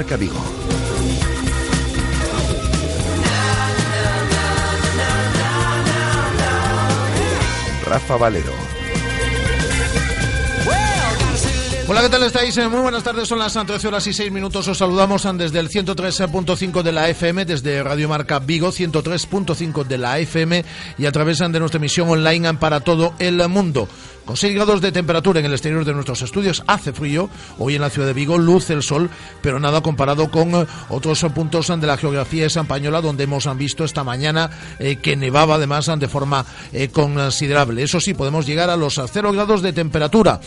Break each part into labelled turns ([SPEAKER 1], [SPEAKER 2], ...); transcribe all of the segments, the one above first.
[SPEAKER 1] Marca Vigo. Rafa Valero.
[SPEAKER 2] Hola, ¿qué tal estáis? Eh, muy buenas tardes, son las 13 horas y 6 minutos. Os saludamos desde el 103.5 de la FM, desde Radio Marca Vigo, 103.5 de la FM y a través de nuestra emisión online para todo el mundo. Con 6 grados de temperatura en el exterior de nuestros estudios, hace frío. Hoy en la ciudad de Vigo luce el sol, pero nada comparado con eh, otros puntos de la geografía española, donde hemos visto esta mañana eh, que nevaba además de forma considerable. Eso sí, podemos llegar a los 0 grados de temperatura.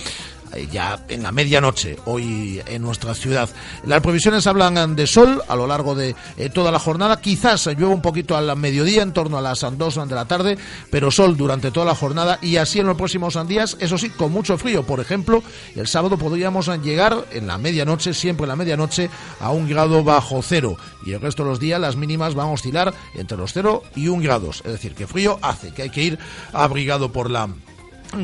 [SPEAKER 2] Eh, ya en la medianoche hoy en nuestra ciudad. Las previsiones hablan de sol a lo largo de eh, toda la jornada. Quizás llueva un poquito al mediodía, en torno a las 2 de la tarde, pero sol durante toda la jornada y así en los próximos días, eso sí, con mucho frío. Por ejemplo, el sábado podríamos llegar en la medianoche, siempre en la medianoche, a un grado bajo cero. Y el resto de los días las mínimas van a oscilar entre los 0 y 1 grados. Es decir, que frío hace, que hay que ir abrigado por la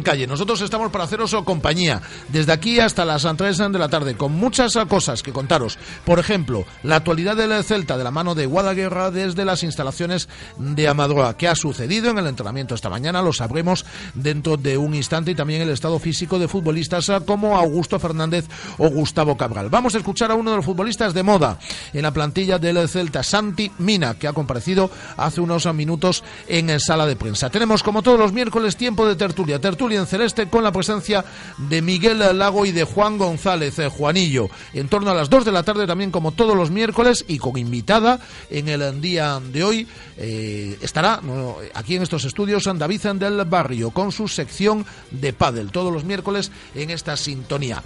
[SPEAKER 2] calle. Nosotros estamos para haceros compañía desde aquí hasta las 3 de la tarde con muchas cosas que contaros. Por ejemplo, la actualidad del Celta de la mano de Guadaguerra desde las instalaciones de Amadroa. ¿Qué ha sucedido en el entrenamiento esta mañana? Lo sabremos dentro de un instante y también el estado físico de futbolistas como Augusto Fernández o Gustavo Cabral. Vamos a escuchar a uno de los futbolistas de moda en la plantilla del Celta, Santi Mina, que ha comparecido hace unos minutos en sala de prensa. Tenemos como todos los miércoles tiempo de tertulia tertulia celeste con la presencia de Miguel Lago y de Juan González, eh, Juanillo. En torno a las 2 de la tarde también como todos los miércoles y con invitada en el día de hoy eh, estará aquí en estos estudios David del Barrio con su sección de pádel todos los miércoles en esta sintonía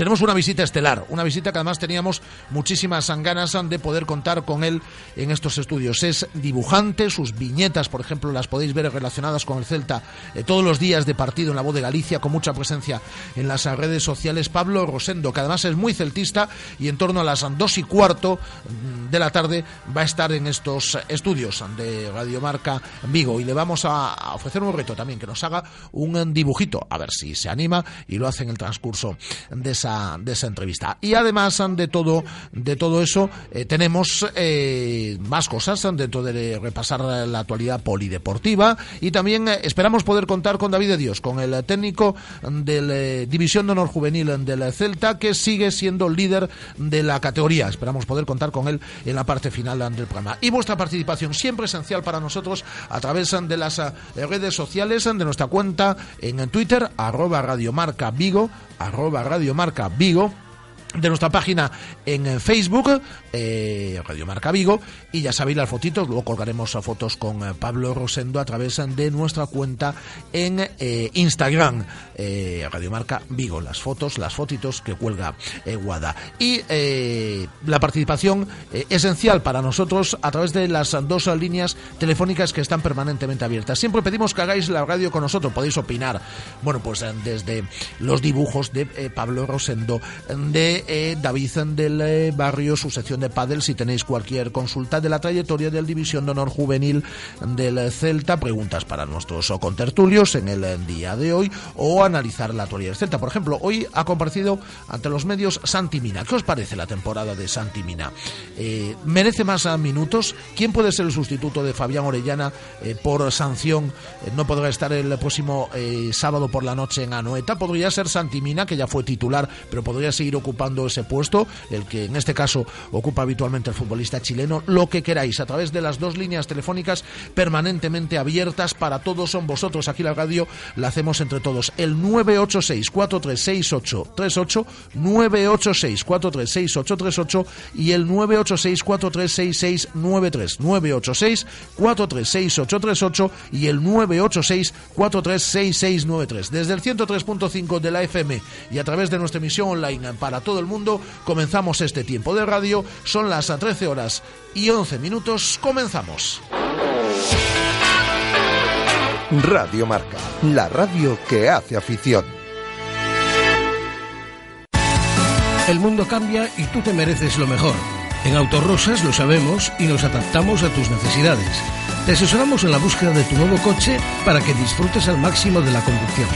[SPEAKER 2] tenemos una visita estelar, una visita que además teníamos muchísimas ganas de poder contar con él en estos estudios. Es dibujante, sus viñetas, por ejemplo, las podéis ver relacionadas con el Celta eh, todos los días de partido en la voz de Galicia, con mucha presencia en las redes sociales. Pablo Rosendo, que además es muy celtista y en torno a las dos y cuarto mm, de la tarde va a estar en estos estudios de Radiomarca Vigo y le vamos a ofrecer un reto también, que nos haga un dibujito, a ver si se anima y lo hace en el transcurso de esa de esa entrevista. Y además de todo, de todo eso, eh, tenemos eh, más cosas dentro de repasar la actualidad polideportiva y también eh, esperamos poder contar con David de Dios, con el técnico de la División de Honor Juvenil del Celta, que sigue siendo líder de la categoría. Esperamos poder contar con él en la parte final del programa. Y vuestra participación siempre esencial para nosotros a través de las redes sociales, de nuestra cuenta en Twitter, arroba Radiomarca Vigo, arroba Radiomarca Vigo de nuestra página en Facebook, eh, Radio Marca Vigo, y ya sabéis las fotitos, luego colgaremos fotos con eh, Pablo Rosendo a través de nuestra cuenta en eh, Instagram, eh, Radio Marca Vigo, las fotos, las fotitos que cuelga Guada. Y la participación esencial para nosotros a través de las dos líneas telefónicas que están permanentemente abiertas. Siempre pedimos que hagáis la radio con nosotros, podéis opinar, bueno, pues desde los dibujos de Pablo Rosendo, de eh, David del eh, Barrio, su sección de pádel, si tenéis cualquier consulta de la trayectoria del División de Honor Juvenil del Celta, preguntas para nuestros contertulios en el día de hoy o analizar la actualidad del Celta. Por ejemplo, hoy ha comparecido ante los medios Santi Mina. ¿Qué os parece la temporada de Santi Mina? Eh, ¿Merece más minutos? ¿Quién puede ser el sustituto de Fabián Orellana por sanción? no podrá estar el próximo sábado por la noche en Anoeta. Podría ser Santi Mina, que ya fue titular, pero podría seguir ocupando ese puesto, el que en este caso ocupa habitualmente el futbolista chileno, lo que queráis, a través de las dos líneas telefónicas permanentemente abiertas para todos son vosotros. Aquí la radio la hacemos entre todos. El 986 436838 986 436838 y el 986 436693 986 436838 y el 986 436693 desde el 103.5 de la FM y a través de nuestra emisión online para todo el mundo. Comenzamos este tiempo de radio. Son las 13 horas y 11 minutos. Comenzamos.
[SPEAKER 1] Radio Marca, la radio que hace afición.
[SPEAKER 3] El mundo cambia y tú te mereces lo mejor. En Autorosas lo sabemos y nos adaptamos a tus necesidades. Te asesoramos en la búsqueda de tu nuevo coche para que disfrutes al máximo de la conducción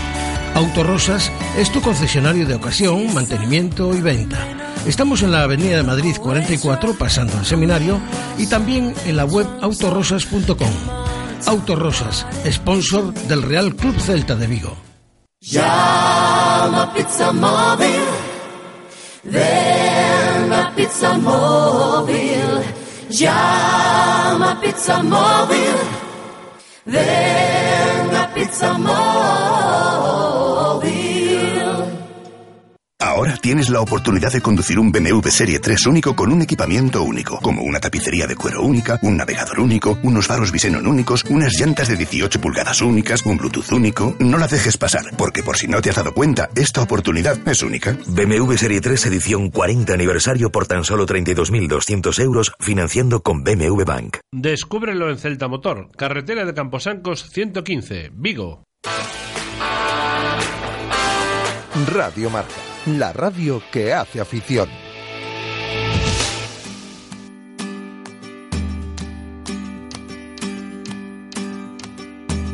[SPEAKER 3] Autorosas es tu concesionario de ocasión, mantenimiento y venta. Estamos en la Avenida de Madrid 44, pasando al seminario, y también en la web autorosas.com. Autorosas, sponsor del Real Club Celta de Vigo.
[SPEAKER 4] Llama Pizza Móvil, ven a Pizza Móvil. Llama Pizza Móvil, ven a Pizza Móvil.
[SPEAKER 5] Ahora tienes la oportunidad de conducir un BMW Serie 3 único con un equipamiento único, como una tapicería de cuero única, un navegador único, unos faros Visenon únicos, unas llantas de 18 pulgadas únicas, un Bluetooth único. No la dejes pasar, porque por si no te has dado cuenta, esta oportunidad es única.
[SPEAKER 6] BMW Serie 3 edición 40 aniversario por tan solo 32.200 euros financiando con BMW Bank.
[SPEAKER 7] Descúbrelo en Celta Motor, carretera de Camposancos 115, Vigo.
[SPEAKER 8] Radio Marca, la radio que hace afición.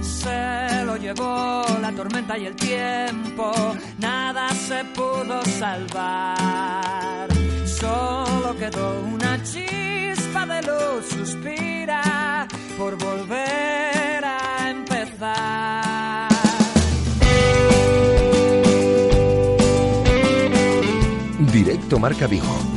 [SPEAKER 1] Se lo llevó la tormenta y el tiempo, nada se pudo salvar. Solo quedó una chispa de luz, suspira por volver a empezar.
[SPEAKER 8] Directo Marca Vigo.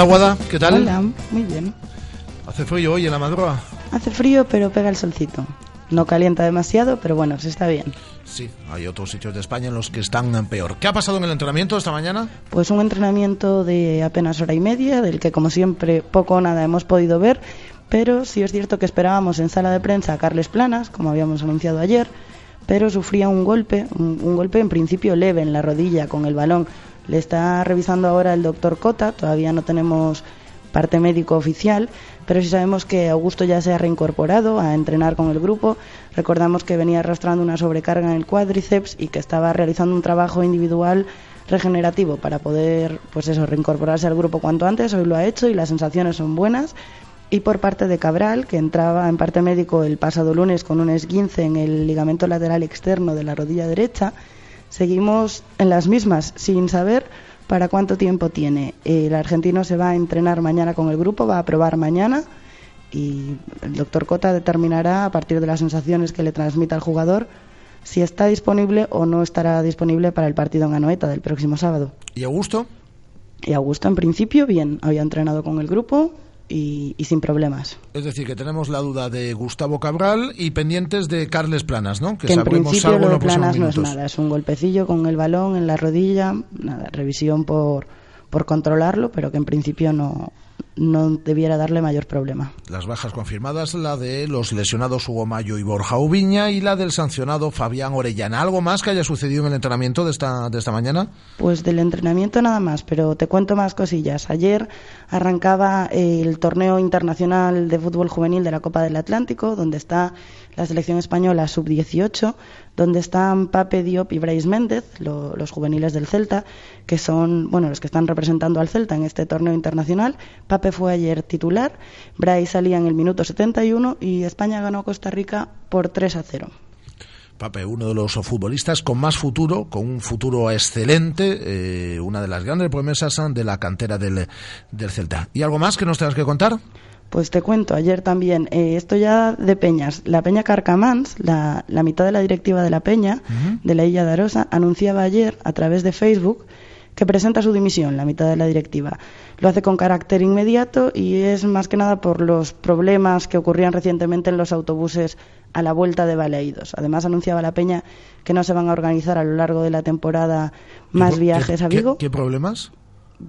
[SPEAKER 2] Hola, Guada, ¿qué tal?
[SPEAKER 9] Hola, muy bien.
[SPEAKER 2] ¿Hace frío hoy en la madrugada?
[SPEAKER 9] Hace frío, pero pega el solcito. No calienta demasiado, pero bueno, se está bien.
[SPEAKER 2] Sí, hay otros sitios de España en los que están peor. ¿Qué ha pasado en el entrenamiento esta mañana?
[SPEAKER 9] Pues un entrenamiento de apenas hora y media, del que como siempre poco o nada hemos podido ver, pero sí es cierto que esperábamos en sala de prensa a Carles Planas, como habíamos anunciado ayer, pero sufría un golpe, un, un golpe en principio leve en la rodilla con el balón. Le está revisando ahora el doctor Cota, todavía no tenemos parte médico oficial, pero sí sabemos que Augusto ya se ha reincorporado a entrenar con el grupo. Recordamos que venía arrastrando una sobrecarga en el cuádriceps y que estaba realizando un trabajo individual regenerativo para poder, pues eso, reincorporarse al grupo cuanto antes. Hoy lo ha hecho y las sensaciones son buenas. Y por parte de Cabral, que entraba en parte médico el pasado lunes con un esguince en el ligamento lateral externo de la rodilla derecha, seguimos en las mismas, sin saber ¿Para cuánto tiempo tiene? El argentino se va a entrenar mañana con el grupo, va a probar mañana y el doctor Cota determinará a partir de las sensaciones que le transmita al jugador si está disponible o no estará disponible para el partido en Anoeta del próximo sábado.
[SPEAKER 2] ¿Y Augusto?
[SPEAKER 9] Y Augusto, en principio, bien, había entrenado con el grupo y, y sin problemas.
[SPEAKER 2] Es decir, que tenemos la duda de Gustavo Cabral y pendientes de Carles Planas, ¿no?
[SPEAKER 9] Que, en principio
[SPEAKER 2] algo
[SPEAKER 9] lo de Planas no es nada, es un golpecillo con el balón en la rodilla, nada, revisión por, por controlarlo, pero que en principio no, no debiera darle mayor problema.
[SPEAKER 2] Las bajas confirmadas, la de los lesionados Hugo Mayo y Borja Ubiña y la del sancionado Fabián Orellana. ¿Algo más que haya sucedido en el entrenamiento de esta, de esta mañana?
[SPEAKER 9] Pues del entrenamiento nada más, pero te cuento más cosillas. Ayer arrancaba el torneo internacional de fútbol juvenil de la Copa del Atlántico, donde está la selección española sub-18, donde están Pape Diop y Brais Méndez, lo- los juveniles del Celta, que son bueno los que están representando al Celta en este torneo internacional. Pape fue ayer titular, Brais salía en el minuto 71 y España ganó a Costa Rica por 3 a 0.
[SPEAKER 2] Pape, uno de los futbolistas con más futuro, con un futuro excelente, eh, una de las grandes promesas de la cantera del, del Celta. ¿Y algo más que nos tengas que contar?
[SPEAKER 9] Pues te cuento, ayer también, eh, esto ya de Peñas, la Peña Carcamans, la, la mitad de la directiva de la Peña, de la Illa de Arosa, anunciaba ayer a través de Facebook que presenta su dimisión, la mitad de la directiva. Lo hace con carácter inmediato y es más que nada por los problemas que ocurrían recientemente en los autobuses a la vuelta de Baleidos. Además, anunciaba la Peña que no se van a organizar a lo largo de la temporada más
[SPEAKER 2] ¿Qué-
[SPEAKER 9] viajes a Vigo
[SPEAKER 2] ¿Qué, qué problemas?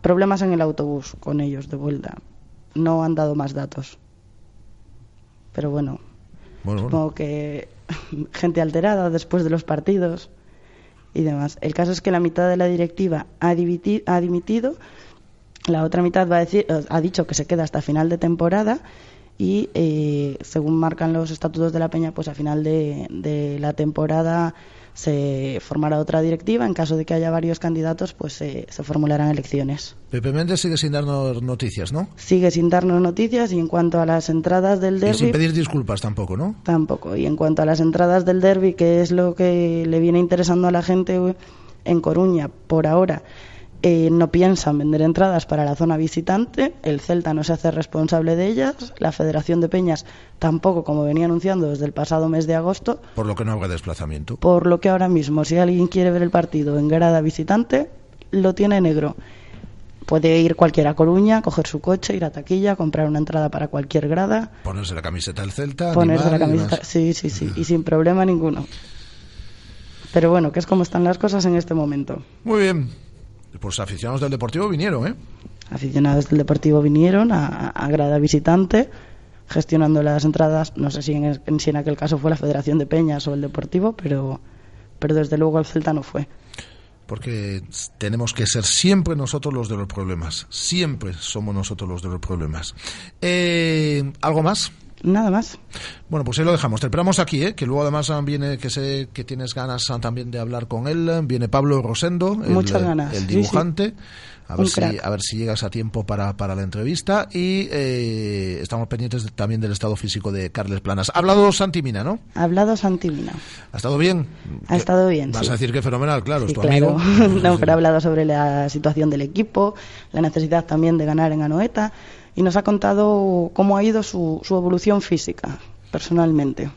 [SPEAKER 9] problemas en el autobús con ellos de vuelta. No han dado más datos. Pero bueno,
[SPEAKER 2] Bueno, bueno.
[SPEAKER 9] supongo que gente alterada después de los partidos y demás. El caso es que la mitad de la directiva ha, dimiti- ha dimitido, la otra mitad va a decir, eh, ha dicho que se queda hasta final de temporada y eh, según marcan los estatutos de la Peña, pues a final de, de la temporada se formará otra directiva. En caso de que haya varios candidatos, pues se- se formularán elecciones.
[SPEAKER 2] Pepe Méndez sigue sin darnos noticias, ¿no?
[SPEAKER 9] Sigue sin darnos noticias y en cuanto a las entradas del
[SPEAKER 2] Y sin
[SPEAKER 9] derby
[SPEAKER 2] pedir disculpas tampoco, ¿no?
[SPEAKER 9] tampoco. Y en cuanto a las entradas del derby, que es lo que le viene interesando a la gente eh, en Coruña por ahora, eh, no piensan vender entradas para la zona visitante. El Celta no se hace responsable de ellas. La Federación de Peñas tampoco, como venía anunciando desde el pasado mes de agosto.
[SPEAKER 2] Por lo que no habrá desplazamiento.
[SPEAKER 9] Por lo que ahora mismo, si alguien quiere ver el partido en grada visitante, lo tiene negro. Puede ir cualquiera a Coruña, coger su coche, ir a taquilla, comprar una entrada para cualquier grada,
[SPEAKER 2] Ponerse la camiseta del Celta,
[SPEAKER 9] ponerse la camiseta. Sí, sí, sí, y sin problema ninguno. Pero bueno, que es como están las cosas en este momento.
[SPEAKER 2] Muy bien. Pues aficionados del Deportivo vinieron, ¿eh?
[SPEAKER 9] Aficionados del Deportivo vinieron a, a grada visitante, gestionando las entradas. No sé si en, en- si en aquel caso fue la Federación de Peñas o el Deportivo, pero, pero desde luego el Celta no fue.
[SPEAKER 2] Porque tenemos que ser siempre nosotros los de los problemas. Siempre somos nosotros los de los problemas. Eh, ¿Algo más?
[SPEAKER 9] Nada más.
[SPEAKER 2] Bueno, pues ahí lo dejamos. Te esperamos aquí, ¿eh? que luego además viene, que sé que tienes ganas también de hablar con él. Viene Pablo Rosendo, el,
[SPEAKER 9] Muchas
[SPEAKER 2] eh,
[SPEAKER 9] ganas,
[SPEAKER 2] el
[SPEAKER 9] sí,
[SPEAKER 2] dibujante. A, ver si, a ver si llegas a tiempo para, para la entrevista. Y eh, estamos pendientes también del estado físico de Carles Planas. Ha hablado Santi Mina, ¿no?
[SPEAKER 9] Ha hablado Santimina.
[SPEAKER 2] ¿Ha estado bien?
[SPEAKER 9] Ha estado bien.
[SPEAKER 2] Vas
[SPEAKER 9] sí.
[SPEAKER 2] a decir que fenomenal, claro, es tu
[SPEAKER 9] claro.
[SPEAKER 2] amigo.
[SPEAKER 9] no, pero ha hablado sobre la situación del equipo, la necesidad también de ganar en Anoeta y nos ha contado cómo ha ido su, su evolución física, personalmente.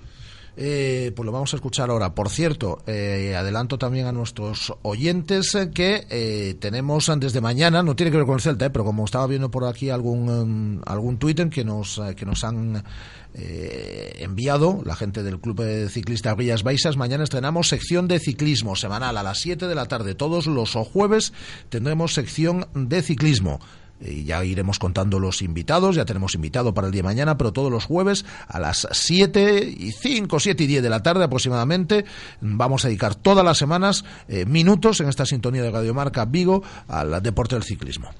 [SPEAKER 2] Eh, pues lo vamos a escuchar ahora. Por cierto, eh, adelanto también a nuestros oyentes eh, que eh, tenemos desde mañana, no tiene que ver con el Celta, eh, pero como estaba viendo por aquí algún em, algún Twitter que nos eh, que nos han enviado la gente del Club de Ciclista Villas Baixas, mañana estrenamos sección de ciclismo semanal a las 7 de la tarde. Todos los jueves tendremos sección de ciclismo. Y ya iremos contando los invitados, ya tenemos invitado para el día de mañana, pero todos los jueves a las 7 y 5, 7 y 10 de la tarde aproximadamente vamos a dedicar todas las semanas eh, minutos en esta sintonía de Radio Marca Vigo al deporte del ciclismo.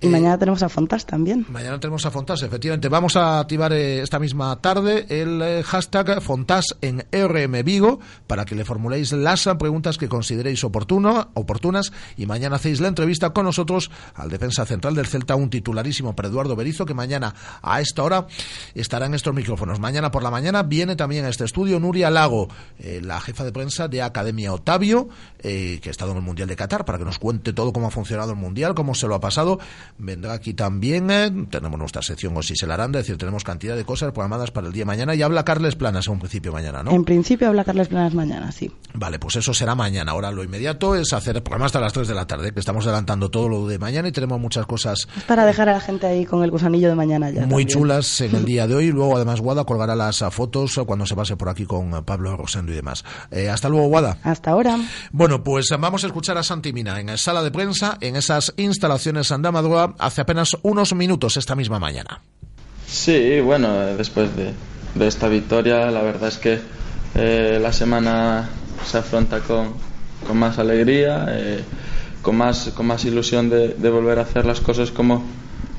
[SPEAKER 9] Y mañana tenemos a Fontas también.
[SPEAKER 2] Mañana tenemos a Fontas, efectivamente. Vamos a activar eh, esta misma tarde el eh, hashtag Fontas en RM Vigo para que le formuléis las preguntas que consideréis oportuno, oportunas y mañana hacéis la entrevista con nosotros al defensa central del Celta, un titularísimo para Eduardo Berizo, que mañana a esta hora estará en estos micrófonos. Mañana por la mañana viene también a este estudio Nuria Lago, eh, la jefa de prensa de Academia Otavio, que ha estado en el Mundial de Qatar, para que nos cuente todo cómo ha funcionado el Mundial, cómo se lo ha pasado vendrá aquí también. eh, tenemos nuestra sección Osi Selaranda, es decir, tenemos cantidad de cosas programadas para el día de mañana. Y habla Carles Planas a un principio mañana, ¿no?
[SPEAKER 9] En principio habla Carles Planas mañana, sí.
[SPEAKER 2] Vale, pues eso será mañana. Ahora lo inmediato es hacer el programa hasta las 3 de la tarde, que estamos adelantando todo lo de mañana y tenemos muchas cosas
[SPEAKER 9] Es para dejar a la gente ahí con el gusanillo de mañana ya.
[SPEAKER 2] muy
[SPEAKER 9] también.
[SPEAKER 2] chulas en el día de hoy. Luego, además, Guada colgará las fotos cuando se pase por aquí con Pablo Rosendo y demás. Eh, hasta luego, Guada.
[SPEAKER 9] Hasta ahora.
[SPEAKER 2] Bueno, pues vamos a escuchar a Santi Mina en sala de prensa en esas instalaciones en Hace apenas unos minutos esta misma mañana.
[SPEAKER 10] Sí, bueno, después de, de esta victoria, la verdad es que eh, la semana se afronta con, con más alegría, eh, con, más, con más ilusión de, volver a hacer las cosas como,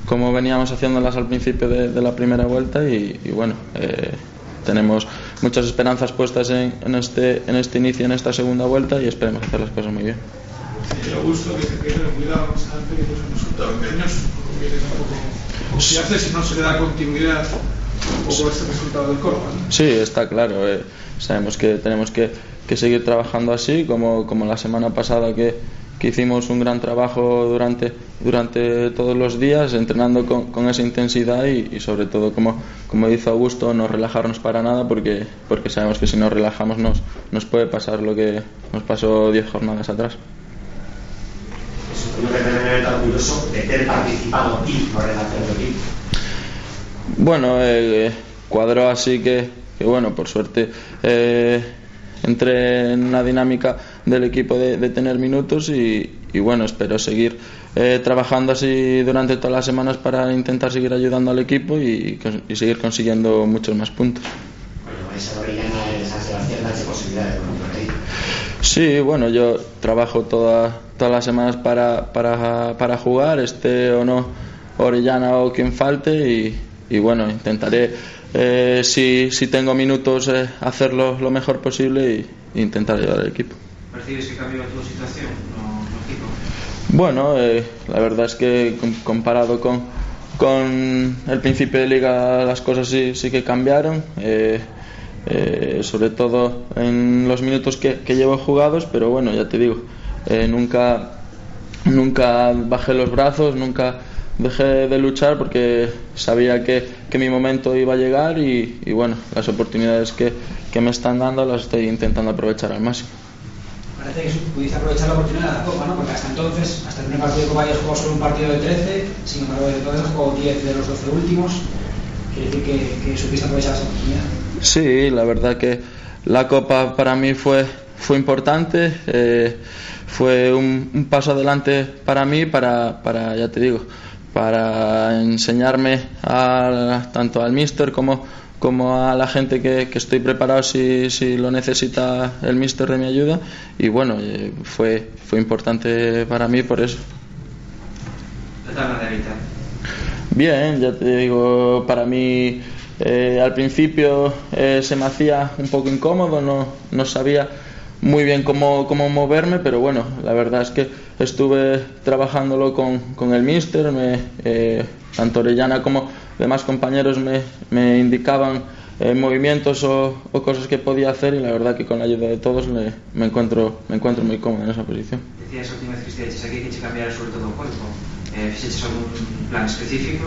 [SPEAKER 10] como veníamos haciéndolas al principio de, la primera vuelta y, y bueno, eh, tenemos muchas esperanzas puestas en, en este, en este inicio, en esta segunda vuelta y esperemos hacer las cosas muy bien.
[SPEAKER 11] Gusto que se pierde cuidado el resultado poco confiarse si no se da continuidad este resultado del.
[SPEAKER 10] Sí, está claro. eh, sabemos que tenemos que, seguir trabajando así, como, como la semana pasada que, que hicimos un gran trabajo durante, durante todos los días, entrenando con, con esa intensidad y, y sobre todo, como, como dice Augusto, no relajarnos para nada porque, porque sabemos que si nos relajamos nos, nos puede pasar lo que nos pasó 10 jornadas atrás.
[SPEAKER 12] Supongo que también debe estar orgulloso de haber participado aquí por equipo.
[SPEAKER 10] Bueno, eh, cuadró así que, que, bueno, por suerte eh, entré en una dinámica del equipo de, de tener minutos y, y bueno, espero seguir eh, trabajando así durante todas las semanas para intentar seguir ayudando al equipo y, y seguir consiguiendo muchos más puntos.
[SPEAKER 12] Bueno, esa San Sebastián da posibilidades.
[SPEAKER 10] Sí, bueno, yo trabajo toda- todas las semanas para, para, para jugar, esté o no Orellana o quien falte y, y bueno, intentaré, eh, si, si tengo minutos, eh, hacerlo lo mejor posible y, e intentar ayudar al equipo.
[SPEAKER 13] ¿Percibes que cambió tu situación no, no equipo?
[SPEAKER 10] Bueno, eh, la verdad es que com- comparado con, con el principio de liga las cosas sí, sí que cambiaron, eh, eh, sobre todo en los minutos que, que llevo jugados, pero bueno, ya te digo, eh, nunca, nunca bajé los brazos, nunca dejé de luchar porque sabía que, que mi momento iba a llegar y, y bueno, las oportunidades que, que me están dando las estoy intentando aprovechar al máximo.
[SPEAKER 14] Parece que pudiste aprovechar la oportunidad de la Copa, ¿no? Porque hasta entonces, hasta el primer partido de Copa habías jugado solo un partido de 13, sin embargo, desde entonces has jugado 10 de los 12 últimos. Quiere decir que, que supiste aprovechar esa oportunidad.
[SPEAKER 10] Sí, la verdad que la Copa para mí fue, fue importante, eh, fue un, un paso adelante para mí, para, para, ya te digo, para enseñarme a, tanto al míster como, como a la gente que, que estoy preparado si, si lo necesita el míster de mi ayuda y bueno, eh, fue, fue importante para mí por eso.
[SPEAKER 13] De ahorita.
[SPEAKER 10] Bien, ya te digo, para mí eh, al principio eh, se me hacía un poco incómodo, no, no sabía muy bien cómo, cómo moverme, pero bueno, la verdad es que estuve trabajándolo con, con el míster, me, eh, tanto Orellana como demás compañeros me, me indicaban eh, movimientos o, o cosas que podía hacer y la verdad que con la ayuda de todos me, encuentro, me encuentro muy cómodo en esa posición.
[SPEAKER 13] Decías última que aquí que che cambiara sobre todo o corpo. Eh, fixeches algún plan específico?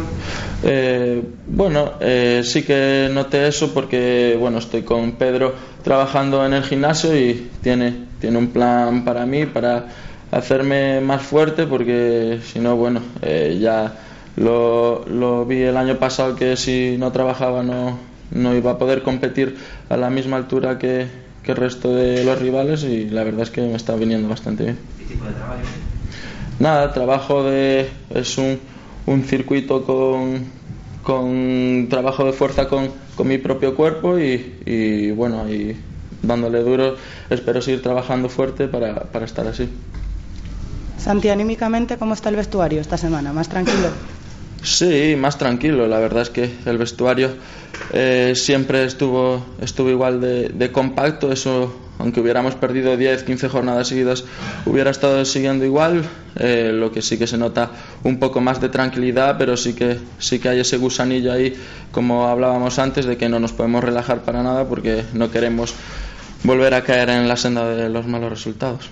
[SPEAKER 10] Eh, bueno, eh, sí que noté eso porque bueno, estoy con Pedro trabajando en el gimnasio y tiene, tiene un plan para mí, para hacerme más fuerte porque si no, bueno, eh, ya lo, lo vi el año pasado que si no trabajaba no, no iba a poder competir a la misma altura que, que el resto de los rivales y la verdad es que me está viniendo bastante bien.
[SPEAKER 13] Que tipo de traballo?
[SPEAKER 10] Nada, trabajo de. Es un, un circuito con, con trabajo de fuerza con, con mi propio cuerpo y, y bueno, ahí dándole duro, espero seguir trabajando fuerte para, para estar así.
[SPEAKER 9] Santi, anímicamente, ¿cómo está el vestuario esta semana? ¿Más tranquilo?
[SPEAKER 10] Sí, más tranquilo. La verdad es que el vestuario eh, siempre estuvo, estuvo igual de, de compacto. Eso, aunque hubiéramos perdido 10, 15 jornadas seguidas, hubiera estado siguiendo igual. Eh, lo que sí que se nota un poco más de tranquilidad, pero sí que, sí que hay ese gusanillo ahí, como hablábamos antes, de que no nos podemos relajar para nada porque no queremos volver a caer en la senda de los malos resultados.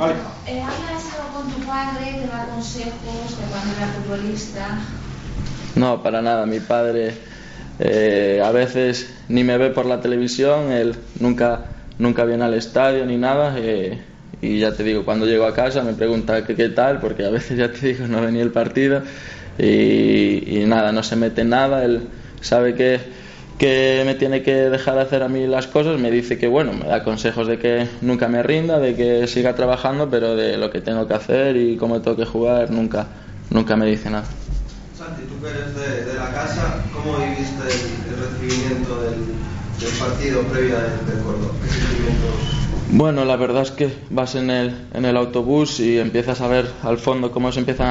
[SPEAKER 15] Eh, ¿Hablas algo con tu padre? ¿Te da consejos de cuando era futbolista?
[SPEAKER 10] No, para nada. Mi padre eh, a veces ni me ve por la televisión, él nunca, nunca viene al estadio ni nada. eh, y ya te digo, cuando llego a casa me pregunta qué, qué tal, porque a veces ya te digo, no venía el partido. Y, nada, no se mete nada. Él sabe que, que me tiene que dejar hacer a mí las cosas. Me dice que, bueno, me da consejos de que nunca me rinda, de que siga trabajando, pero de lo que tengo que hacer y cómo tengo que jugar, nunca, nunca me dice nada.
[SPEAKER 16] Santi, tú que eres de, la casa, ¿cómo viviste el, recibimiento del, partido previo del, del Córdoba?
[SPEAKER 10] Bueno, la verdad es que vas en el, en el autobús y empiezas a ver al fondo cómo se empiezan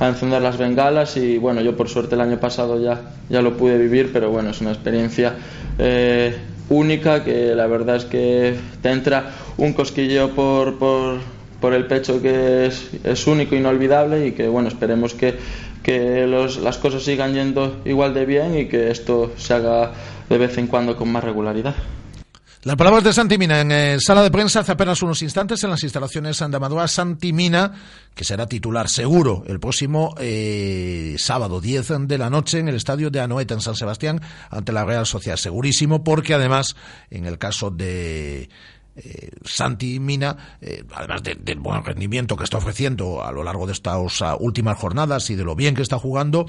[SPEAKER 10] a, encender las bengalas y bueno, yo por suerte el año pasado ya, ya lo pude vivir, pero bueno, es una experiencia eh, única que la verdad es que te entra un cosquilleo por, por, por el pecho que es, es único, inolvidable y que bueno, esperemos que, que los, las cosas sigan yendo igual de bien y que esto se haga de vez en cuando con más regularidad.
[SPEAKER 2] Las palabras de Santi Mina en eh, sala de prensa hace apenas unos instantes en las instalaciones de Amadora. Santi Mina, que será titular seguro el próximo eh, sábado 10 de la noche en el estadio de Anoeta en San Sebastián ante la Real Sociedad. Segurísimo, porque además, en el caso de eh, Santi Mina, eh, además de- del buen rendimiento que está ofreciendo a lo largo de estas ah, últimas jornadas y de lo bien que está jugando,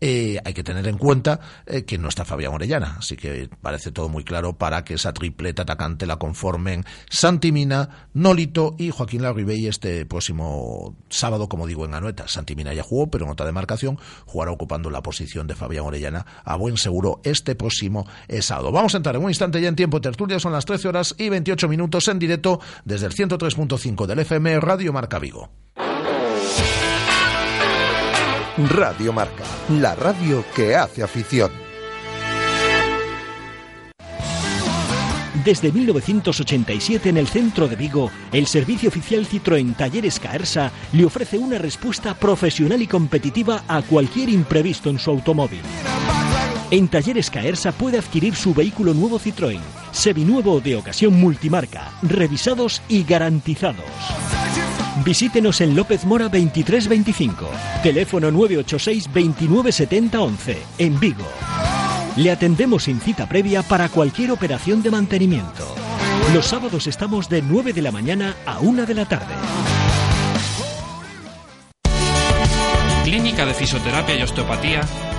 [SPEAKER 2] eh, hay que tener en cuenta que no está Fabián Orellana. Así que parece todo muy claro para que esa tripleta atacante la conformen Santi Mina, Nolito y Joaquín Larribey este próximo sábado, como digo, en Anoeta. Santi Mina ya jugó, pero en otra demarcación jugará ocupando la posición de Fabián Orellana a buen seguro este próximo sábado. Vamos a entrar en un instante ya en tiempo tertulia, son las 13 horas y 28 minutos en directo desde el 103.5 del FM Radio Marca Vigo.
[SPEAKER 1] Radio Marca, la radio que hace afición.
[SPEAKER 17] Desde 1987 en el centro de Vigo, el servicio oficial Citroën Talleres Caersa le ofrece una respuesta profesional y competitiva a cualquier imprevisto en su automóvil. En Talleres Caersa puede adquirir su vehículo nuevo Citroën, seminuevo de ocasión multimarca, revisados y garantizados. Visítenos en López Mora 2325, teléfono 986 2970 11, en Vigo. Le atendemos sin cita previa para cualquier operación de mantenimiento. Los sábados estamos de 9 de la mañana a 1 de la tarde.
[SPEAKER 18] Clínica de Fisioterapia y Osteopatía,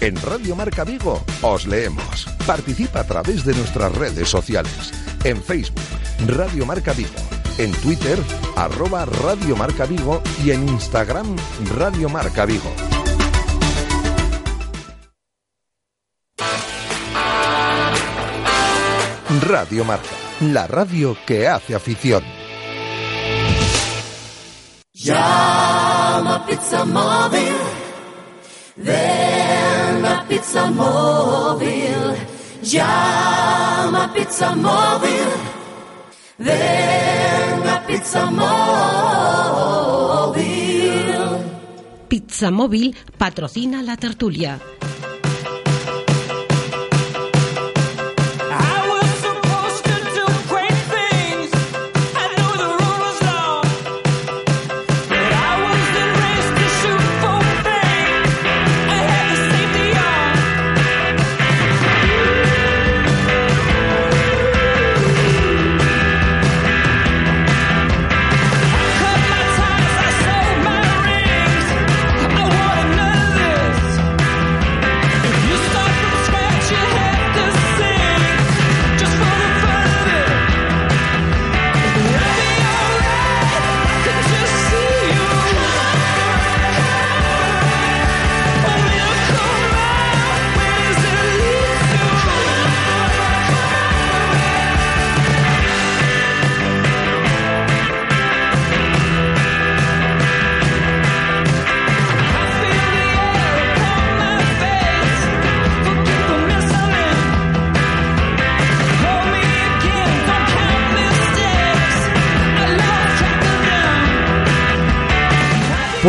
[SPEAKER 1] En Radio Marca Vigo os leemos. Participa a través de nuestras redes sociales. En Facebook, Radio Marca Vigo. En Twitter, arroba Radio Marca Vigo. Y en Instagram, Radio Marca Vigo. Radio Marca, la radio que hace afición.
[SPEAKER 4] Pizza Móvil. Pizza Móvil. Llama Pizza Móvil. Ven a Pizza Móvil.
[SPEAKER 19] Pizza Móvil patrocina la tertulia.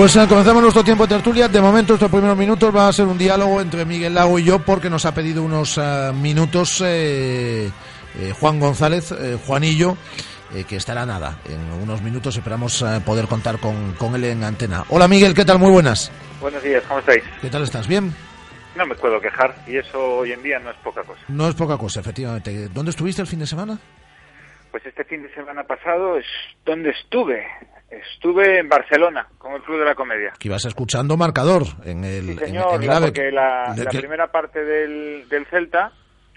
[SPEAKER 2] Pues eh, comenzamos nuestro tiempo de tertulia. De momento, estos primeros minutos va a ser un diálogo entre Miguel Lago y yo, porque nos ha pedido unos eh, minutos eh, eh, Juan González, eh, Juanillo, que estará nada. En unos minutos esperamos poder contar con, con él en antena. Hola Miguel, ¿qué tal? Muy buenas.
[SPEAKER 20] Buenos días, ¿cómo estáis?
[SPEAKER 2] ¿Qué tal estás? ¿Bien?
[SPEAKER 20] No me puedo quejar y eso hoy en día no es poca cosa.
[SPEAKER 2] No es poca cosa, efectivamente. ¿Dónde estuviste el fin de semana?
[SPEAKER 20] Pues este fin de semana pasado es donde estuve. Estuve en Barcelona con el Club de la Comedia.
[SPEAKER 2] Que ibas escuchando marcador en el,
[SPEAKER 20] Sí, señor,
[SPEAKER 2] en el
[SPEAKER 20] la-
[SPEAKER 2] AVE.
[SPEAKER 20] porque la, la
[SPEAKER 2] que-
[SPEAKER 20] primera parte del, del Celta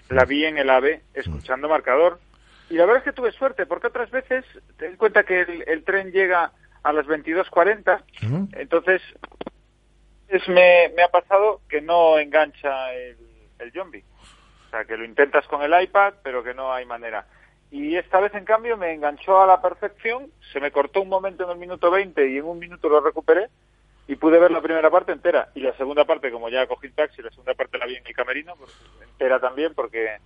[SPEAKER 20] la vi en el AVE escuchando marcador. Y la verdad es que tuve suerte, porque otras veces, ten en cuenta que el, el tren llega a las 22.40, entonces es, me, me ha pasado que no engancha el, el Yombi. O sea, que lo intentas con el iPad, pero que no hay manera. Y esta vez, en cambio, me enganchó a la perfección, se me cortó un momento en el minuto 20 y en un minuto lo recuperé y pude ver la primera parte entera. Y la segunda parte, como ya cogí el taxi, la segunda parte la vi en el camerino, pues, entera también, porque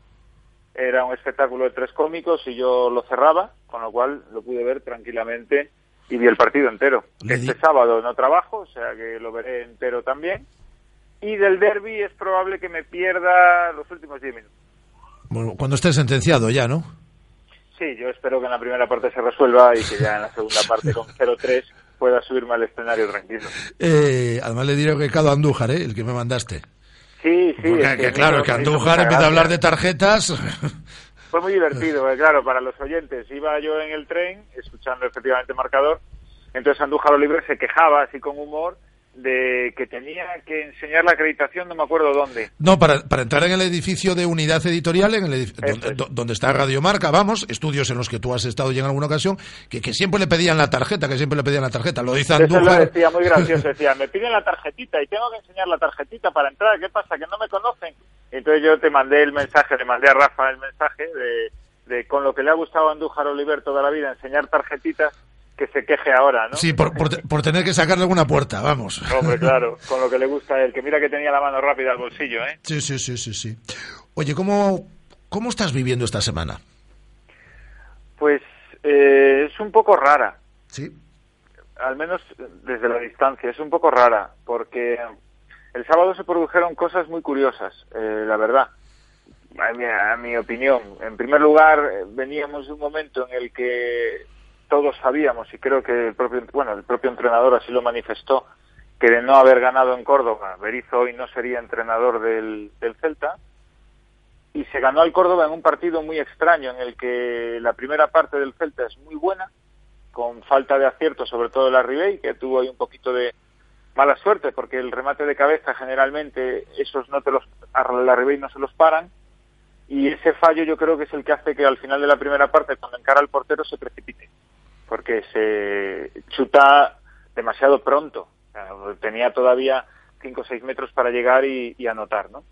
[SPEAKER 20] era un espectáculo de tres cómicos y yo lo cerraba, con lo cual lo pude ver tranquilamente y vi el partido entero. Este sábado no trabajo, o sea que lo veré entero también. Y del derby es probable que me pierda los últimos 10 minutos.
[SPEAKER 2] Bueno, cuando esté sentenciado ya, ¿no?
[SPEAKER 20] Sí, yo espero que en la primera parte se resuelva y que ya en la segunda parte con 0-3 pueda subirme al escenario tranquilo.
[SPEAKER 2] Eh, además le diré recado a Andújar, ¿eh? el que me mandaste.
[SPEAKER 20] Sí, sí.
[SPEAKER 2] Porque,
[SPEAKER 20] es
[SPEAKER 2] que, claro, que Andújar empieza a hablar de tarjetas.
[SPEAKER 20] Fue muy divertido, porque, claro, para los oyentes. Iba yo en el tren, escuchando efectivamente marcador, entonces Andújar Oliver se quejaba así con humor de que tenía que enseñar la acreditación, no me acuerdo dónde.
[SPEAKER 2] No, para, para entrar en el edificio de unidad editorial, en el edif- donde, do- donde está Radio Marca, vamos, estudios en los que tú has estado ya en alguna ocasión, que, que siempre le pedían la tarjeta, que siempre le pedían la tarjeta. Lo dice
[SPEAKER 20] Eso lo
[SPEAKER 2] Andújar.
[SPEAKER 20] decía muy gracioso, decía, me piden la tarjetita y tengo que enseñar la tarjetita para entrar, ¿qué pasa? Que no me conocen. Entonces yo te mandé el mensaje, le mandé a Rafa el mensaje de, de con lo que le ha gustado a Andújar Oliver toda la vida, enseñar tarjetitas, que se queje ahora, ¿no?
[SPEAKER 2] Sí, por, por, te- por tener que sacarle alguna puerta, vamos.
[SPEAKER 20] Hombre, claro, con lo que le gusta a él, que mira que tenía la mano rápida al bolsillo, ¿eh?
[SPEAKER 2] Sí, sí, sí, sí, sí. Oye, ¿cómo, cómo estás viviendo esta semana?
[SPEAKER 20] Pues eh, es un poco rara.
[SPEAKER 2] Sí.
[SPEAKER 20] Al menos desde la distancia, es un poco rara, porque el sábado se produjeron cosas muy curiosas, eh, la verdad, a mi, a mi opinión. En primer lugar, veníamos de un momento en el que todos sabíamos, y creo que el propio, bueno, el propio entrenador así lo manifestó, que de no haber ganado en Córdoba, Berizzo hoy no sería entrenador del, del Celta, y se ganó al Córdoba en un partido muy extraño en el que la primera parte del Celta es muy buena, con falta de acierto, sobre todo la Ribey, que tuvo ahí un poquito de mala suerte, porque el remate de cabeza generalmente esos no te los, a la Ribey no se los paran, y ese fallo yo creo que es el que hace que al final de la primera parte, cuando encara al portero, se precipite, porque se chuta demasiado pronto, tenía todavía 5 o 6 metros para llegar y, anotar, ¿no?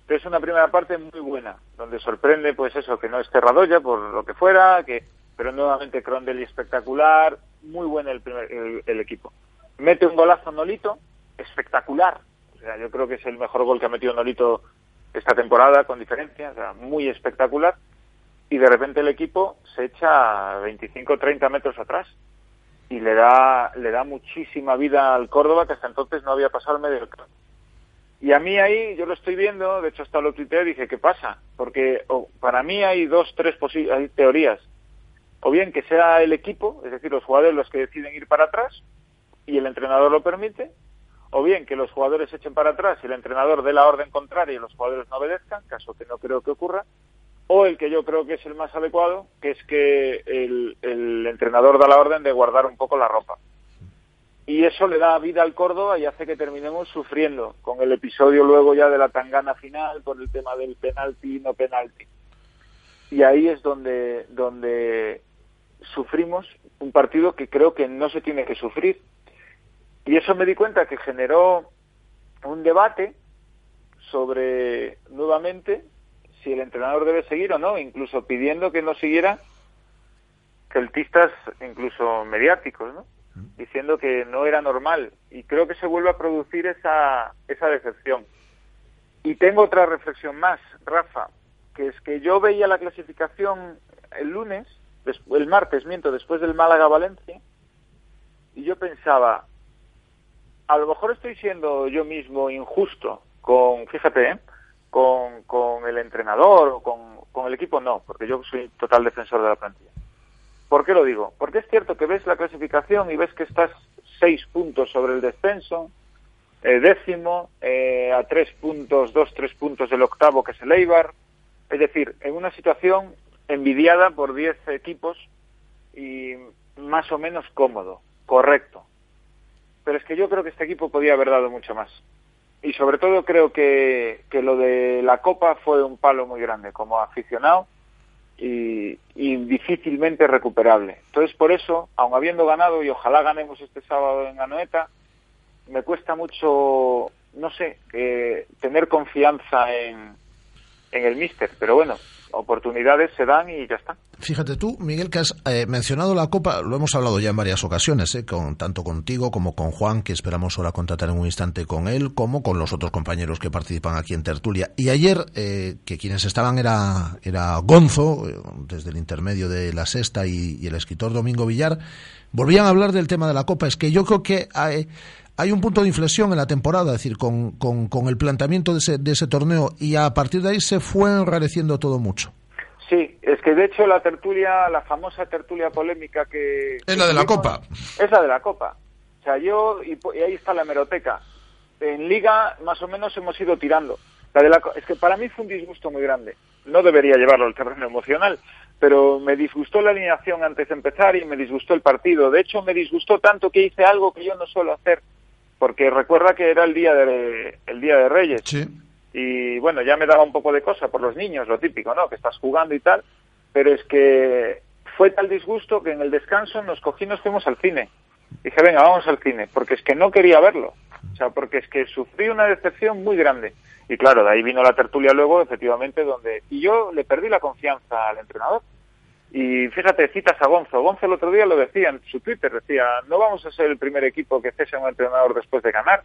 [SPEAKER 20] Entonces una primera parte muy buena, donde sorprende pues eso, que no es Terradoya por lo que fuera, que pero nuevamente Crondel espectacular, muy bueno el, primer, el, el equipo. Mete un golazo Nolito, espectacular. O sea, yo creo que es el mejor gol que ha metido Nolito esta temporada, con diferencia, o sea, muy espectacular. Y de repente el equipo se echa 25 30 metros atrás y le da, le da muchísima vida al Córdoba, que hasta entonces no había pasado el medio campo. Y a mí ahí, yo lo estoy viendo, de hecho hasta lo tuiteé, dije, ¿qué pasa? Porque para mí hay dos, tres posi- hay teorías. O bien que sea el equipo, es decir, los jugadores los que deciden ir para atrás y el entrenador lo permite, o bien que los jugadores echen para atrás y el entrenador dé la orden contraria y los jugadores no obedezcan, caso que no creo que ocurra, o el que yo creo que es el más adecuado, que es que el, entrenador da la orden de guardar un poco la ropa. Y eso le da vida al Córdoba y hace que terminemos sufriendo con el episodio luego ya de la tangana final por el tema del penalti y no penalti. Y ahí es donde, donde sufrimos un partido que creo que no se tiene que sufrir. Y eso me di cuenta que generó un debate sobre nuevamente si el entrenador debe seguir o no, incluso pidiendo que no siguiera celtistas incluso mediáticos, ¿no? diciendo que no era normal y creo que se vuelve a producir esa, esa decepción. Y tengo otra reflexión más, Rafa, que es que yo veía la clasificación el lunes, el martes, miento, después del Málaga-Valencia, y yo pensaba, a lo mejor estoy siendo yo mismo injusto con, fíjate, ¿eh? Con, con el entrenador o con, el equipo, no, porque yo soy total defensor de la plantilla. ¿Por qué lo digo? Porque es cierto que ves la clasificación y ves que estás seis puntos sobre el descenso, eh, décimo, eh, a tres puntos, dos, tres puntos del octavo que es el Eibar. Es decir, en una situación envidiada por diez equipos y más o menos cómodo, correcto. Pero es que yo creo que este equipo podía haber dado mucho más. Y sobre todo creo que, que lo de la Copa fue un palo muy grande como aficionado y, y difícilmente recuperable. Entonces, por eso, aun habiendo ganado, y ojalá ganemos este sábado en Anoeta, me cuesta mucho, no sé, eh, tener confianza en, en el míster. Pero bueno, oportunidades se dan y ya está.
[SPEAKER 2] Fíjate tú, Miguel, que has eh, mencionado la Copa, lo hemos hablado ya en varias ocasiones, eh, con, tanto contigo como con Juan, que esperamos ahora contratar en un instante con él, como con los otros compañeros que participan aquí en Tertulia. Y ayer, eh, que quienes estaban era, era Gonzo, eh, desde el intermedio de la sexta, y, el escritor Domingo Villar, volvían a hablar del tema de la Copa. Es que yo creo que hay, un punto de inflexión en la temporada, es decir, con, con, con el planteamiento de ese, de ese torneo, y a partir de ahí se fue enrareciendo todo mucho.
[SPEAKER 20] Sí, es que de hecho la tertulia, la famosa tertulia polémica que...
[SPEAKER 2] Es la de la Copa.
[SPEAKER 20] Es la de la Copa. O sea, yo, y, y, ahí está la hemeroteca. En Liga más o menos hemos ido tirando. La de la, es que para mí fue un disgusto muy grande. No debería llevarlo al terreno emocional, pero me disgustó la alineación antes de empezar y me disgustó el partido. De hecho, me disgustó tanto que hice algo que yo no suelo hacer, porque recuerda que era el día de, el día de Reyes.
[SPEAKER 2] Sí
[SPEAKER 20] y bueno, ya me daba un poco de cosa por los niños, lo típico, ¿no? Que estás jugando y tal, pero es que fue tal disgusto que en el descanso nos cogí y nos fuimos al cine. Dije, venga, vamos al cine, porque es que no quería verlo. O sea, porque es que sufrí una decepción muy grande. Y claro, de ahí vino la tertulia luego, efectivamente, donde... Y yo le perdí la confianza al entrenador. Y fíjate, citas a Gonzo. Gonzo el otro día lo decía en su Twitter, decía, no vamos a ser el primer equipo que cese a un entrenador después de ganar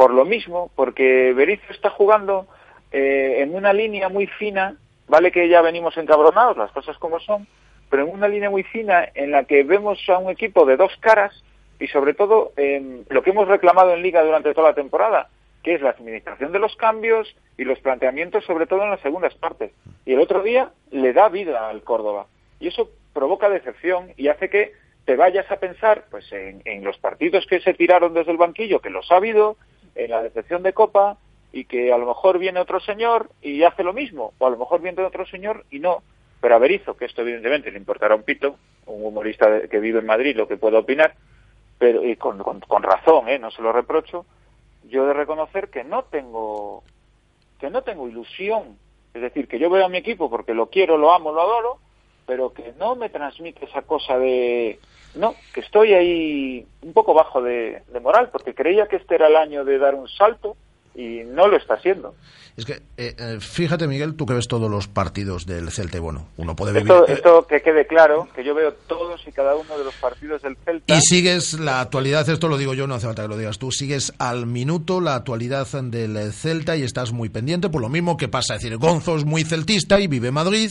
[SPEAKER 20] por lo mismo, porque Berizzo está jugando eh, en una línea muy fina, vale que ya venimos encabronados, las cosas como son, pero en una línea muy fina en la que vemos a un equipo de dos caras y sobre todo eh, lo que hemos reclamado en Liga durante toda la temporada, que es la administración de los cambios y los planteamientos sobre todo en las segundas partes. Y el otro día le da vida al Córdoba. Y eso provoca decepción y hace que te vayas a pensar pues en, en los partidos que se tiraron desde el banquillo, que los ha habido, en la decepción de Copa y que a lo mejor viene otro señor y hace lo mismo, o a lo mejor viene otro señor y no. Pero a Berizo, que esto evidentemente le importará un pito, un humorista que vive en Madrid, lo que pueda opinar, pero y con, con, con razón, ¿eh? no se lo reprocho, yo de reconocer que no tengo que no tengo ilusión, es decir, que yo veo a mi equipo porque lo quiero, lo amo, lo adoro, pero que no me transmite esa cosa de no, que estoy ahí un poco bajo de, de, moral, porque creía que este era el año de dar un salto y no lo está haciendo.
[SPEAKER 2] Es que, eh, fíjate, Miguel, tú que ves todos los partidos del Celta, y bueno, uno puede vivir...
[SPEAKER 20] Esto, esto, que quede claro, que yo veo todos y cada uno de los partidos del Celta...
[SPEAKER 2] Y sigues la actualidad, esto lo digo yo, no hace falta que lo digas tú, sigues al minuto la actualidad del Celta y estás muy pendiente, por lo mismo que pasa, es decir, Gonzo es muy celtista y vive en Madrid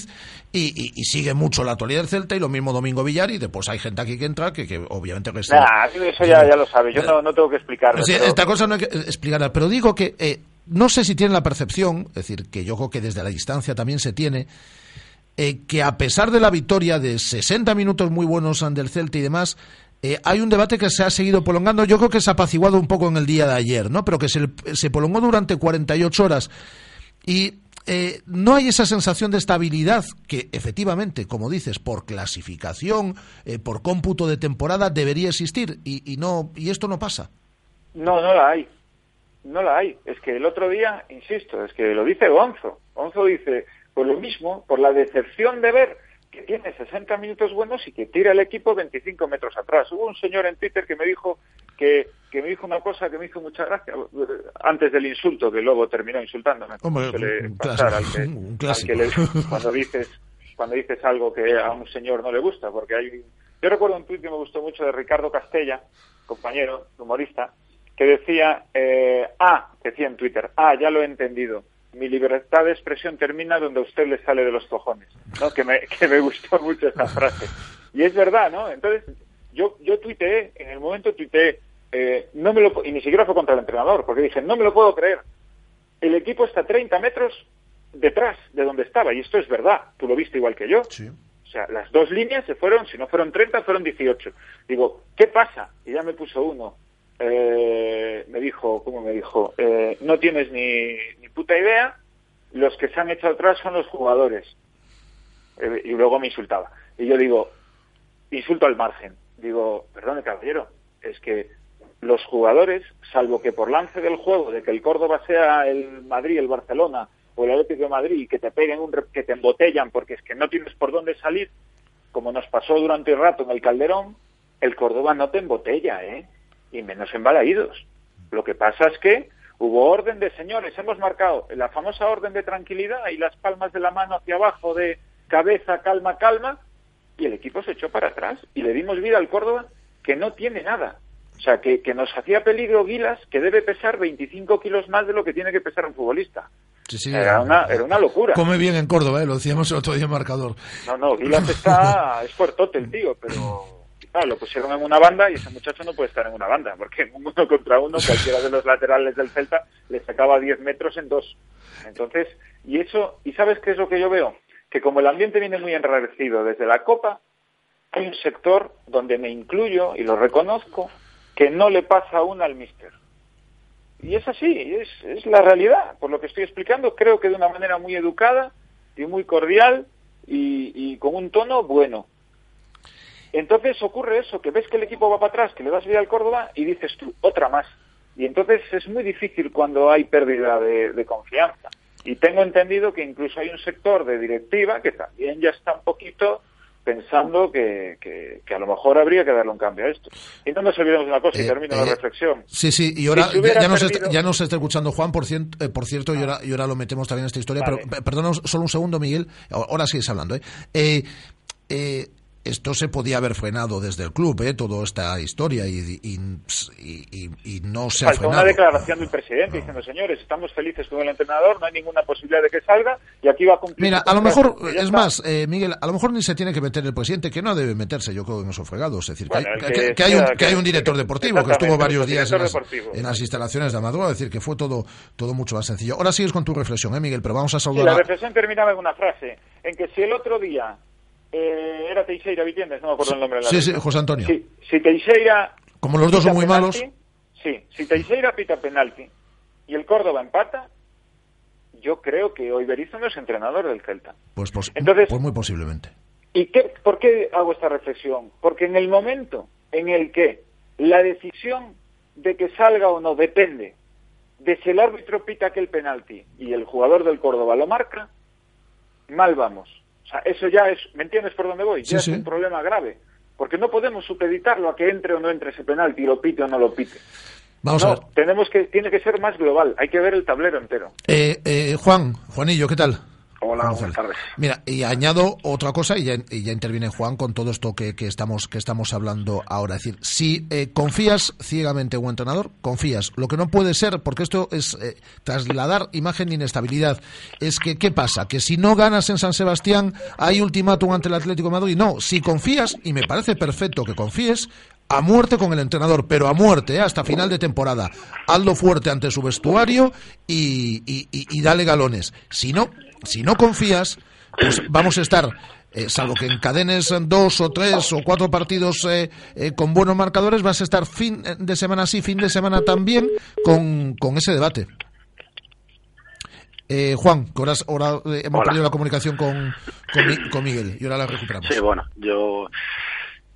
[SPEAKER 2] y, y, y, sigue mucho la actualidad del Celta y lo mismo Domingo Villar y después hay gente aquí que entra que, que obviamente... Que
[SPEAKER 20] está, nah, eso ya, ya lo sabe, yo no, no tengo que explicarlo.
[SPEAKER 2] Sí,
[SPEAKER 20] pero...
[SPEAKER 2] Esta cosa no hay que explicarla, pero digo que... Eh, no sé si tienen la percepción, es decir, que yo creo que desde la distancia también se tiene, eh, que a pesar de la victoria de 60 minutos muy buenos del Celta y demás, eh, hay un debate que se ha seguido prolongando, yo creo que se ha apaciguado un poco en el día de ayer, ¿no? Pero que se, se prolongó durante 48 horas. Y eh, no hay esa sensación de estabilidad que efectivamente, como dices, por clasificación, eh, por cómputo de temporada debería existir y, y, no y esto no pasa.
[SPEAKER 20] No, no la hay. No la hay. Es que el otro día, insisto, es que lo dice Gonzo. Gonzo dice, por lo mismo, por la decepción de ver que tiene 60 minutos buenos y que tira el equipo 25 metros atrás. Hubo un señor en Twitter que me dijo que, que me dijo una cosa que me hizo mucha gracia antes del insulto, que luego terminó insultándome.
[SPEAKER 2] Hombre, un clásico,
[SPEAKER 20] al que,
[SPEAKER 2] un clásico.
[SPEAKER 20] Al que le, cuando dices cuando dices algo que a un señor no le gusta, porque hay yo recuerdo un tuit que me gustó mucho de Ricardo Castella, compañero, humorista, que decía, eh, ah, decía en Twitter, ah, ya lo he entendido, mi libertad de expresión termina donde a usted le sale de los cojones, ¿no? Que me, que me gustó mucho esa frase. Y es verdad, ¿no? Entonces, yo, yo tuiteé, en el momento tuiteé, eh, no me lo, y ni siquiera fue contra el entrenador, porque dije, no me lo puedo creer. El equipo está 30 metros detrás de donde estaba, y esto es verdad, tú lo viste igual que yo. O sea, las dos líneas se fueron, si no fueron 30, fueron 18. Digo, ¿qué pasa? Y ya me puso uno. Eh, me dijo, ¿cómo me dijo? Eh, no tienes ni, ni puta idea, los que se han hecho atrás son los jugadores. Eh, y luego me insultaba. Y yo digo, insulto al margen. Digo, perdone caballero, es que los jugadores, salvo que por lance del juego, de que el Córdoba sea el Madrid, el Barcelona o el Atlético de Madrid y que te peguen un, que te embotellan porque es que no tienes por dónde salir, como nos pasó durante el rato en el Calderón, el Córdoba no te embotella, ¿eh? Y menos en Balaídos. Lo que pasa es que hubo orden de señores, hemos marcado la famosa orden de tranquilidad y las palmas de la mano hacia abajo de cabeza, calma, calma, y el equipo se echó para atrás y le dimos vida al Córdoba que no tiene nada. O sea, que, que nos hacía peligro Guilas, que debe pesar 25 kilos más de lo que tiene que pesar un futbolista.
[SPEAKER 2] Sí, sí,
[SPEAKER 20] Era una, era una locura.
[SPEAKER 2] Come bien en Córdoba, ¿eh? lo decíamos el otro día en marcador.
[SPEAKER 20] No, no, Guilas está, es fuertote el tío, pero claro, lo pusieron en una banda y ese muchacho no puede estar en una banda, porque en un uno contra uno cualquiera de los laterales del Celta le sacaba 10 metros en dos. Entonces, y eso, ¿y sabes qué es lo que yo veo? Que como el ambiente viene muy enrarecido desde la Copa, hay un sector donde me incluyo y lo reconozco, que no le pasa una al míster. Y es así, es, es la realidad. Por lo que estoy explicando, creo que de una manera muy educada y muy cordial y con un tono bueno. Entonces ocurre eso, que ves que el equipo va para atrás, que le das vida al Córdoba y dices tú, otra más. Y entonces es muy difícil cuando hay pérdida de, de confianza. Y tengo entendido que incluso hay un sector de directiva que también ya está un poquito pensando que, que, que a lo mejor habría que darle un cambio a esto. Y no nos olvidemos de una cosa, y termino la
[SPEAKER 2] eh,
[SPEAKER 20] reflexión.
[SPEAKER 2] Sí, sí, y ahora
[SPEAKER 20] Si hubiera
[SPEAKER 2] ya, nos
[SPEAKER 20] perdido-
[SPEAKER 2] está, ya nos está escuchando Juan, por, cien- eh, por cierto, y, ahora, y ahora lo metemos también en esta historia,
[SPEAKER 20] Vale.
[SPEAKER 2] pero pe- perdona solo un segundo, Miguel, ahora sigues hablando. ¿eh? Esto se podía haber frenado desde el club, ¿eh? toda esta historia, y, y, y- y- y no se ha
[SPEAKER 20] Falta
[SPEAKER 2] frenado.
[SPEAKER 20] una declaración del presidente diciendo, señores, estamos felices con el entrenador, no hay ninguna posibilidad de que salga y aquí va a cumplir.
[SPEAKER 2] Mira, a lo
[SPEAKER 20] contrato".
[SPEAKER 2] mejor, es más, eh, Miguel, a lo mejor ni se tiene que meter el presidente, que no debe meterse, yo creo, en esos fregados. Es decir, que
[SPEAKER 20] Bueno,
[SPEAKER 2] hay- que,
[SPEAKER 20] que
[SPEAKER 2] que- que hay un, que hay un director deportivo que estuvo varios días en las, en las instalaciones de Amador, es decir, que fue todo, todo mucho más sencillo. Ahora sigues con tu reflexión, ¿eh, Miguel? Pero vamos a
[SPEAKER 20] Sí,
[SPEAKER 2] saludar
[SPEAKER 20] la
[SPEAKER 2] a...
[SPEAKER 20] reflexión terminaba en una frase, en que si el otro día eh, era Teixeira Vitiendes, no me acuerdo el nombre de la
[SPEAKER 2] Sí, sí. José Antonio.
[SPEAKER 20] Sí, si Teixeira
[SPEAKER 2] Como los dos son muy
[SPEAKER 20] penalti,
[SPEAKER 2] malos,
[SPEAKER 20] Sí, si Teixeira pita penalti y el Córdoba empata, yo creo que hoy Berizzo no es entrenador del Celta.
[SPEAKER 2] pues, pos-
[SPEAKER 20] Entonces-
[SPEAKER 2] pues muy posiblemente.
[SPEAKER 20] ¿Y qué, por qué hago esta reflexión? Porque en el momento en el que la decisión de que salga o no depende de si el árbitro pita aquel penalti y el jugador del Córdoba lo marca, mal vamos. O sea, eso ya es, ¿me entiendes por dónde voy?
[SPEAKER 2] Sí,
[SPEAKER 20] ya
[SPEAKER 2] sí.
[SPEAKER 20] es un problema grave. Porque no podemos supeditarlo a que entre o no entre ese penalti, lo pite o no lo pite.
[SPEAKER 2] Vamos
[SPEAKER 20] no,
[SPEAKER 2] a ver.
[SPEAKER 20] tenemos que, tiene que ser más global, hay que ver el tablero entero.
[SPEAKER 2] Eh, eh, Juan, Juanillo, ¿qué tal?
[SPEAKER 21] Hola, buenas tardes.
[SPEAKER 2] Mira, y añado otra cosa y ya, y ya interviene Juan con todo esto que, que estamos que estamos hablando ahora. Es decir, si eh, confías ciegamente en un entrenador, confías. Lo que no puede ser, porque esto es eh, trasladar imagen de inestabilidad, es que ¿qué pasa? Que si no ganas en San Sebastián hay ultimátum ante el Atlético de Madrid. No, si confías, y me parece perfecto que confíes, a muerte con el entrenador, pero a muerte, ¿eh? hasta final de temporada. Hazlo fuerte ante su vestuario y, y- y- y dale galones. Si no, si no confías, pues vamos a estar, eh, salvo que encadenes dos o tres o cuatro partidos eh, eh, con buenos marcadores, vas a estar fin de semana sí, fin de semana también con, con ese debate. Eh, Juan, que ahora, ahora, hemos
[SPEAKER 21] Hola.
[SPEAKER 2] perdido la comunicación con, con, con Miguel y ahora la recuperamos.
[SPEAKER 21] Sí, bueno, yo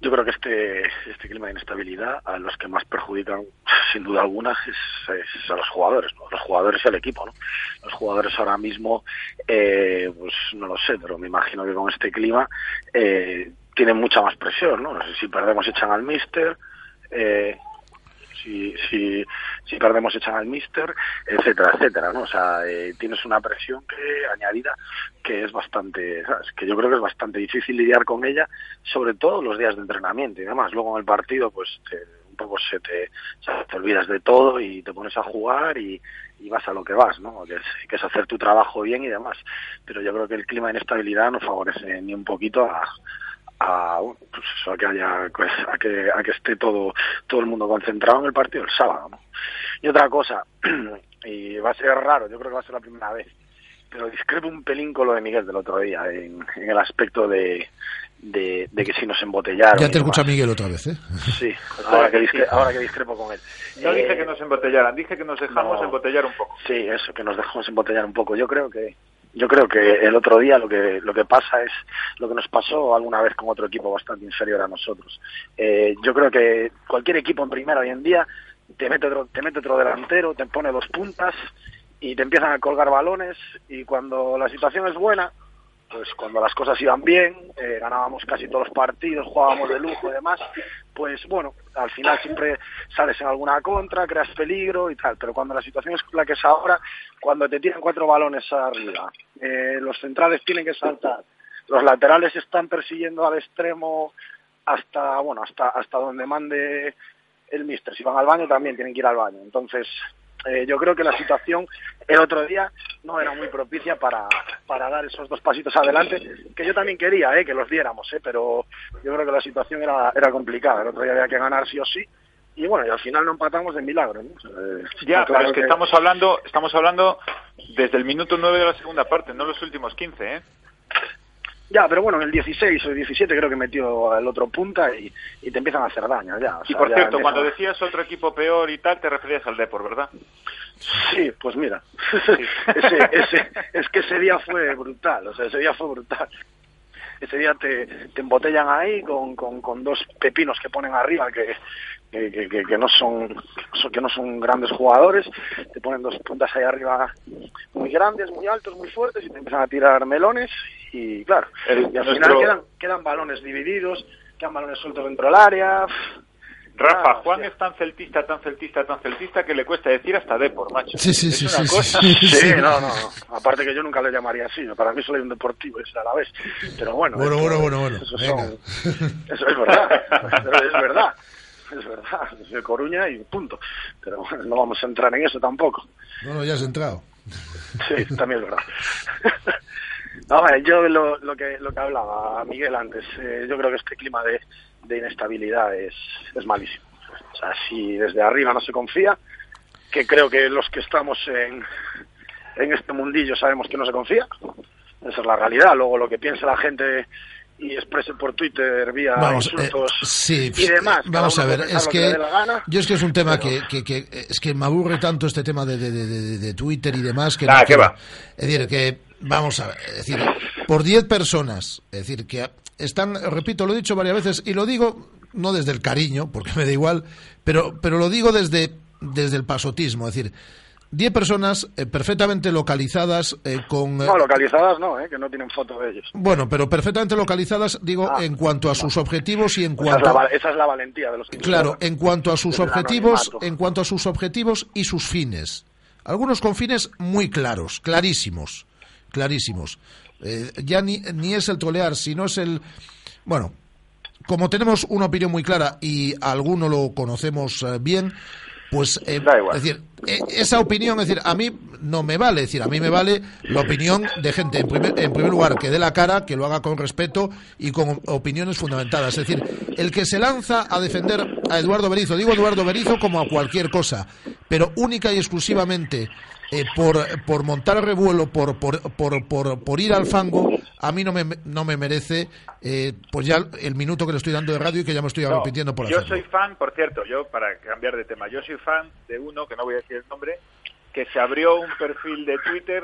[SPEAKER 21] yo creo que este este clima de inestabilidad a los que más perjudican, sin duda alguna, es, a los jugadores, ¿no? Los jugadores y al equipo, ¿no? Los jugadores ahora mismo, eh, pues no lo sé, pero me imagino que con este clima eh, tienen mucha más presión, ¿no? No sé si perdemos echan al míster, eh, si, si, si perdemos echan al míster, etcétera, etcétera, ¿no? O sea, eh, tienes una presión que añadida que es bastante, ¿sabes? que yo creo que es bastante difícil lidiar con ella, sobre todo los días de entrenamiento y demás. Luego en el partido, pues te- un poco se te, o sea, te olvidas de todo y te pones a jugar y, y vas a lo que vas, ¿no? Que es, que es hacer tu trabajo bien y demás. Pero yo creo que el clima de inestabilidad no favorece ni un poquito a, a, pues eso, a que haya pues, a que a que esté todo todo el mundo concentrado en el partido el sábado ¿no? y otra cosa y va a ser raro yo creo que va a ser la primera vez pero discrepo un pelín con lo de Miguel del otro día en, en el aspecto de, de, de que si nos embotellaron
[SPEAKER 2] Ya te escucha Miguel otra vez, ¿eh?
[SPEAKER 21] sí ahora que, discre- ahora que discrepo con él
[SPEAKER 20] No
[SPEAKER 21] Eh,
[SPEAKER 20] dije que nos embotellaran, dije que nos dejamos
[SPEAKER 21] no.
[SPEAKER 20] embotellar un poco.
[SPEAKER 21] Sí, eso, que nos dejamos embotellar un poco. Yo creo que yo creo que el otro día lo que lo que pasa es lo que nos pasó alguna vez con otro equipo bastante inferior a nosotros. Eh, yo creo que cualquier equipo en primera hoy en día te mete otro, te mete otro delantero, te pone dos puntas y te empiezan a colgar balones y cuando la situación es buena pues cuando las cosas iban bien, eh, ganábamos casi todos los partidos, jugábamos de lujo y demás, pues bueno, al final siempre sales en alguna contra, creas peligro y tal, pero cuando la situación es la que es ahora, cuando te tiran cuatro balones arriba, eh, los centrales tienen que saltar, los laterales están persiguiendo al extremo hasta, bueno, hasta, hasta donde mande el mister, si van al baño también tienen que ir al baño, entonces eh, yo creo que la situación el otro día no era muy propicia para, para dar esos dos pasitos adelante, que yo también quería eh, que los diéramos, eh, pero yo creo que la situación era, era complicada. El otro día había que ganar sí o sí, y bueno, y al final no empatamos de milagro. ¿no? Eh,
[SPEAKER 20] Ya, pero es que estamos hablando, estamos hablando desde el minuto 9 de la segunda parte, no los últimos 15, ¿eh?
[SPEAKER 21] Ya, pero bueno, en el 16 o el 17 creo que metió el otro punta y, y te empiezan a hacer daño ya. o
[SPEAKER 20] Y por
[SPEAKER 21] ya
[SPEAKER 20] cierto,
[SPEAKER 21] empiezan-
[SPEAKER 20] cuando decías otro equipo peor y tal, te referías al Depor, ¿verdad?
[SPEAKER 21] Sí, pues mira, ese, ese, es que ese día fue brutal, o sea, ese día fue brutal. Ese día te, te embotellan ahí con, con, con dos pepinos que ponen arriba que- que- que no son que no son grandes jugadores, te ponen dos puntas ahí arriba muy grandes, muy altos, muy fuertes y te empiezan a tirar melones y claro,
[SPEAKER 20] El-
[SPEAKER 21] y al
[SPEAKER 20] nuestro-
[SPEAKER 21] final quedan, quedan balones divididos, quedan balones sueltos dentro del área.
[SPEAKER 20] Rafa,
[SPEAKER 21] Ah,
[SPEAKER 20] Juan es tan celtista, tan celtista, tan celtista que le cuesta decir hasta Depor, macho.
[SPEAKER 2] Sí, sí,
[SPEAKER 20] Es
[SPEAKER 2] sí,
[SPEAKER 20] una
[SPEAKER 2] sí,
[SPEAKER 20] cosa-
[SPEAKER 2] sí, sí,
[SPEAKER 21] Sí,
[SPEAKER 2] sí.
[SPEAKER 21] no, no, no. Aparte que yo nunca le llamaría así. ¿no? Para mí solo hay un deportivo y es a la vez. Pero bueno.
[SPEAKER 2] Bueno,
[SPEAKER 21] es
[SPEAKER 2] bueno, bueno, bueno.
[SPEAKER 21] Eso, son- eso es verdad. Pero es verdad. Es verdad. Es de Coruña y punto. Pero bueno, no vamos a entrar en eso tampoco.
[SPEAKER 2] No, no, ya has entrado.
[SPEAKER 21] Sí, también es verdad. Yo lo, lo que lo que hablaba Miguel antes, eh, yo creo que este clima de, de inestabilidad es, es malísimo. O sea, si desde arriba no se confía, que creo que los que estamos en, en este mundillo sabemos que no se confía, esa es la realidad. Luego lo que piense la gente y exprese por Twitter vía
[SPEAKER 2] Vamos,
[SPEAKER 21] insultos
[SPEAKER 2] eh, sí,
[SPEAKER 21] y demás. cada
[SPEAKER 2] vamos a ver, es
[SPEAKER 21] lo
[SPEAKER 2] que
[SPEAKER 21] gana.
[SPEAKER 2] yo es que es un tema que, que, que- es que me aburre tanto este tema de, de, de, de- de Twitter y demás que
[SPEAKER 20] Nah,
[SPEAKER 2] no
[SPEAKER 20] ¿qué
[SPEAKER 2] quiero.
[SPEAKER 20] va?
[SPEAKER 2] Es decir, que vamos a ver, es decir, por 10 personas, es decir, que están, repito, lo he dicho varias veces y lo digo no desde el cariño, porque me da igual, pero pero lo digo desde desde el pasotismo, es decir, 10 personas eh, perfectamente localizadas eh, con eh,
[SPEAKER 21] No, localizadas no, eh, que no tienen foto de ellos.
[SPEAKER 2] bueno, pero perfectamente localizadas, digo, en cuanto a sus objetivos y en
[SPEAKER 21] Esa es,
[SPEAKER 2] cuanto
[SPEAKER 21] la, esa es la valentía de los que
[SPEAKER 2] Claro, en cuanto a sus objetivos, en cuanto a sus objetivos y sus fines. Algunos con fines muy claros, clarísimos, clarísimos. Eh, ya ni, ni es el trolear, sino es el... Bueno, como tenemos una opinión muy clara y alguno lo conocemos eh, bien, pues eh, es decir, esa opinión, es decir, a mí no me vale, es decir, a mí me vale la opinión de gente, en primer, en primer lugar, que dé la cara, que lo haga con respeto y con opiniones fundamentadas. Es decir, el que se lanza a defender a Eduardo Berizo, digo Eduardo Berizo como a cualquier cosa, pero única y exclusivamente eh, por, por montar revuelo, por, por, por, por, por ir al fango, a mí no me, no me merece eh, pues ya el minuto que le estoy dando de radio y que ya me estoy
[SPEAKER 20] No,
[SPEAKER 2] repitiendo por
[SPEAKER 20] yo
[SPEAKER 2] hacerlo.
[SPEAKER 20] soy fan, por cierto, yo para cambiar de tema, yo soy fan de uno, que no voy a decir el nombre, que se abrió un perfil de Twitter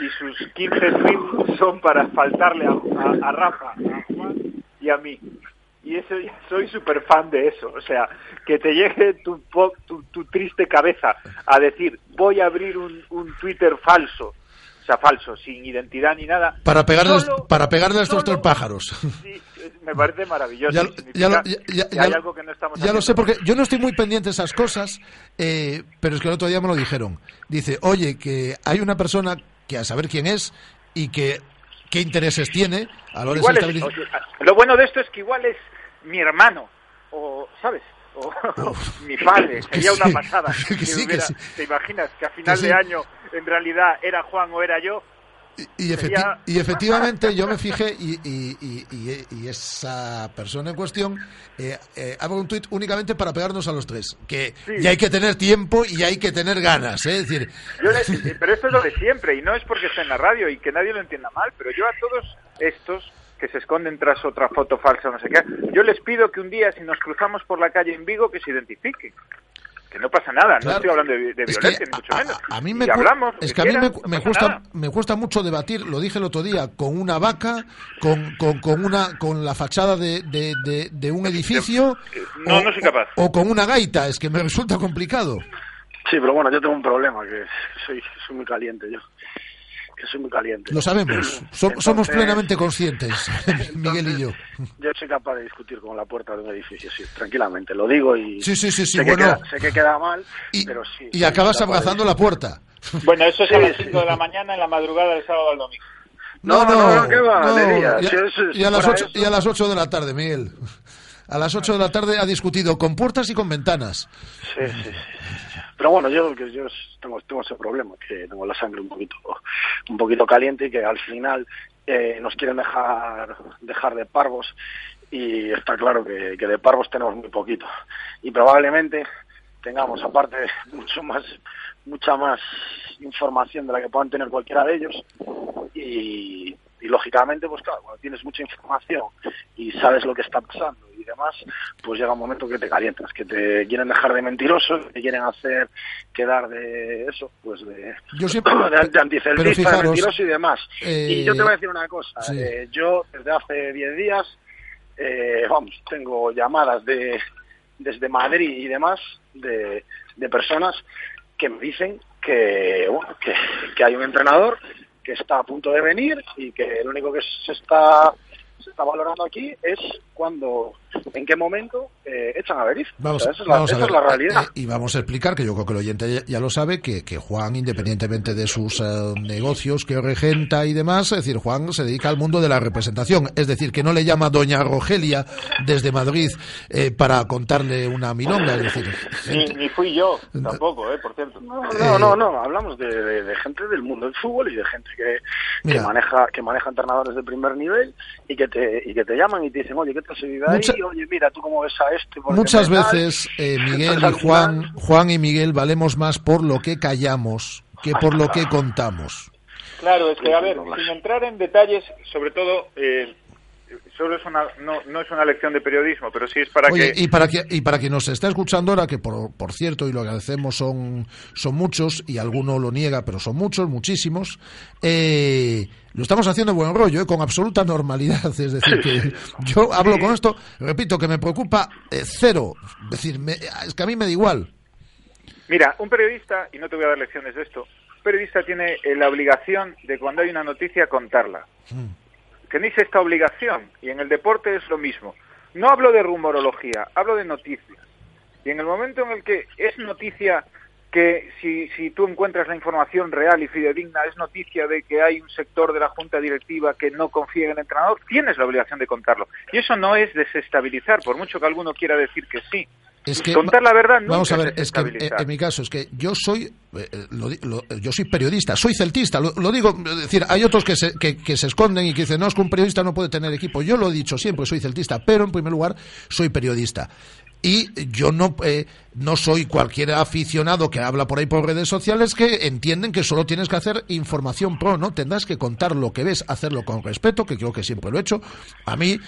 [SPEAKER 20] y sus 15 tweets son para faltarle a, a- a Rafa, a Juan y a mí. Y eso ya soy súper fan de eso. O sea, que te llegue tu, tu, tu triste cabeza a decir, voy a abrir un, un Twitter falso. O sea, falso, sin identidad ni nada.
[SPEAKER 2] Para pegarle,
[SPEAKER 20] Solo-
[SPEAKER 2] para pegarle a estos tres pájaros.
[SPEAKER 20] Sí, me parece maravilloso.
[SPEAKER 2] Ya, lo- ya lo- ya- ya- ya
[SPEAKER 20] hay
[SPEAKER 2] lo-
[SPEAKER 20] algo que no estamos
[SPEAKER 2] ya lo sé, porque yo no estoy muy pendiente de esas cosas, eh, pero es que el otro día me lo dijeron. Dice, oye, que hay una persona que a saber quién es y que qué intereses tiene a la hora de
[SPEAKER 20] Igual
[SPEAKER 2] ser
[SPEAKER 20] es-
[SPEAKER 2] estabiliz-
[SPEAKER 20] o- lo bueno de esto es que igual es mi hermano, o, ¿sabes? O mi padre, sería una
[SPEAKER 2] sí,
[SPEAKER 20] pasada.
[SPEAKER 2] que sí, que
[SPEAKER 20] hubiera-
[SPEAKER 2] sí.
[SPEAKER 20] ¿Te imaginas que a final
[SPEAKER 2] Que
[SPEAKER 20] de año en realidad era Juan o era yo?
[SPEAKER 2] Y, efecti-
[SPEAKER 21] Sería-
[SPEAKER 2] y efectivamente yo me fijé y, y- y- y- y esa persona en cuestión eh, eh, abre un tuit únicamente para pegarnos a los tres. Que y hay que tener tiempo y hay que tener ganas. ¿eh? Es decir,
[SPEAKER 20] Yo le- pero esto es lo de siempre, y no es porque esté en la radio y que nadie lo entienda mal, pero yo a todos estos que se esconden tras otra foto falsa o no sé qué, yo les pido que un día, si nos cruzamos por la calle en Vigo, que se identifiquen. Que no pasa nada, no estoy hablando de, de
[SPEAKER 2] Es
[SPEAKER 20] violencia,
[SPEAKER 2] que
[SPEAKER 20] ni mucho menos.
[SPEAKER 2] a mí
[SPEAKER 20] Y
[SPEAKER 2] me,
[SPEAKER 20] hablamos,
[SPEAKER 2] es que a mí me,
[SPEAKER 20] quieran,
[SPEAKER 2] cu-
[SPEAKER 20] no
[SPEAKER 2] me
[SPEAKER 20] nada.
[SPEAKER 2] me cuesta mucho debatir lo dije el otro día con una vaca con, con, con una con la fachada de, de, de- de un edificio
[SPEAKER 21] No,
[SPEAKER 2] o,
[SPEAKER 21] no soy capaz.
[SPEAKER 2] o con una gaita es que me resulta complicado
[SPEAKER 21] Sí, pero bueno, yo tengo un problema, que soy, soy muy caliente yo. Que soy muy caliente.
[SPEAKER 2] lo sabemos So- somos plenamente conscientes Miguel y yo
[SPEAKER 21] Yo soy capaz de discutir con la puerta de un edificio, sí, tranquilamente. Lo digo y
[SPEAKER 2] Sí, sí, sí, sí,
[SPEAKER 21] sé, que
[SPEAKER 2] bueno.
[SPEAKER 21] queda, sé que queda mal, pero sí.
[SPEAKER 2] y acabas abrazando la puerta
[SPEAKER 20] Bueno, eso es
[SPEAKER 21] Sí,
[SPEAKER 20] a las
[SPEAKER 21] sí,
[SPEAKER 20] 5 de la mañana en la madrugada del sábado al domingo.
[SPEAKER 21] No, no, no, ¿qué va?
[SPEAKER 2] no,
[SPEAKER 21] De día.
[SPEAKER 2] y, a-
[SPEAKER 21] Si eso es
[SPEAKER 2] y a las
[SPEAKER 21] para
[SPEAKER 2] ocho,
[SPEAKER 21] eso-
[SPEAKER 2] y a las 8 de la tarde Miguel a las 8 de la tarde ha discutido con puertas y con ventanas
[SPEAKER 21] Sí, sí, sí. Pero bueno, yo, yo tengo, tengo ese problema, que tengo la sangre un poquito, un poquito caliente y que al final eh, nos quieren dejar, dejar de parvos y está claro que, que de parvos tenemos muy poquito. Y probablemente tengamos, aparte, mucho más, mucha más información de la que puedan tener cualquiera de ellos y, y lógicamente, pues claro, cuando tienes mucha información y sabes lo que está pasando y demás, pues llega un momento que te calientas, que te quieren dejar de mentiroso, que te quieren hacer quedar de eso, pues de,
[SPEAKER 2] Yo siempre-
[SPEAKER 21] de, de mentiroso y demás.
[SPEAKER 2] eh,
[SPEAKER 21] y yo te voy a decir una cosa,
[SPEAKER 2] sí.
[SPEAKER 21] eh, yo desde hace 10 días, eh, vamos, tengo llamadas de desde Madrid y demás de, de personas que me dicen que, bueno, que, que hay un entrenador que está a punto de venir y que lo único que se está se está valorando aquí es cuando, en qué momento eh, echan a Berizzo.
[SPEAKER 2] Vamos,
[SPEAKER 21] O sea, esa es la,
[SPEAKER 2] vamos a
[SPEAKER 21] esa
[SPEAKER 2] ver.
[SPEAKER 21] es la realidad.
[SPEAKER 2] Eh, y vamos a explicar, que yo creo que el oyente ya, ya lo sabe, que, que Juan, independientemente de sus eh, negocios que regenta y demás, es decir, Juan se dedica al mundo de la representación. Es decir, que no le llama doña Rogelia desde Madrid eh, para contarle una milonga. Es decir,
[SPEAKER 20] Ni, ni fui yo, tampoco, ¿eh? Por cierto.
[SPEAKER 21] No, no, no, no, hablamos de, de- de gente del mundo del fútbol y de gente que, que maneja que maneja entrenadores de primer nivel y que te y que te llaman y te dicen, oye, ¿qué te has seguido ahí?
[SPEAKER 2] Mucha-
[SPEAKER 21] Oye, mira, ¿tú cómo ves a este? ¿Por qué
[SPEAKER 2] muchas
[SPEAKER 21] me tal?".
[SPEAKER 2] veces eh, Miguel y Juan, Juan y Miguel valemos más por lo que callamos que por lo que contamos.
[SPEAKER 20] Claro, es que, a ver, sin entrar en detalles, sobre todo, eh, solo es una, no, no es una lección de periodismo, pero sí es para
[SPEAKER 2] Oye,
[SPEAKER 20] que...
[SPEAKER 2] y para que y para quien nos está escuchando ahora, que por, por cierto, y lo agradecemos, son, son muchos, y alguno lo niega, pero son muchos, muchísimos, eh, lo estamos haciendo buen rollo, eh, con absoluta normalidad. Es decir, que yo hablo con esto, repito, que me preocupa eh, cero. Es decir, me- es que a mí me da igual.
[SPEAKER 20] Mira, un periodista, y no te voy a dar lecciones de esto, un periodista tiene eh, la obligación de cuando hay una noticia contarla. Tenéis esta obligación y en el deporte es lo mismo. No hablo de rumorología, hablo de noticias. Y en el momento en el que es noticia que si, si tú encuentras la información real y fidedigna, es noticia de que hay un sector de la junta directiva que no confía en el entrenador, tienes la obligación de contarlo. Y eso no es desestabilizar, por mucho que alguno quiera decir que sí.
[SPEAKER 2] Es que,
[SPEAKER 20] Contar la verdad nunca
[SPEAKER 2] Vamos a ver, es que en,
[SPEAKER 20] desestabilizar.
[SPEAKER 2] en mi caso es que yo soy, eh, eh, lo lo- yo soy periodista, soy celtista, lo, lo digo, es decir, hay otros que se, que, que se esconden y que dicen, no, es que un periodista no puede tener equipo. Yo lo he dicho siempre, soy celtista, pero en primer lugar soy periodista. Y yo no, eh, no soy cualquier aficionado que habla por ahí por redes sociales que entienden que solo tienes que hacer información pro, ¿no? Tendrás que contar lo que ves, hacerlo con respeto, que creo que siempre lo he hecho. A mí,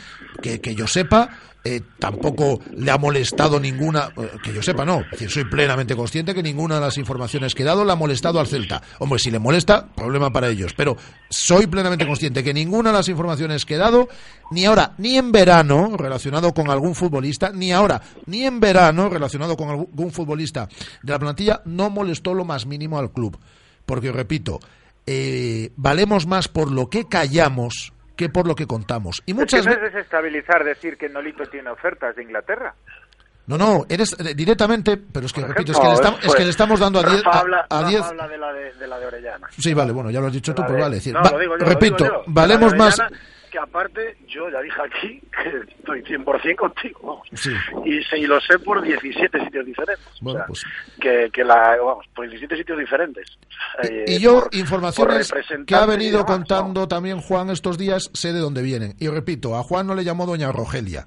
[SPEAKER 2] que, que yo sepa, eh, tampoco le ha molestado ninguna, eh, que yo sepa, no, es decir, soy plenamente consciente que ninguna de las informaciones que he dado le ha molestado al Celta. Hombre, si le molesta, problema para ellos, pero soy plenamente consciente que ninguna de las informaciones que he dado, ni ahora, ni en verano, relacionado con algún futbolista, ni ahora, ni en verano, relacionado con algún futbolista de la plantilla, no molestó lo más mínimo al club. Porque, repito, eh, valemos más por lo que callamos que por lo que contamos. Y
[SPEAKER 20] Es
[SPEAKER 2] muchas
[SPEAKER 20] que no
[SPEAKER 2] veces...
[SPEAKER 20] es desestabilizar decir que Nolito tiene ofertas de Inglaterra.
[SPEAKER 2] No, no, eres eh, directamente, pero es que repito, es que, le
[SPEAKER 21] es
[SPEAKER 2] estamos, es
[SPEAKER 21] fuera.
[SPEAKER 2] que le estamos dando a 10
[SPEAKER 21] Rafa
[SPEAKER 2] a-
[SPEAKER 21] habla,
[SPEAKER 2] a 10
[SPEAKER 21] habla de la de, de la de Orellana.
[SPEAKER 2] Sí, vale, bueno, ya lo has dicho tú, pero
[SPEAKER 21] de-
[SPEAKER 2] vale, es decir,
[SPEAKER 21] no,
[SPEAKER 2] va- repito, valemos más
[SPEAKER 21] que aparte yo ya dije aquí que estoy 100% contigo, vamos.
[SPEAKER 2] Sí.
[SPEAKER 21] Y, lo sé por 17 sitios diferentes.
[SPEAKER 2] Bueno,
[SPEAKER 21] o sea,
[SPEAKER 2] pues-
[SPEAKER 21] que, que la, vamos, por 17 sitios diferentes. Eh,
[SPEAKER 2] Y yo,
[SPEAKER 21] por- por
[SPEAKER 2] informaciones que ha venido
[SPEAKER 21] demás,
[SPEAKER 2] contando también Juan estos días, sé de dónde vienen. Y repito, a Juan no le llamó doña Rogelia.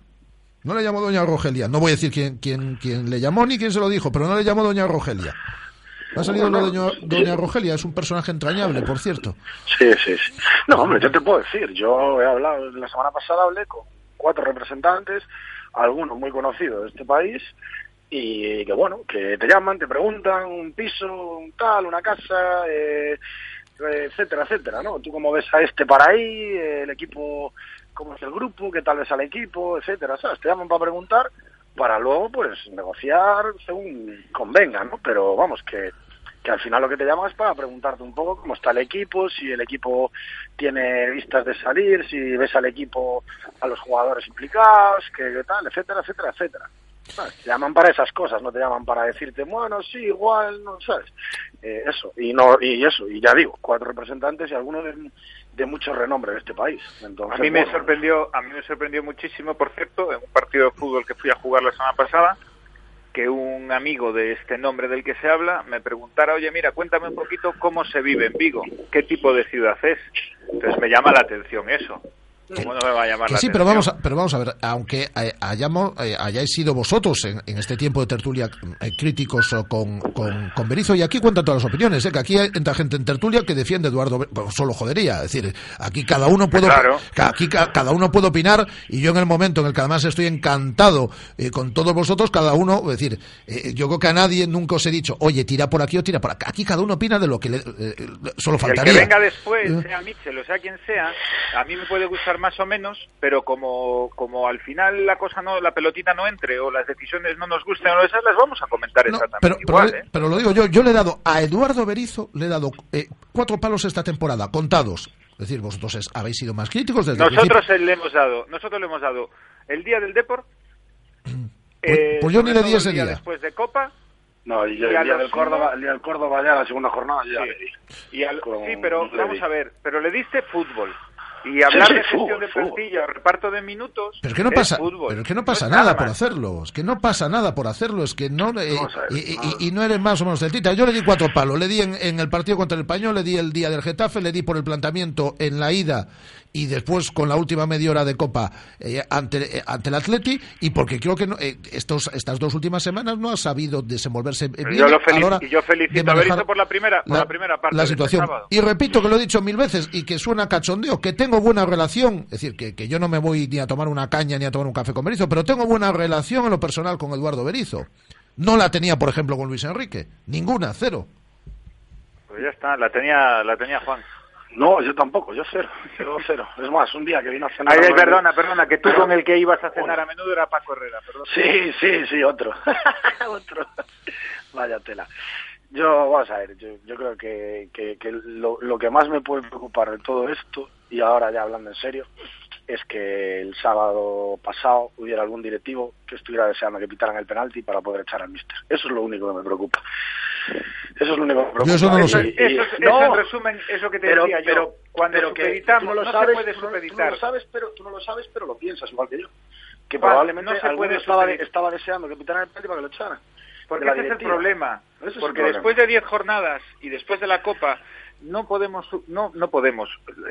[SPEAKER 2] No le llamó doña Rogelia. No voy a decir quién, quién, quién le llamó ni quién se lo dijo, pero no le llamó doña Rogelia. Ha salido lo de doña, doña Rogelia, es un personaje entrañable, por cierto.
[SPEAKER 21] Sí, sí, sí. No, hombre, yo te puedo decir, yo he hablado, la semana pasada hablé con cuatro representantes, algunos muy conocidos de este país, y que bueno, que te llaman, te preguntan un piso, un tal, una casa, eh, etcétera, etcétera, ¿no? Tú cómo ves a este para ahí, el equipo, cómo es el grupo, qué tal ves al equipo, etcétera, ¿sabes? Te llaman para preguntar para luego, pues, negociar según convenga, ¿no? Pero vamos, que, que al final lo que te llaman es para preguntarte un poco cómo está el equipo, si el equipo tiene vistas de salir, si ves al equipo, a los jugadores implicados, qué, tal, etcétera, etcétera, etcétera. Te llaman para esas cosas, no te llaman para decirte, bueno, sí, igual, no sabes. Eh, eso, y no y eso, y ya digo, cuatro representantes y algunos de, mucho renombre de este país. Entonces,
[SPEAKER 20] A mí me
[SPEAKER 21] bueno,
[SPEAKER 20] sorprendió, a mí me sorprendió muchísimo, por cierto, en un partido de fútbol que fui a jugar la semana pasada, que un amigo de este nombre del que se habla me preguntara, oye, mira, cuéntame un poquito cómo se vive en Vigo, qué tipo de ciudad es. Entonces me llama la atención eso. ¿Cómo no me va a llamar
[SPEAKER 2] Que
[SPEAKER 20] la
[SPEAKER 2] sí,
[SPEAKER 20] atención?
[SPEAKER 2] pero vamos, a, pero vamos a ver, aunque hayamos, eh, hayáis sido vosotros en, en este tiempo de tertulia eh, críticos con, con, con Berizzo, y aquí cuentan todas las opiniones, eh, que aquí hay- entra gente en tertulia que defiende a Eduardo bueno, solo jodería, es decir, aquí cada uno puede,
[SPEAKER 20] Claro.
[SPEAKER 2] aquí ca- cada uno puede opinar, y yo en el momento en el que además estoy encantado eh, con todos vosotros, cada uno, es decir, eh, yo creo que a nadie nunca os he dicho, oye, tira por aquí o tira por acá, aquí cada uno opina de lo que le, solo
[SPEAKER 20] el
[SPEAKER 2] faltaría.
[SPEAKER 20] que venga después, sea Mitchell o sea quien sea, a mí me puede gustar más o menos, pero como, como al final la cosa no, la pelotita no entre o las decisiones no nos gusten o esas, las vamos a comentar exactamente
[SPEAKER 2] pero,
[SPEAKER 20] igual, ¿eh?
[SPEAKER 2] pero lo digo yo, yo le he dado a Eduardo Berizo, le he dado eh, cuatro palos esta temporada, contados. Es decir, vosotros es- habéis sido más críticos desde
[SPEAKER 20] Nosotros le hemos dado, nosotros le hemos dado el día del Deport,
[SPEAKER 2] Pues- pues yo ni le di
[SPEAKER 20] el
[SPEAKER 2] ese día.
[SPEAKER 20] después de Copa,
[SPEAKER 21] No, y,
[SPEAKER 20] Y
[SPEAKER 21] el
[SPEAKER 20] a
[SPEAKER 21] día del Córdoba,
[SPEAKER 20] uno-
[SPEAKER 21] el día del Córdoba ya la segunda jornada ya le di.
[SPEAKER 20] y al-
[SPEAKER 21] Con-
[SPEAKER 20] sí, pero vamos a ver, pero le diste fútbol. Y hablar
[SPEAKER 21] sí,
[SPEAKER 20] de gestión
[SPEAKER 21] fútbol,
[SPEAKER 20] de plantilla, reparto de minutos,
[SPEAKER 2] Pero es que no pasa,
[SPEAKER 20] fútbol.
[SPEAKER 2] pero es que no pasa nada por hacerlo, es que no pasa nada por hacerlo, es que no eh, y no eres más o menos celtita. Yo le di cuatro palos, le di en, en el partido contra el Español, le di el día del Getafe, le di por el planteamiento en la ida y después con la última media hora de Copa eh, ante, eh, ante el Atleti y porque creo que no, eh, estos estas dos últimas semanas no ha sabido desenvolverse bien
[SPEAKER 20] Yo lo
[SPEAKER 2] a la
[SPEAKER 20] felici-
[SPEAKER 2] hora
[SPEAKER 20] y yo felicito a
[SPEAKER 2] manejar
[SPEAKER 20] Berizzo por la primera, por la, primera parte
[SPEAKER 2] la
[SPEAKER 20] este
[SPEAKER 2] situación. y repito que lo he dicho mil veces y que suena cachondeo, que tengo buena relación, es decir, que, que yo no me voy ni a tomar una caña ni a tomar un café con Berizzo, pero tengo buena relación en lo personal con Eduardo Berizzo. No la tenía, por ejemplo, con Luis Enrique. Ninguna, cero.
[SPEAKER 20] Pues ya está, la tenía, la tenía Juan.
[SPEAKER 21] No, yo tampoco, yo cero, cero, cero. Es más, un día que vino a cenar...
[SPEAKER 20] Ay,
[SPEAKER 21] a
[SPEAKER 20] perdona, perdona, que tú con el que ibas a cenar a menudo era Paco Herrera, perdón.
[SPEAKER 21] Sí, sí, sí, otro. otro. Vaya tela. Yo, vamos a ver, yo, yo creo que, que, que lo, lo que más me puede preocupar de todo esto, y ahora ya hablando en serio, es que el sábado pasado hubiera algún directivo que estuviera deseando que pitaran el penalti para poder echar al míster. Eso es lo único que me preocupa. Eso es lo único que me preocupa.
[SPEAKER 2] Yo eso no lo sé.
[SPEAKER 21] Y- y-
[SPEAKER 20] Eso, es-
[SPEAKER 21] no,
[SPEAKER 20] eso en resumen es lo que te
[SPEAKER 21] pero-
[SPEAKER 20] decía yo.
[SPEAKER 21] pero-
[SPEAKER 20] Cuando
[SPEAKER 21] pero que tú no lo
[SPEAKER 20] no
[SPEAKER 21] sabes,
[SPEAKER 20] se puede
[SPEAKER 21] tú no- tú no
[SPEAKER 20] supeditar.
[SPEAKER 21] lo sabes, pero tú no lo sabes, pero lo piensas igual que yo. Que probablemente
[SPEAKER 20] no se puede
[SPEAKER 21] estaba,
[SPEAKER 20] supeditar.
[SPEAKER 21] estaba deseando que pitaran el penalti para que lo echaran.
[SPEAKER 20] Porque ese es el problema.
[SPEAKER 21] Ese es el
[SPEAKER 20] Porque
[SPEAKER 21] problema.
[SPEAKER 20] después de 10 jornadas y después de la Copa, no podemos, no, no podemos.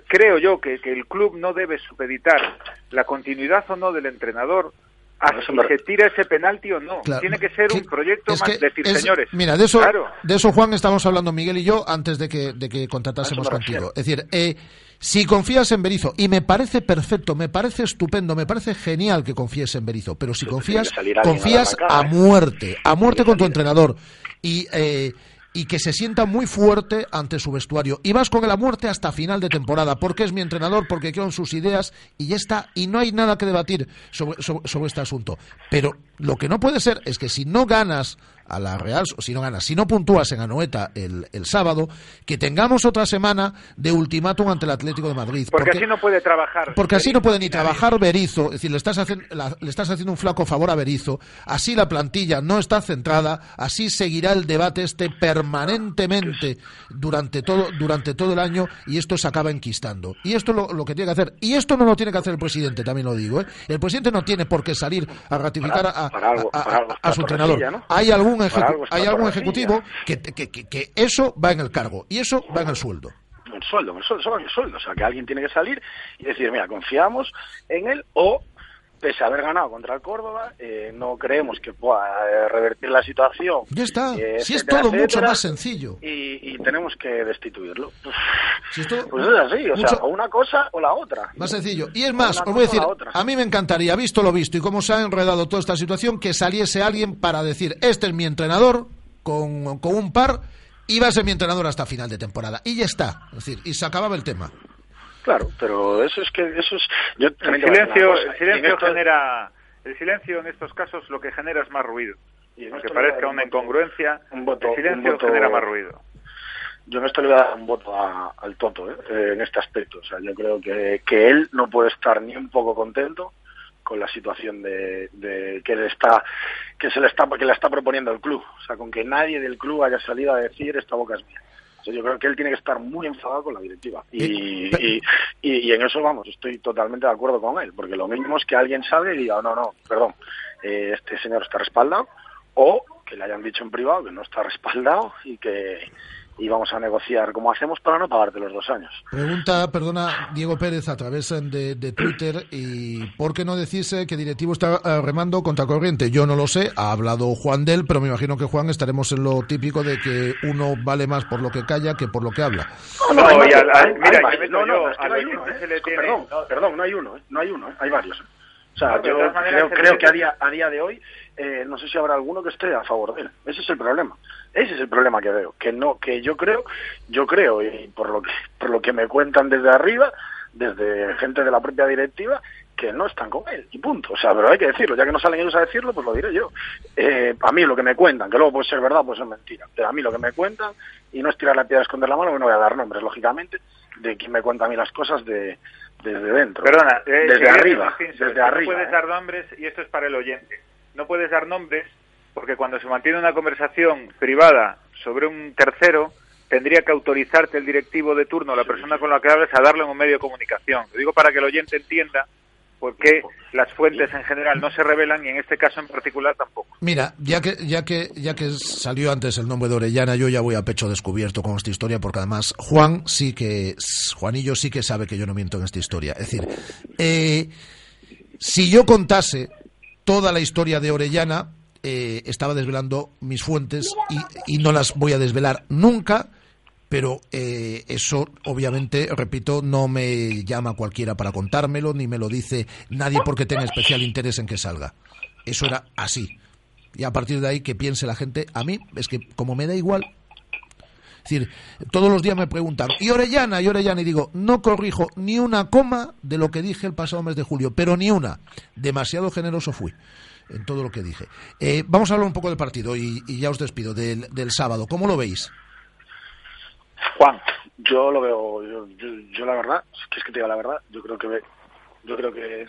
[SPEAKER 20] Creo yo que, que el club no debe supeditar la continuidad o no del entrenador a si
[SPEAKER 21] me-
[SPEAKER 20] se tira ese penalti o no.
[SPEAKER 2] Claro.
[SPEAKER 20] Tiene que ser un proyecto
[SPEAKER 2] Es
[SPEAKER 20] más
[SPEAKER 2] que
[SPEAKER 20] decir,
[SPEAKER 2] es-
[SPEAKER 20] señores.
[SPEAKER 2] Mira, de eso,
[SPEAKER 20] Claro.
[SPEAKER 2] de eso, Juan, estamos hablando Miguel y yo antes de que, de que contratásemos contigo. Es decir, eh, si confías en Berizzo, y me parece perfecto, me parece estupendo, me parece genial que confíes en Berizzo, pero si confías, confías a
[SPEAKER 21] ¿eh?
[SPEAKER 2] muerte, a muerte con tu entrenador. Y, eh, y que se sienta muy fuerte ante su vestuario. Y vas con él a muerte hasta final de temporada, porque es mi entrenador, porque creo en sus ideas, y ya está. Y no hay nada que debatir sobre, sobre este asunto. Pero lo que no puede ser es que si no ganas a la Real, si no ganas, si no puntúas en Anoeta el, el sábado, que tengamos otra semana de ultimátum ante el Atlético de Madrid.
[SPEAKER 20] Porque, así no puede trabajar.
[SPEAKER 2] Porque así no puede ni trabajar Berizo, es decir, le estás, haciendo, la- le estás haciendo un flaco favor a Berizo, así la plantilla no está centrada, así seguirá el debate este permanentemente durante todo, durante todo el año y esto se acaba enquistando. Y esto es lo, lo que tiene que hacer. Y esto no lo tiene que hacer el presidente, también lo digo. ¿eh? El presidente no tiene por qué salir a ratificar a, a- su entrenador. Hay algún, Ejecu- hay algún ejecutivo que, que, que- que eso va en el cargo y eso va en el sueldo.
[SPEAKER 21] el sueldo, el sueldo, solo el sueldo. O sea, que alguien tiene que salir y decir, mira, confiamos en él o, pese a haber ganado contra el Córdoba, eh, no creemos que pueda eh, revertir la situación.
[SPEAKER 2] Ya está.
[SPEAKER 21] eh,
[SPEAKER 2] si es
[SPEAKER 21] etcétera,
[SPEAKER 2] todo mucho más sencillo.
[SPEAKER 21] Y, y tenemos que destituirlo.
[SPEAKER 2] Si es todo
[SPEAKER 21] Pues es así, o sea, o una cosa o la otra.
[SPEAKER 2] Más sencillo. Y es más, os voy a decir, a mí me encantaría, visto lo visto y cómo se ha enredado toda esta situación, que saliese alguien para decir, este es mi entrenador, con, con un par, y va a ser mi entrenador hasta final de temporada. Y ya está. Es decir, y se acababa el tema.
[SPEAKER 21] Claro, pero eso es que eso es yo
[SPEAKER 20] El silencio, el silencio
[SPEAKER 21] esto-
[SPEAKER 20] genera, el silencio en estos casos lo que genera es más ruido.
[SPEAKER 21] Y
[SPEAKER 20] Aunque parezca
[SPEAKER 21] un
[SPEAKER 20] una incongruencia,
[SPEAKER 21] un voto-
[SPEAKER 20] el silencio
[SPEAKER 21] voto-
[SPEAKER 20] genera más ruido.
[SPEAKER 21] Yo en esto le voy a dar un voto a- al Toto, ¿eh? Eh, en este aspecto. O sea, yo creo que, que él no puede estar ni un poco contento con la situación de, de que le está que se le está que le está proponiendo el club. O sea, con que nadie del club haya salido a decir esta boca es mía. Yo creo que él tiene que estar muy enfadado con la directiva. Y, y, y- y en eso, vamos, estoy totalmente de acuerdo con él. Porque lo mínimo es que alguien salga y diga, no, no, perdón, eh, este señor está respaldado. O que le hayan dicho en privado que no está respaldado y que y vamos a negociar cómo hacemos para no pagarte los dos años.
[SPEAKER 2] Pregunta, perdona, Diego Pérez a través eh, de, de Twitter, y ¿por qué no decirse que directivo está eh, remando contra corriente? Yo no lo sé, ha hablado Juan del, pero me imagino que Juan estaremos en lo típico de que uno vale más por lo que calla que por lo que habla.
[SPEAKER 21] No,
[SPEAKER 20] No, mira,
[SPEAKER 21] no, no,
[SPEAKER 20] yo,
[SPEAKER 21] es que
[SPEAKER 20] al
[SPEAKER 21] no hay uno, ¿eh? perdón, perdón, no hay uno, ¿eh? no hay uno, ¿eh? hay varios. ¿eh? O sea,
[SPEAKER 20] No,
[SPEAKER 21] yo creo, creo que a día, a día de hoy, eh, no sé si habrá alguno que esté a favor de él. Ese es el problema. Ese es el problema que veo. Que no, que yo creo, yo creo, y por lo que, por lo que me cuentan desde arriba, desde gente de la propia directiva, que no están con él, y punto. O sea, pero hay que decirlo, ya que no salen ellos a decirlo, pues lo diré yo. Eh, a mí lo que me cuentan, que luego puede ser verdad, puede ser mentira, pero a mí lo que me cuentan, y no es tirar la piedra a esconder la mano, que no voy a dar nombres, lógicamente, de quien me cuenta a mí las cosas de, desde dentro.
[SPEAKER 20] Perdona, eh,
[SPEAKER 21] desde arriba, desde
[SPEAKER 20] no
[SPEAKER 21] arriba.
[SPEAKER 20] puedes
[SPEAKER 21] ¿eh?
[SPEAKER 20] dar nombres, y esto es para el oyente, no puedes dar nombres porque cuando se mantiene una conversación privada sobre un tercero, tendría que autorizarte el directivo de turno, la persona con la que hablas, a darle en un medio de comunicación. Lo digo para que el oyente entienda por qué las fuentes en general no se revelan y en este caso en particular tampoco.
[SPEAKER 2] Mira, ya que, ya que, ya que salió antes el nombre de Orellana, yo ya voy a pecho descubierto con esta historia, porque además Juan sí que, Juanillo sí que sabe que yo no miento en esta historia. Es decir, eh, si yo contase toda la historia de Orellana, eh, estaba desvelando mis fuentes y, no las voy a desvelar nunca, pero eh, eso obviamente, repito, no me llama cualquiera para contármelo, ni me lo dice nadie porque tenga especial interés en que salga. Eso era así. Y a partir de ahí que piense la gente, a mí es que como me da igual. Decir, todos los días me preguntan, ¿y Orellana? ¿Y Orellana? Y digo, no corrijo ni una coma de lo que dije el pasado mes de julio, pero ni una. Demasiado generoso fui en todo lo que dije. Eh, vamos a hablar un poco del partido y, y ya os despido, del, del sábado. ¿Cómo lo veis?
[SPEAKER 21] Juan, yo lo veo, yo, yo, yo la verdad, que es que te diga la verdad, yo creo que yo creo que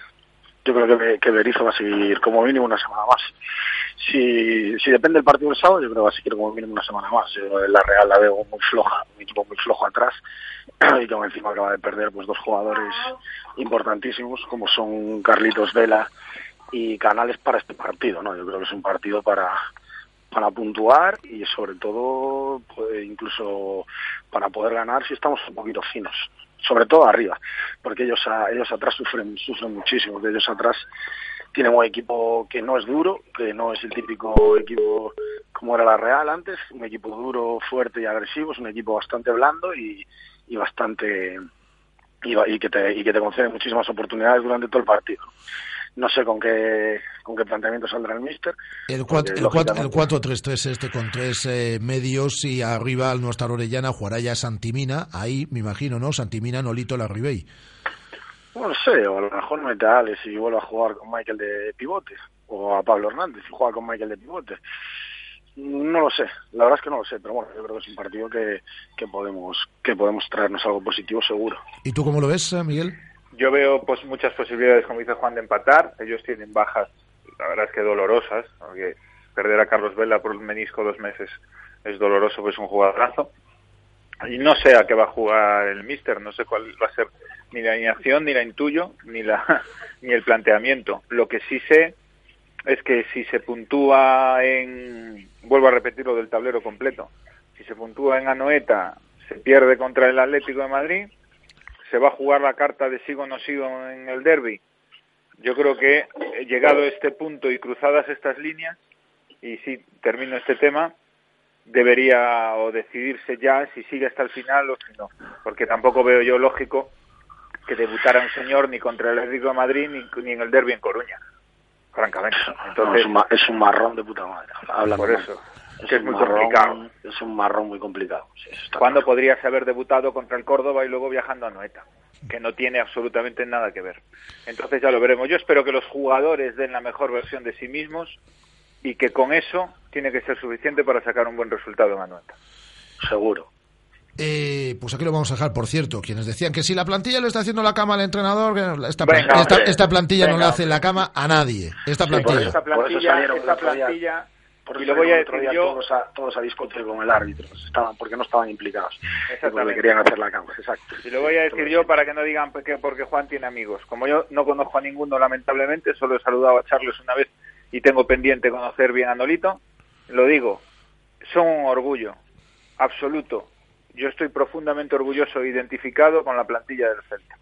[SPEAKER 21] yo creo que, que Berizzo va a seguir como mínimo una semana más. Si, si depende del partido del sábado, yo creo que va a seguir como mínimo una semana más. Yo en la Real la veo muy floja, un equipo muy flojo atrás y que encima acaba de perder pues dos jugadores importantísimos como son Carlitos Vela y Canales para este partido, ¿no? Yo creo que es un partido para para puntuar y sobre todo incluso para poder ganar si estamos un poquito finos sobre todo arriba porque ellos a- ellos atrás sufren sufren muchísimo porque ellos atrás tienen un equipo que no es duro que no es el típico equipo como era la Real antes un equipo duro fuerte y agresivo es un equipo bastante blando y, y bastante y, que te y que te concede muchísimas oportunidades durante todo el partido. No sé con qué con qué planteamiento saldrá el míster.
[SPEAKER 2] El
[SPEAKER 21] porque,
[SPEAKER 2] 4 el cuatro- el
[SPEAKER 21] lógicamente,
[SPEAKER 2] 4-3-3 este con tres eh, medios y arriba al no estar Orellana jugará ya Santimina, ahí me imagino, ¿no? Santimina, Nolito, la
[SPEAKER 21] No sé, o a lo mejor mete a Alex y vuelve a jugar con Michael de pivote, o a Pablo Hernández y juega con Michael de pivote. No lo sé, la verdad es que no lo sé, pero bueno, yo creo que es un partido que, que podemos que podemos traernos algo positivo seguro.
[SPEAKER 2] ¿Y tú cómo lo ves, eh, Miguel?
[SPEAKER 20] Yo veo pues muchas posibilidades, como dice Juan, de empatar. Ellos tienen bajas, la verdad es que dolorosas, porque perder a Carlos Vela por un menisco dos meses es doloroso, pues es un jugadorazo. Y no sé a qué va a jugar el míster, no sé cuál va a ser ni la alineación, ni la intuyo, ni la ni el planteamiento. Lo que sí sé es que si se puntúa en, vuelvo a repetir lo del tablero completo, si se puntúa en Anoeta, se pierde contra el Atlético de Madrid, se va a jugar la carta de sigo no sigo en el derby. Yo creo que eh, llegado a este punto y cruzadas estas líneas, y si termino este tema, debería o decidirse ya si sigue hasta el final o si no, porque tampoco veo yo lógico que debutara un señor ni contra el Atlético de Madrid ni, ni en el derby en Coruña, francamente.
[SPEAKER 21] No,
[SPEAKER 20] Entonces,
[SPEAKER 21] es, un, ma- es un marrón de puta madre. Hablando
[SPEAKER 20] por eso,
[SPEAKER 21] Es
[SPEAKER 20] que es
[SPEAKER 21] un
[SPEAKER 20] muy
[SPEAKER 21] marrón-
[SPEAKER 20] complicado.
[SPEAKER 21] Es un marrón muy complicado. sí,
[SPEAKER 20] ¿Cuándo podrías haber debutado contra el Córdoba y luego viajando a Noeta? Que no tiene absolutamente nada que ver. Entonces ya lo veremos. Yo espero que los jugadores den la mejor versión de sí mismos y que con eso tiene que ser suficiente para sacar un buen resultado en Anoeta.
[SPEAKER 21] Seguro.
[SPEAKER 2] Eh, pues aquí lo vamos a dejar, por cierto. Quienes decían que si la plantilla le está haciendo la cama al entrenador, que esta,
[SPEAKER 20] Venga,
[SPEAKER 2] esta-
[SPEAKER 20] hombre.
[SPEAKER 2] esta plantilla no le hace la cama a nadie. Esta
[SPEAKER 21] Sí, por
[SPEAKER 2] plantilla.
[SPEAKER 20] Esta
[SPEAKER 21] Por eso
[SPEAKER 20] plantilla,
[SPEAKER 21] salieron
[SPEAKER 20] esta plantilla
[SPEAKER 21] Por
[SPEAKER 20] y lo voy a decir
[SPEAKER 21] día
[SPEAKER 20] yo,
[SPEAKER 21] todos a, todos a discutir con el árbitro, estaban, porque no estaban implicados.
[SPEAKER 20] Exactamente.
[SPEAKER 21] querían hacer la cama, exacto.
[SPEAKER 20] y lo voy a decir yo para que no digan que porque Juan tiene amigos. Como yo no conozco a ninguno, lamentablemente, solo he saludado a Charles una vez y tengo pendiente conocer bien a Nolito, lo digo, son un orgullo absoluto. Yo estoy profundamente orgulloso e identificado con la plantilla del Celta.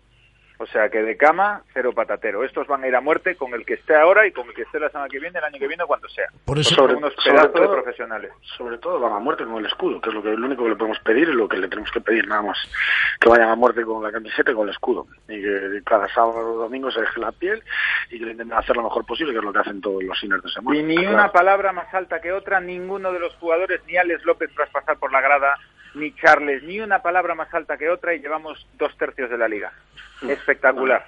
[SPEAKER 20] O sea que de cama, cero patatero. Estos van a ir a muerte con el que esté ahora y con el que esté la semana que viene, el año que viene, cuando sea.
[SPEAKER 2] Por eso-
[SPEAKER 20] Son
[SPEAKER 21] Sobre-
[SPEAKER 20] unos
[SPEAKER 21] sobre
[SPEAKER 20] pedazos de profesionales.
[SPEAKER 21] Sobre todo van a muerte con el escudo, que es lo, que, lo único que le podemos pedir y lo que le tenemos que pedir nada más. Que vayan a muerte con la camiseta y con el escudo. Y que cada sábado o domingo se deje la piel y que lo intenten hacer lo mejor posible, que es lo que hacen todos los inners de semana.
[SPEAKER 20] Y ni
[SPEAKER 21] Claro.
[SPEAKER 20] una palabra más alta que otra, ninguno de los jugadores, ni Alex López tras pasar por la grada, ni Charles, ni una palabra más alta que otra y llevamos dos tercios de la liga. Espectacular.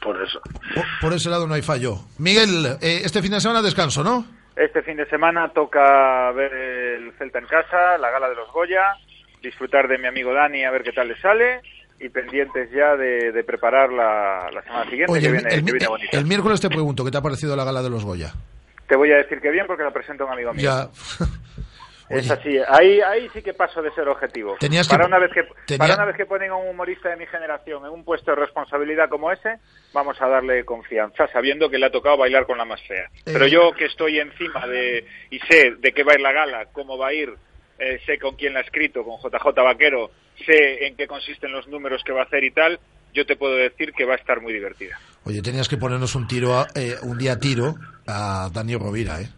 [SPEAKER 21] Por eso.
[SPEAKER 2] Por, por ese lado no hay fallo. Miguel, eh, este fin de semana descanso, ¿no?
[SPEAKER 20] Este fin de semana toca ver el Celta en casa, la gala de los Goya, disfrutar de mi amigo Dani a ver qué tal le sale y pendientes ya de, de preparar la, la semana siguiente
[SPEAKER 2] Oye,
[SPEAKER 20] que
[SPEAKER 2] el,
[SPEAKER 20] viene,
[SPEAKER 2] el-
[SPEAKER 20] que viene bonita.
[SPEAKER 2] el miércoles te pregunto, ¿qué te ha parecido la gala de los Goya?
[SPEAKER 20] Te voy a decir que bien porque la presenta un amigo mío.
[SPEAKER 2] Ya.
[SPEAKER 20] Es así, ahí, ahí sí que paso de ser objetivo.
[SPEAKER 2] Tenías
[SPEAKER 20] para
[SPEAKER 2] que-
[SPEAKER 20] una vez que
[SPEAKER 2] tenía-
[SPEAKER 20] para una vez que ponen a un humorista de mi generación en un puesto de responsabilidad como ese, vamos a darle confianza, sabiendo que le ha tocado bailar con la más fea. Pero
[SPEAKER 2] Eh.
[SPEAKER 20] yo que estoy encima de y sé de qué va a ir la gala, cómo va a ir, eh, sé con quién la ha escrito, con JJ Vaquero, sé en qué consisten los números que va a hacer y tal, yo te puedo decir que va a estar muy divertida.
[SPEAKER 2] Oye, tenías que ponernos un tiro, a- eh, un día a tiro a Daniel Rovira, ¿eh?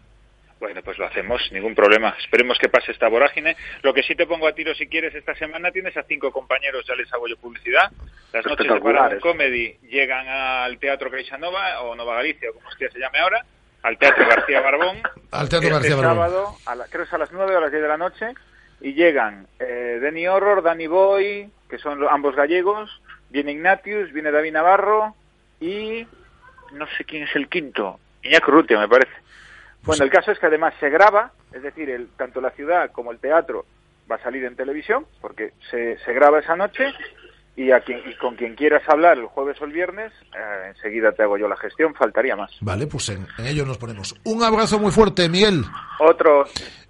[SPEAKER 20] Bueno, pues lo hacemos, ningún problema. Esperemos que pase esta vorágine. Lo que sí te pongo a tiro si quieres esta semana, tienes a cinco compañeros, ya les hago yo publicidad. Las noches de. Comedy llegan al Teatro Caixanova, o Nova Galicia, o como hostia se llame ahora, al Teatro García Barbón.
[SPEAKER 2] Al Teatro
[SPEAKER 20] este
[SPEAKER 2] García Barbón.
[SPEAKER 20] sábado, a la- creo que es a las 9 o a las 10 de la noche, y llegan eh, Denny Horror, Danny Boy, que son ambos gallegos, viene Ignatius, viene David Navarro, y no sé quién es el quinto, Iñaco Rutia, me parece. Bueno, el caso es que además se graba, es decir, el, tanto la ciudad como el teatro va a salir en televisión, porque se, se graba esa noche, y, a quien, y con quien quieras hablar el jueves o el viernes, eh, enseguida te hago yo la gestión, faltaría más.
[SPEAKER 2] Vale, pues en, en ello nos ponemos. Un abrazo muy fuerte, Miguel.
[SPEAKER 20] Otro,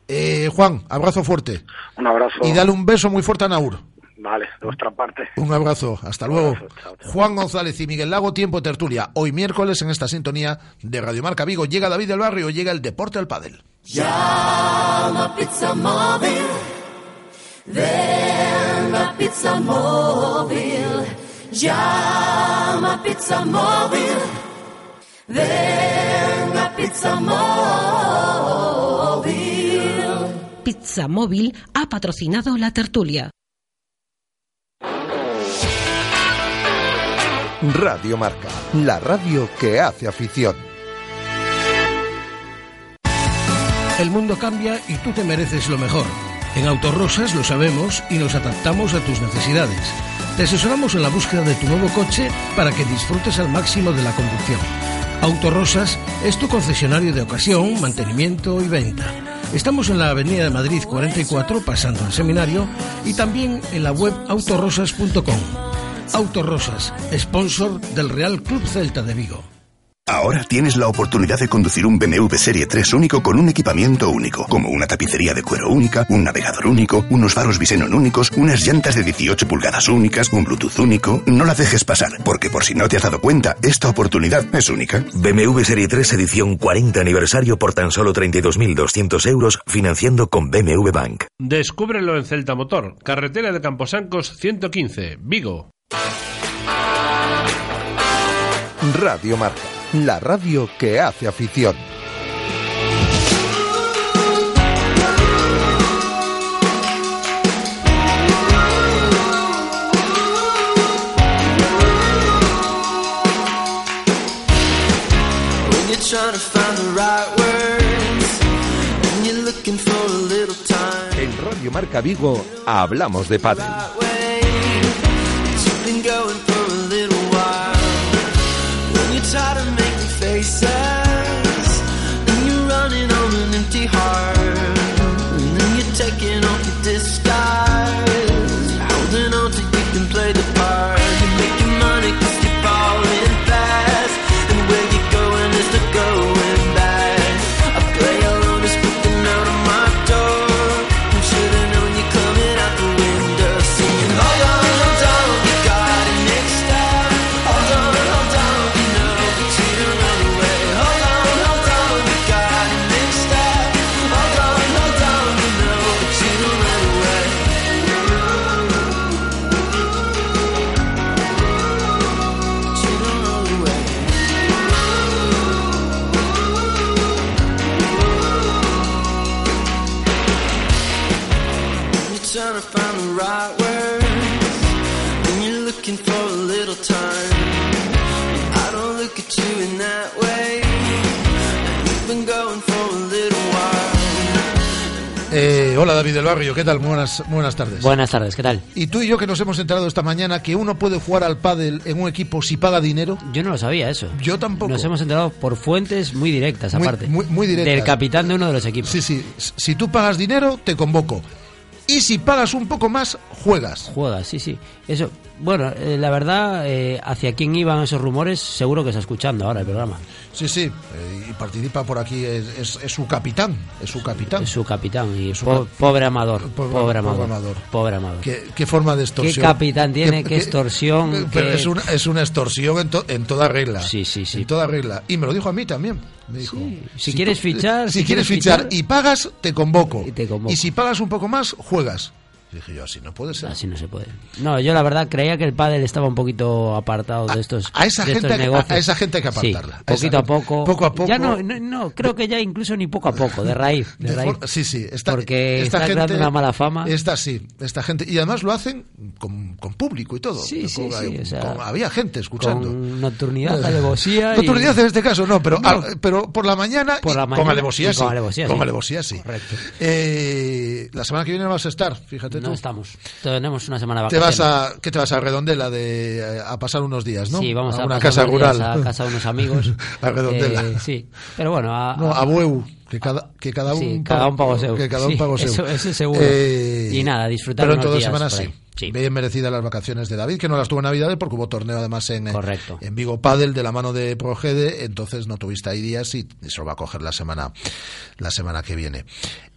[SPEAKER 2] Eh, Juan, abrazo fuerte.
[SPEAKER 21] Un abrazo.
[SPEAKER 2] Y dale un beso muy fuerte a Naur.
[SPEAKER 21] Vale, de vuestra parte.
[SPEAKER 2] Un abrazo, hasta luego. Juan González y Miguel Lago, tiempo de tertulia. Hoy miércoles en esta sintonía de Radio Marca Vigo llega David del Barrio, llega el deporte al pádel.
[SPEAKER 4] Llama Pizza Móvil. Ven a Pizza Móvil. Llama Pizza Móvil. Ven a Pizza Móvil.
[SPEAKER 19] Pizza Móvil ha patrocinado la tertulia.
[SPEAKER 1] Radio Marca, la radio que hace afición.
[SPEAKER 22] El mundo cambia y tú te mereces lo mejor. En Autorosas lo sabemos y nos adaptamos a tus necesidades. Te asesoramos en la búsqueda de tu nuevo coche para que disfrutes al máximo de la conducción. Autorosas es tu concesionario de ocasión, mantenimiento y venta.
[SPEAKER 3] Estamos en la Avenida de Madrid 44, pasando el seminario, y también en la web autorosas.com. Autorosas, sponsor del Real Club Celta de Vigo.
[SPEAKER 5] Ahora tienes la oportunidad de conducir un BMW Serie 3 único con un equipamiento único, como una tapicería de cuero única, un navegador único, unos faros Visenon únicos, unas llantas de 18 pulgadas únicas, un Bluetooth único. No la dejes pasar, porque por si no te has dado cuenta, esta oportunidad es única.
[SPEAKER 23] BMW Serie 3 edición 40 aniversario por tan solo 32.200 euros financiando con BMW Bank.
[SPEAKER 7] Descúbrelo en Celta Motor, carretera de Camposancos 115, Vigo.
[SPEAKER 1] Radio Marca, la radio que hace afición. En Radio Marca Vigo hablamos de padre.
[SPEAKER 24] been going
[SPEAKER 2] hola David del Barrio, ¿qué tal? Muy buenas, muy buenas tardes.
[SPEAKER 25] Buenas tardes, ¿qué tal?
[SPEAKER 2] Y tú y yo que nos hemos enterado esta mañana que uno puede jugar al pádel en un equipo si paga dinero.
[SPEAKER 25] Yo no lo sabía eso.
[SPEAKER 2] Yo tampoco.
[SPEAKER 25] Nos hemos enterado por fuentes muy directas,
[SPEAKER 2] Muy-
[SPEAKER 25] aparte.
[SPEAKER 2] muy- muy directas.
[SPEAKER 25] Del capitán de uno de los equipos.
[SPEAKER 2] Sí, sí. Si tú pagas dinero, te convoco. Y si pagas un poco más, juegas.
[SPEAKER 25] Juegas, sí, sí. Eso, bueno, eh, la verdad, eh, hacia quién iban esos rumores, seguro que está escuchando ahora el programa.
[SPEAKER 2] Sí, sí. eh, y participa por aquí, es, es- es su capitán. Es su capitán.
[SPEAKER 25] Es su capitán y
[SPEAKER 2] su
[SPEAKER 25] po- pobre amador,
[SPEAKER 2] Pobre-
[SPEAKER 25] pobre amador,
[SPEAKER 2] pobre amador.
[SPEAKER 25] pobre amador.
[SPEAKER 2] ¿Qué, qué forma de extorsión?
[SPEAKER 25] ¿Qué capitán tiene? ¿Qué extorsión?
[SPEAKER 2] Pero
[SPEAKER 25] ¿Qué-
[SPEAKER 2] es, una, es una extorsión en, to- en toda regla.
[SPEAKER 25] Sí, sí, sí.
[SPEAKER 2] En toda regla. Y me lo dijo a mí también. Me dijo,
[SPEAKER 25] Si quieres
[SPEAKER 2] tú-
[SPEAKER 25] fichar,
[SPEAKER 2] si,
[SPEAKER 25] si
[SPEAKER 2] quieres
[SPEAKER 25] quieres
[SPEAKER 2] fichar,
[SPEAKER 25] fichar-
[SPEAKER 2] y pagas, te convoco.
[SPEAKER 25] Y te convoco.
[SPEAKER 2] Y si pagas un poco más, juegas. Y dije yo, así no puede ser.
[SPEAKER 25] Así no se puede. No, yo la verdad creía que el pádel estaba un poquito apartado de estos
[SPEAKER 2] a esa
[SPEAKER 25] de
[SPEAKER 2] gente hay que-
[SPEAKER 25] negocios.
[SPEAKER 2] a esa gente hay que
[SPEAKER 25] Sí,
[SPEAKER 2] apartarla. A esa
[SPEAKER 25] poquito a poco.
[SPEAKER 2] Poco a poco.
[SPEAKER 25] Ya no, no, no, creo que ya incluso ni poco a poco, de raíz. De
[SPEAKER 2] De
[SPEAKER 25] raíz.
[SPEAKER 2] for- sí, sí. Esta,
[SPEAKER 25] Porque
[SPEAKER 2] esta
[SPEAKER 25] está
[SPEAKER 2] gente,
[SPEAKER 25] creando una mala fama.
[SPEAKER 2] Esta sí, esta gente. Y además lo hacen con, con público y todo.
[SPEAKER 25] Sí, sí,
[SPEAKER 2] Con-
[SPEAKER 25] sí, o sea,
[SPEAKER 2] con- había gente escuchando.
[SPEAKER 25] Con nocturnidad, alevosía. y-
[SPEAKER 2] Nocturnidad en este caso no, pero,
[SPEAKER 25] No.
[SPEAKER 2] ah, pero por la mañana,
[SPEAKER 25] Por la mañana
[SPEAKER 2] con alevosía sí.
[SPEAKER 25] con sí.
[SPEAKER 2] alevosía sí.
[SPEAKER 25] Correcto.
[SPEAKER 2] Eh, la semana que viene vas a estar, fíjate tú.
[SPEAKER 25] No estamos. Tenemos una semana de
[SPEAKER 2] Te vas
[SPEAKER 25] vacaciones.
[SPEAKER 2] a, ¿Qué te vas a Redondela de, eh, a pasar unos días, no?
[SPEAKER 25] Sí, vamos a,
[SPEAKER 2] una
[SPEAKER 25] pasar
[SPEAKER 2] casa rural.
[SPEAKER 25] A casa de unos amigos.
[SPEAKER 2] A Redondela.
[SPEAKER 25] Eh, sí, pero bueno, a,
[SPEAKER 2] No, a Bueu, que cada, que cada un,
[SPEAKER 25] Sí, cada un pago seu.
[SPEAKER 2] Que cada un pago seu.
[SPEAKER 25] eso- eso seguro.
[SPEAKER 2] Eh,
[SPEAKER 25] Y nada, disfrutar
[SPEAKER 2] Pero en semanas
[SPEAKER 25] por
[SPEAKER 2] sí.
[SPEAKER 25] Sí.
[SPEAKER 2] Bien merecidas las vacaciones de David, que no las tuvo en Navidades porque hubo torneo además en, eh,
[SPEAKER 25] Correcto.
[SPEAKER 2] en Vigo Padel de la mano de Progede, entonces no tuviste ahí días y se lo va a coger la semana, la semana que viene.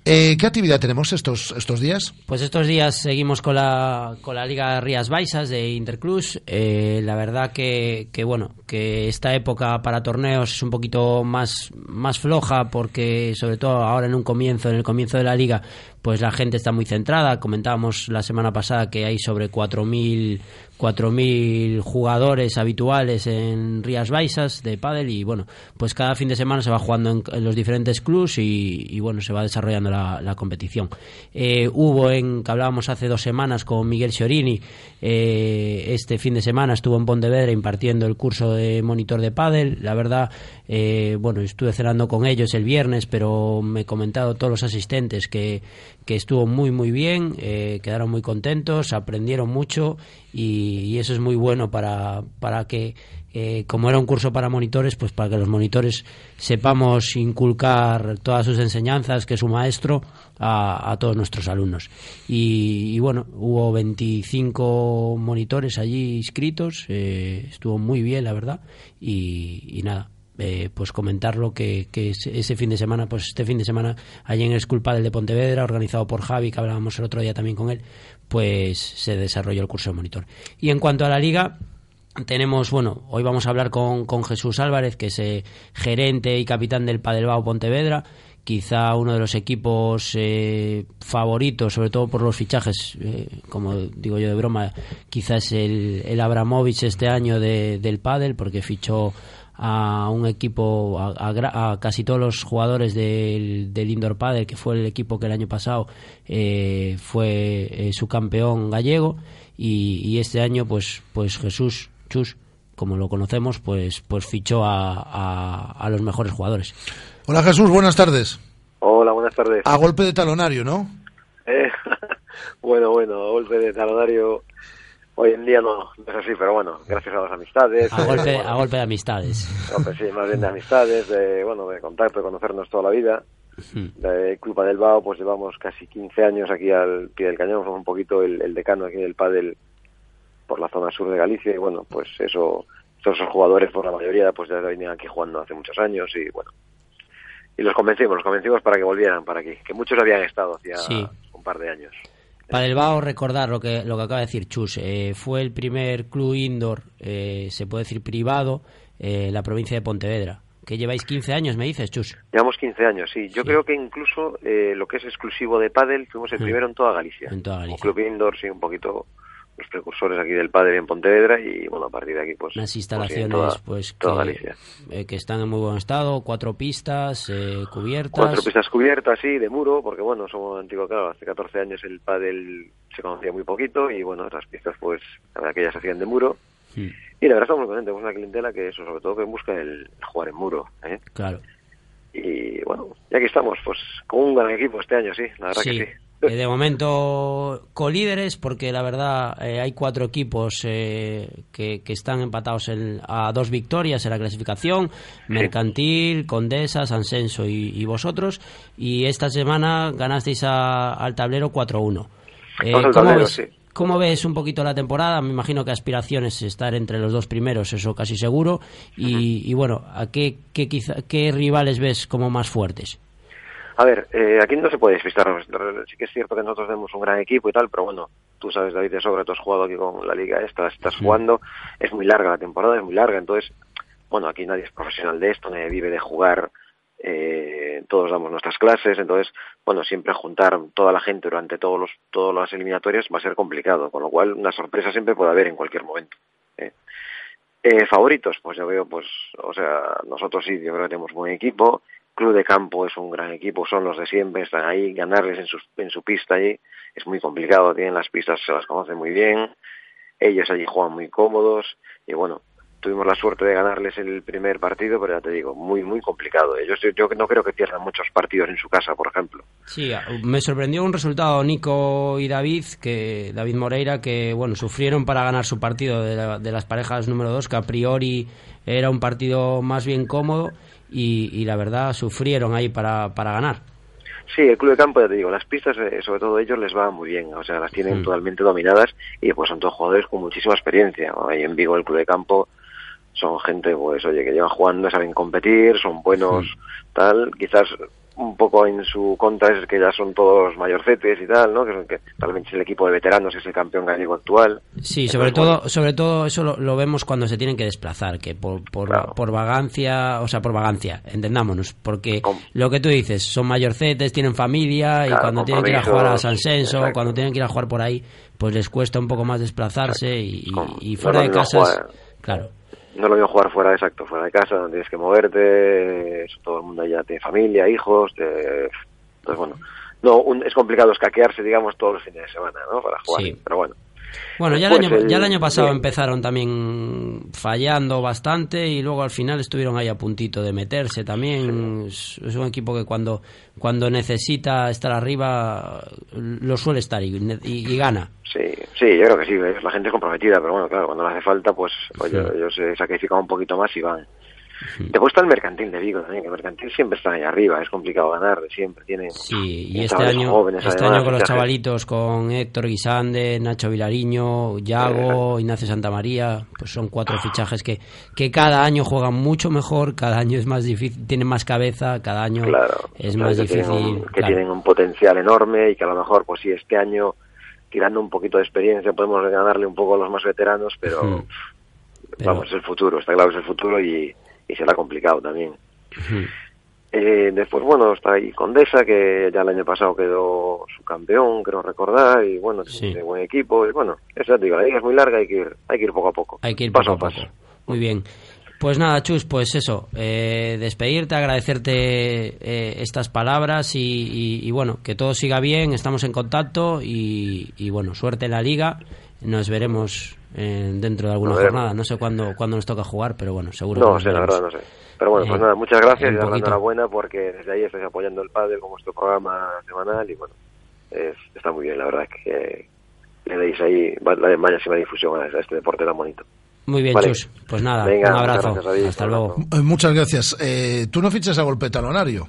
[SPEAKER 2] Eh, ¿Qué actividad tenemos estos, estos días?
[SPEAKER 25] Pues estos días seguimos con la, con la Liga Rías Baixas de Interclus. Eh, la verdad que, que, bueno, que esta época para torneos es un poquito más, más floja porque sobre todo ahora en un comienzo, en el comienzo de la liga, pues la gente está muy centrada. Comentábamos la semana pasada que hay sobre 4.000 4.000 jugadores habituales en Rías Baixas de pádel y bueno, pues cada fin de semana se va jugando en, los diferentes clubs y, bueno, se va desarrollando la, la competición. Eh, hubo en, que hablábamos hace dos semanas con Miguel Sciorini, eh, este fin de semana estuvo en Pontevedra impartiendo el curso de monitor de pádel, la verdad, eh, bueno, estuve cenando con ellos el viernes, pero me he comentado todos los asistentes que, que estuvo muy muy bien, eh, quedaron muy contentos, aprendieron mucho y, eso es muy bueno para, para que eh, como era un curso para monitores, pues para que los monitores sepamos inculcar todas sus enseñanzas, que es un maestro, a, todos nuestros alumnos. Y, y bueno, hubo 25 monitores allí inscritos, eh, estuvo muy bien, la verdad, y nada. Eh, pues comentarlo que, que ese fin de semana, pues este fin de semana allí en el School de Pontevedra, organizado por Javi, que hablábamos el otro día también con él, pues se desarrolló el curso de monitor. Y en cuanto a la liga, tenemos, bueno, hoy vamos a hablar con, con Jesús Álvarez, que es eh, gerente y capitán del Padelbao Pontevedra, quizá uno de los equipos eh, favoritos, sobre todo por los fichajes, eh, como digo yo de broma, quizás el, el Abramovich este año de, del Padel, porque fichó a un equipo, a, a gra- a casi todos los jugadores del, del Indoor Padel, que fue el equipo que el año pasado eh, fue eh, su campeón gallego, y, y este año, pues, pues Jesús Chus, como lo conocemos, pues, pues fichó a, a, a los mejores jugadores.
[SPEAKER 2] Hola Jesús, buenas tardes.
[SPEAKER 26] Hola, buenas tardes.
[SPEAKER 2] A golpe de talonario, ¿no?
[SPEAKER 26] Eh, bueno, bueno, a golpe de talonario. Hoy en día no, no es así, pero bueno, gracias a las amistades.
[SPEAKER 25] A
[SPEAKER 26] eh,
[SPEAKER 25] golpe,
[SPEAKER 26] bueno,
[SPEAKER 25] a golpe de amistades.
[SPEAKER 26] no, pues sí, más bien de amistades, de, bueno, de contacto, de conocernos toda la vida. De Club del Bao, pues llevamos casi 15 años aquí al pie del cañón, somos un poquito el, el decano aquí del pádel por la zona sur de Galicia y bueno, pues eso, todos esos jugadores por la mayoría pues ya venían aquí jugando hace muchos años y bueno, y los convencimos, los convencimos para que volvieran para aquí, que muchos habían estado hacía
[SPEAKER 25] Sí.
[SPEAKER 26] un par de años.
[SPEAKER 25] Para el Bao, recordar lo que, lo que acaba de decir Chus. eh, fue el primer club indoor, eh, se puede decir privado, eh, en la provincia de Pontevedra. Que lleváis 15 años, me dices, Chus.
[SPEAKER 26] Llevamos 15 años, sí. Yo creo que incluso eh, lo que es exclusivo de pádel fuimos el
[SPEAKER 25] Mm.
[SPEAKER 26] primero en toda Galicia.
[SPEAKER 25] En toda Galicia.
[SPEAKER 26] club indoor, sí, un poquito los precursores aquí del pádel en Pontevedra y bueno, a partir de aquí pues...
[SPEAKER 25] Unas
[SPEAKER 26] pues,
[SPEAKER 25] instalaciones
[SPEAKER 26] toda-
[SPEAKER 25] pues
[SPEAKER 26] toda
[SPEAKER 25] que, eh, que están en muy buen estado, cuatro pistas, eh, cubiertas.
[SPEAKER 26] Cuatro pistas cubiertas, sí, de muro, porque bueno, somos antiguo, claro, hace 14 años el pádel se conocía muy poquito y bueno, las pistas pues, la verdad que ya se hacían de muro.
[SPEAKER 25] Mm,
[SPEAKER 26] Y la verdad estamos muy contentos, tenemos una clientela que eso, sobre todo que busca el jugar en muro, ¿eh?
[SPEAKER 25] Claro.
[SPEAKER 26] Y bueno, y aquí estamos, pues con un gran equipo este año, sí, la verdad
[SPEAKER 25] Sí.
[SPEAKER 26] que sí.
[SPEAKER 25] Eh, de momento colíderes porque la verdad eh, hay cuatro equipos eh, que, que están empatados en- a dos victorias en la clasificación Mercantil, Condesa, Sansenso y, y vosotros y esta semana ganasteis a- al tablero 4-1 Eh, ¿cómo,
[SPEAKER 26] tablero,
[SPEAKER 25] ves,
[SPEAKER 26] sí.
[SPEAKER 25] cómo ves un poquito la temporada? Me imagino que aspiraciones estar entre los dos primeros, eso casi seguro y, y bueno, ¿a qué, qué, quizá- qué rivales ves como más fuertes?
[SPEAKER 26] A ver, eh, aquí no se puede despistar. Sí que es cierto que nosotros tenemos un gran equipo y tal, pero bueno, tú sabes, David, de sobra, tú has jugado aquí con la liga esta, estás jugando, es muy larga la temporada, es muy larga, entonces, bueno, aquí nadie es profesional de esto, nadie vive de jugar, eh, todos damos nuestras clases, entonces, bueno, siempre juntar toda la gente durante todos los, todas las eliminatorias va a ser complicado, con lo cual una sorpresa siempre puede haber en cualquier momento. ¿eh? Eh, favoritos, pues yo veo, pues, o sea, nosotros sí, yo creo que tenemos buen equipo. Club de Campo es un gran equipo, son los de siempre, están ahí, ganarles en, sus, en su pista allí es muy complicado, tienen las pistas, se las conocen muy bien, ellos allí juegan muy cómodos y bueno, tuvimos la suerte de ganarles el primer partido, pero ya te digo, muy, muy complicado. Yo, yo no creo que pierdan muchos partidos en su casa, por ejemplo.
[SPEAKER 25] Sí, me sorprendió un resultado Nico y David, que David Moreira, que bueno, sufrieron para ganar su partido de, la- de las parejas número 2, que a priori era un partido más bien cómodo y, y la verdad sufrieron ahí para, para ganar.
[SPEAKER 26] Sí, el club de campo, ya te digo, las pistas, eh, sobre todo ellos, les va muy bien, o sea, las tienen
[SPEAKER 25] Mm.
[SPEAKER 26] totalmente dominadas y pues son todos jugadores con muchísima experiencia. Ahí en Vigo, el club de campo, son gente, pues, oye, que llevan jugando, saben competir, son buenos, tal, quizás un poco en su contra es que ya son todos mayorcetes y tal, ¿no? Que, son- que realmente es el equipo de veteranos, es el campeón gallego actual.
[SPEAKER 25] Sí, sobre
[SPEAKER 26] bueno,
[SPEAKER 25] todo, sobre todo eso lo, lo vemos cuando se tienen que desplazar, que por, por, por vagancia, o sea, por vagancia, entendámonos, porque lo que tú dices, son mayorcetes, tienen familia y cuando tienen que ir a jugar a San Senso,
[SPEAKER 26] exacto.
[SPEAKER 25] cuando tienen que ir a jugar por ahí, pues les cuesta un poco más desplazarse y, y
[SPEAKER 26] no
[SPEAKER 25] fuera de casas,
[SPEAKER 26] jugar-
[SPEAKER 25] claro.
[SPEAKER 26] No lo mismo jugar fuera, exacto, fuera de casa, donde tienes que moverte, todo el mundo ya tiene familia, hijos, te- entonces bueno, no, un- es complicado escaquearse, digamos, todos los fines de semana, ¿no? Para jugar,
[SPEAKER 25] Sí.
[SPEAKER 26] pero bueno,
[SPEAKER 25] Bueno, ya el,
[SPEAKER 26] Después
[SPEAKER 25] año, ya el año pasado
[SPEAKER 26] bien.
[SPEAKER 25] empezaron también fallando bastante y luego al final estuvieron ahí a puntito de meterse también. Es, es un equipo que cuando, cuando necesita estar arriba lo suele estar y, y- y gana.
[SPEAKER 26] Sí, sí, yo creo que sí, la gente es comprometida, pero bueno, claro, cuando le hace falta, pues oye,
[SPEAKER 25] Sí.
[SPEAKER 26] ellos se sacrifican un poquito más y van. Después está el mercantil de Vigo también, que el mercantil siempre está ahí arriba, es complicado ganar, siempre tienen
[SPEAKER 25] Sí, y este
[SPEAKER 26] chavales
[SPEAKER 25] año,
[SPEAKER 26] jóvenes,
[SPEAKER 25] este
[SPEAKER 26] además,
[SPEAKER 25] año con los chavalitos, con Héctor Guisande, Nacho Vilariño, Yago, Ignacio Santamaría, pues son cuatro fichajes que, que cada año juegan mucho mejor, cada año es más difícil, tienen más cabeza, cada año
[SPEAKER 26] Claro,
[SPEAKER 25] es más
[SPEAKER 26] que
[SPEAKER 25] difícil.
[SPEAKER 26] tienen un- que
[SPEAKER 25] claro.
[SPEAKER 26] tienen un potencial enorme y que a lo mejor, pues sí, este año, tirando un poquito de experiencia, podemos ganarle un poco a los más veteranos, pero,
[SPEAKER 25] Ujú.
[SPEAKER 26] vamos, es el futuro, está claro que es el futuro y, y será complicado también. Eh, después, bueno, está ahí Condesa, que ya el año pasado quedó su campeón, creo recordar, y bueno, tiene buen equipo, y bueno, eso te digo, la liga es muy larga, hay que ir, hay que ir poco a poco.
[SPEAKER 25] Hay que ir
[SPEAKER 26] paso
[SPEAKER 25] poco
[SPEAKER 26] a paso.
[SPEAKER 25] poco. Muy bien. Pues nada, Chus, pues eso, eh, despedirte, agradecerte eh, estas palabras y, y- y bueno, que todo siga bien, estamos en contacto y, y bueno, suerte en la liga, nos veremos eh, dentro de alguna jornada, no sé cuándo, cuándo nos toca jugar, pero bueno, seguro
[SPEAKER 26] No
[SPEAKER 25] que nos
[SPEAKER 26] sé, la verdad, no sé. Pero bueno, pues
[SPEAKER 25] Eh,
[SPEAKER 26] nada, muchas gracias y dar la
[SPEAKER 25] poquito.
[SPEAKER 26] enhorabuena porque desde ahí estáis apoyando el pádel como vuestro programa semanal y bueno, es- está muy bien, la verdad que le deis ahí máxima difusión a este deporte tan bonito.
[SPEAKER 25] Muy bien,
[SPEAKER 26] Vale.
[SPEAKER 25] Chus, pues nada,
[SPEAKER 26] Venga,
[SPEAKER 25] un abrazo,
[SPEAKER 26] muchas gracias, David.
[SPEAKER 25] hasta luego.
[SPEAKER 2] Eh, Muchas gracias. Eh, ¿Tú no fichas a golpe talonario?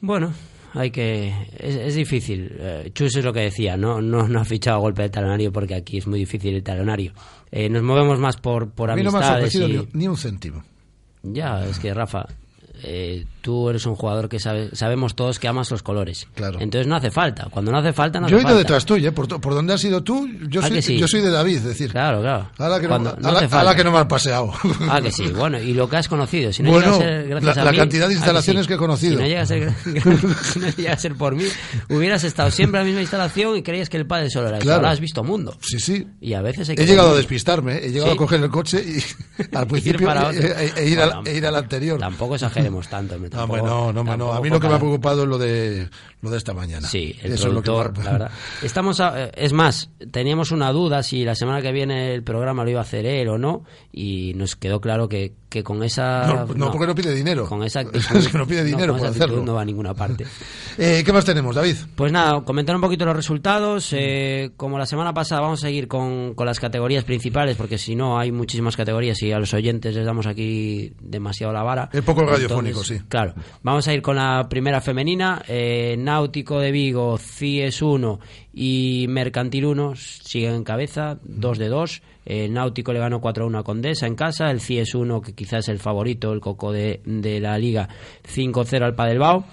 [SPEAKER 25] Bueno, hay que es, es difícil. Eh, Chus es lo que decía, no, no, no ha fichado a golpe de talonario porque aquí es muy difícil el talonario. Eh, nos movemos más por, por
[SPEAKER 2] a mí no me has
[SPEAKER 25] amistades
[SPEAKER 2] ofrecido
[SPEAKER 25] y-
[SPEAKER 2] ni, ni un céntimo.
[SPEAKER 25] Ya, es que Rafa, eh, tú eres un jugador que sabe- sabemos todos que amas los colores.
[SPEAKER 2] Claro.
[SPEAKER 25] Entonces no hace falta. Cuando no hace falta, no
[SPEAKER 2] yo he
[SPEAKER 25] hace
[SPEAKER 2] ido
[SPEAKER 25] falta.
[SPEAKER 2] detrás tuyo, ¿eh? por, por donde has ido tú, yo
[SPEAKER 25] ¿Ah,
[SPEAKER 2] soy,
[SPEAKER 25] sí?
[SPEAKER 2] yo soy de David, es decir.
[SPEAKER 25] Claro, claro.
[SPEAKER 2] A la que, no, a
[SPEAKER 25] no
[SPEAKER 2] la- a la que no me has paseado.
[SPEAKER 25] Ah, que sí, bueno, y lo que has conocido. Si no
[SPEAKER 2] Bueno,
[SPEAKER 25] llega a ser gracias
[SPEAKER 2] la-
[SPEAKER 25] a
[SPEAKER 2] la
[SPEAKER 25] mí,
[SPEAKER 2] cantidad de
[SPEAKER 25] ah, que
[SPEAKER 2] instalaciones
[SPEAKER 25] sí.
[SPEAKER 2] que he conocido.
[SPEAKER 25] Si no llega a ser, si no llega a ser por mí, hubieras estado siempre en la misma instalación y creías que el padre solo era
[SPEAKER 2] Claro.
[SPEAKER 25] Ahora has visto mundo.
[SPEAKER 2] Sí, sí.
[SPEAKER 25] Y a veces hay que
[SPEAKER 2] He llegado a despistarme, ¿eh? he llegado
[SPEAKER 25] Sí.
[SPEAKER 2] a coger el coche y al principio e, ir,
[SPEAKER 25] Bueno,
[SPEAKER 2] ir al anterior.
[SPEAKER 25] Tampoco exageremos tanto. tampoco-
[SPEAKER 2] no, no, no. A mí lo que me ha preocupado es lo de, lo de esta mañana.
[SPEAKER 25] Sí, el
[SPEAKER 2] Eso es lo que
[SPEAKER 25] productor,
[SPEAKER 2] me-
[SPEAKER 25] la verdad. Estamos, a- eh, es más, teníamos una duda si la semana que viene el programa lo iba a hacer él o no, y nos quedó claro que, que con esa.
[SPEAKER 2] No, no, porque no pide dinero.
[SPEAKER 25] Con esa actitud,
[SPEAKER 2] Es que no pide dinero por hacerlo.
[SPEAKER 25] no va a ninguna parte.
[SPEAKER 2] Eh, ¿Qué más tenemos, David?
[SPEAKER 25] Pues nada, comentar un poquito los resultados. eh, como la semana pasada vamos a seguir con, con las categorías principales, porque si no hay muchísimas categorías y a los oyentes les damos aquí demasiado la vara.
[SPEAKER 2] Es poco
[SPEAKER 25] Entonces,
[SPEAKER 2] radiofónico, sí.
[SPEAKER 25] Claro, vamos a ir con la primera femenina. eh, Náutico de Vigo, CIES 1 y Mercantil 1 siguen en cabeza, 2 de 2. El Náutico le ganó 4-1 a Condesa en casa. El CIES 1, que quizás es el favorito, el coco de, de la liga, 5-0 al Padelbao.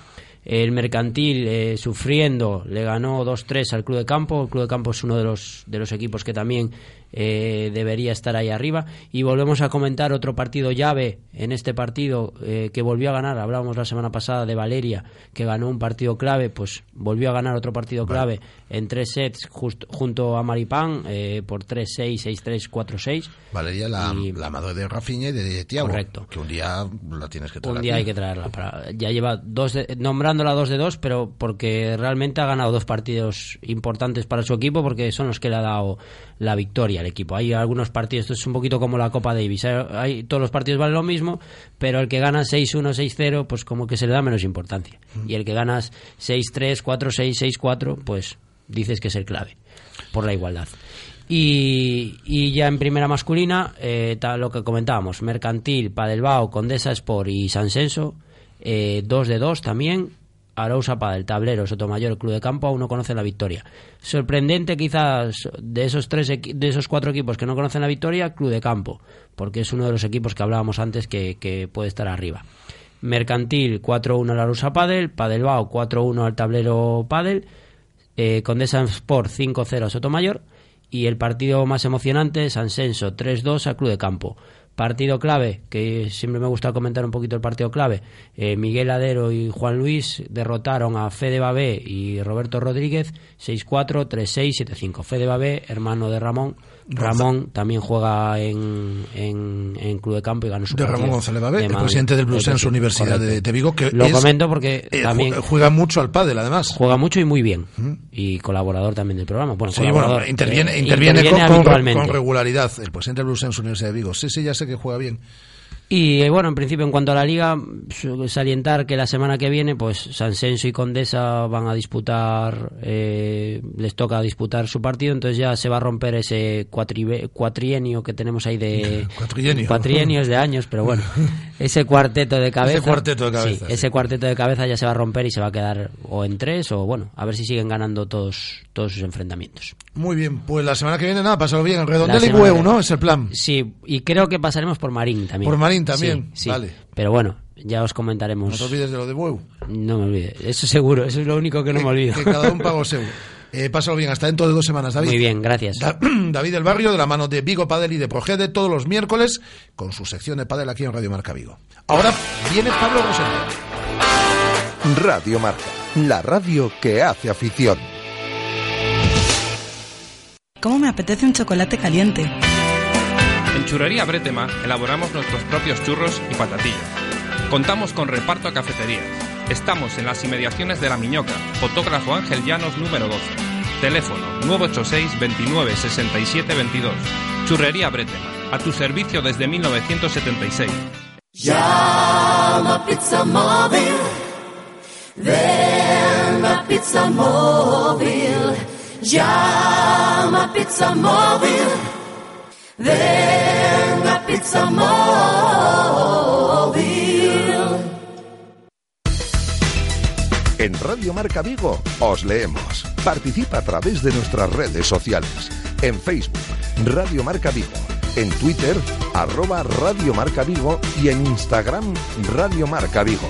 [SPEAKER 25] El Mercantil, eh, sufriendo, le ganó 2-3 al Club de Campo. El Club de Campo es uno de los, de los equipos que también eh, debería estar ahí arriba. Y volvemos a comentar otro partido llave en este partido eh, que volvió a ganar. Hablábamos la semana pasada de Valeria, que ganó un partido clave, pues volvió a ganar otro partido clave en tres sets just- junto a Maripán eh, por 3-6, 6-3, 4-6.
[SPEAKER 2] Valeria, la, la madre de Rafinha y de Tiago.
[SPEAKER 25] Correcto.
[SPEAKER 2] Que un día la tienes que traer.
[SPEAKER 25] Un día
[SPEAKER 2] aquí.
[SPEAKER 25] hay que traerla. Para, ya lleva dos de- nombrándola dos de dos, pero porque realmente ha ganado dos partidos importantes para su equipo, porque son los que le ha dado la victoria al equipo. Hay algunos partidos, esto es un poquito como la Copa Davis. Hay, todos los partidos valen lo mismo, pero el que gana 6-1, 6-0, pues como que se le da menos importancia. Y el que ganas 6-3, 4-6, 6-4, pues dices que es el clave, por la igualdad. Y, y ya en primera masculina, eh, tal, lo que comentábamos, Mercantil, Padelbao, Condesa Sport y San Senso, eh, dos de dos también, Arousa Padel, Tablero, Sotomayor, Club de Campo, aún no conocen la victoria. Sorprendente quizás de esos tres de esos cuatro equipos que no conocen la victoria, Club de Campo, porque es uno de los equipos que hablábamos antes que, puede estar arriba. Mercantil 4-1 al Arousa Padel, Padelbao 4-1 al Tablero Padel, eh, Condesa Sport 5-0 a Sotomayor y el partido más emocionante San Senso 3-2 al Club de Campo. Partido clave, que siempre me gusta comentar un poquito el partido clave. eh, Miguel Adero y Juan Luis derrotaron a Fede Babé y Roberto Rodríguez 6-4, 3-6, 7-5. Fede Babé, hermano de Ramón. Ramón también juega en, en, en Club de Campo y ganó su
[SPEAKER 2] De
[SPEAKER 25] partido
[SPEAKER 2] Ramón González Babé, el presidente del Blues en su
[SPEAKER 25] Correcto.
[SPEAKER 2] Universidad de, de Vigo. Que
[SPEAKER 25] Lo
[SPEAKER 2] es-
[SPEAKER 25] comento porque
[SPEAKER 2] eh,
[SPEAKER 25] también
[SPEAKER 2] ju- juega mucho al pádel, además.
[SPEAKER 25] juega mucho y muy bien. y colaborador también del programa. Bueno,
[SPEAKER 2] Sí, bueno, interviene,
[SPEAKER 25] eh,
[SPEAKER 2] interviene, con- con, con regularidad. El presidente del Bluesense Universidad de Vigo. Sí, sí, ya sé que juega bien.
[SPEAKER 25] Y eh, bueno, en principio, en cuanto a la liga, salientar que la semana que viene, pues San Senso y Condesa van a disputar, eh, les toca disputar su partido, entonces ya se va a romper ese cuatrienio que tenemos ahí de.
[SPEAKER 2] Cuatrienio.
[SPEAKER 25] Cuatrienios de años, pero bueno, ese cuarteto de cabeza.
[SPEAKER 2] Ese cuarteto de cabeza,
[SPEAKER 25] sí,
[SPEAKER 2] sí.
[SPEAKER 25] ese cuarteto de cabeza ya se va a romper y se va a quedar o en tres o bueno, a ver si siguen ganando todos, todos sus enfrentamientos.
[SPEAKER 2] Muy bien, pues la semana que viene, nada, pásalo bien. En Redondela
[SPEAKER 25] La
[SPEAKER 2] y
[SPEAKER 25] que-
[SPEAKER 2] ¿no? Es el plan.
[SPEAKER 25] Sí, y creo que pasaremos por Marín también.
[SPEAKER 2] Por Marín también,
[SPEAKER 25] Sí, sí.
[SPEAKER 2] vale.
[SPEAKER 25] Pero bueno, ya os comentaremos.
[SPEAKER 2] No te olvides de lo de Bueu.
[SPEAKER 25] No me olvide, eso seguro, eso es lo único que no me olvido.
[SPEAKER 2] Que cada un pago seu. Eh, pásalo bien, hasta dentro de dos semanas, David.
[SPEAKER 25] Muy bien, gracias.
[SPEAKER 2] Da- David del Barrio, de la mano de Vigo Padel y de Progede, todos los miércoles, con su sección de Padel aquí en Radio Marca Vigo. Ahora viene Pablo Rosendo.
[SPEAKER 1] Radio Marca, la radio que hace afición.
[SPEAKER 27] ¿Cómo me apetece un chocolate caliente?
[SPEAKER 18] En Churrería Bretema elaboramos nuestros propios churros y patatillas. Contamos con reparto a cafeterías. Estamos en las inmediaciones de La Miñoca, fotógrafo Ángel Llanos número 12. Teléfono 986 29 67 22. Churrería Bretema, a tu servicio desde 1976.
[SPEAKER 4] Llama Pizza Móvil. Ven a Pizza Móvil. Llama Pizza Móvil. Ven a Pizza Móvil.
[SPEAKER 1] En Radio Marca Vigo os leemos. Participa a través de nuestras redes sociales. En Facebook, Radio Marca Vigo. En Twitter, arroba Radio Marca Vigo. Y en Instagram, Radio Marca Vigo.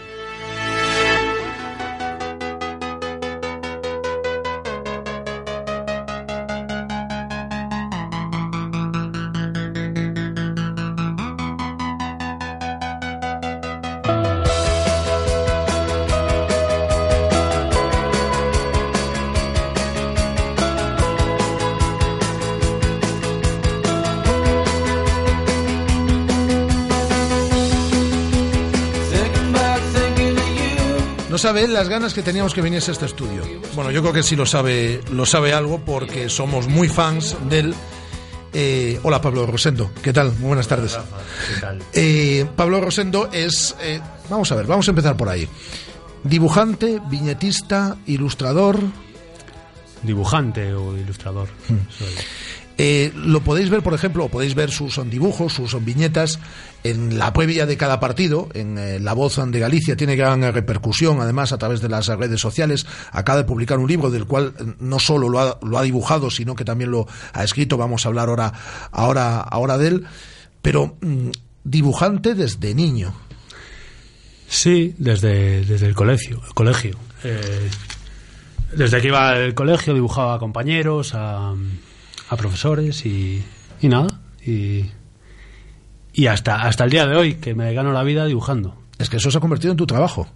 [SPEAKER 2] Sabe él las ganas que teníamos que viniese a este estudio. Bueno, yo creo que sí lo sabe, lo sabe algo porque somos muy fans del. eh, hola Pablo Rosendo, ¿qué tal? Muy buenas tardes.
[SPEAKER 28] ¿Qué tal?
[SPEAKER 2] Eh, Pablo Rosendo es, eh, vamos a ver, vamos a empezar por ahí. Dibujante, viñetista, ilustrador.
[SPEAKER 28] Dibujante o ilustrador. soy.
[SPEAKER 2] Eh, lo podéis ver, por ejemplo, o podéis ver sus dibujos, sus viñetas en la previa de cada partido, en eh, La Voz de Galicia, tiene gran repercusión, además, a través de las redes sociales. Acaba de publicar un libro del cual eh, no solo lo ha, lo ha dibujado, sino que también lo ha escrito. Vamos a hablar ahora, ahora, ahora de él. Pero mm, dibujante desde niño.
[SPEAKER 28] Sí, desde, desde el colegio. El colegio. Eh, desde que iba al colegio dibujaba a compañeros, a, a profesores y, y nada. Y, y hasta, hasta el día de hoy, que me gano la vida dibujando.
[SPEAKER 2] Es que eso se ha convertido en tu trabajo.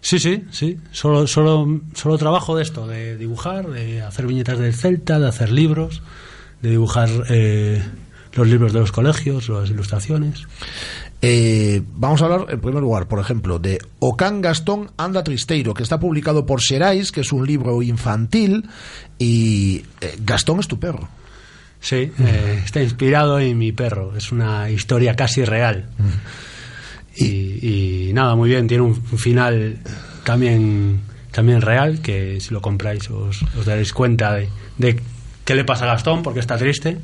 [SPEAKER 28] Sí, sí, sí. Solo, solo, solo trabajo de esto, de dibujar, de hacer viñetas del Celta, de hacer libros, de dibujar eh, los libros de los colegios, las ilustraciones.
[SPEAKER 2] Eh, vamos a hablar, en primer lugar, por ejemplo, de Ocán Gastón Anda Tristeiro, que está publicado por Xerais, que es un libro infantil, y eh, Gastón es tu perro.
[SPEAKER 28] Sí, eh, está inspirado en mi perro. Es una historia casi real. Y, y nada, muy bien. Tiene un final también, también real, que si lo compráis os, os daréis cuenta de, de qué le pasa a Gastón, porque está triste.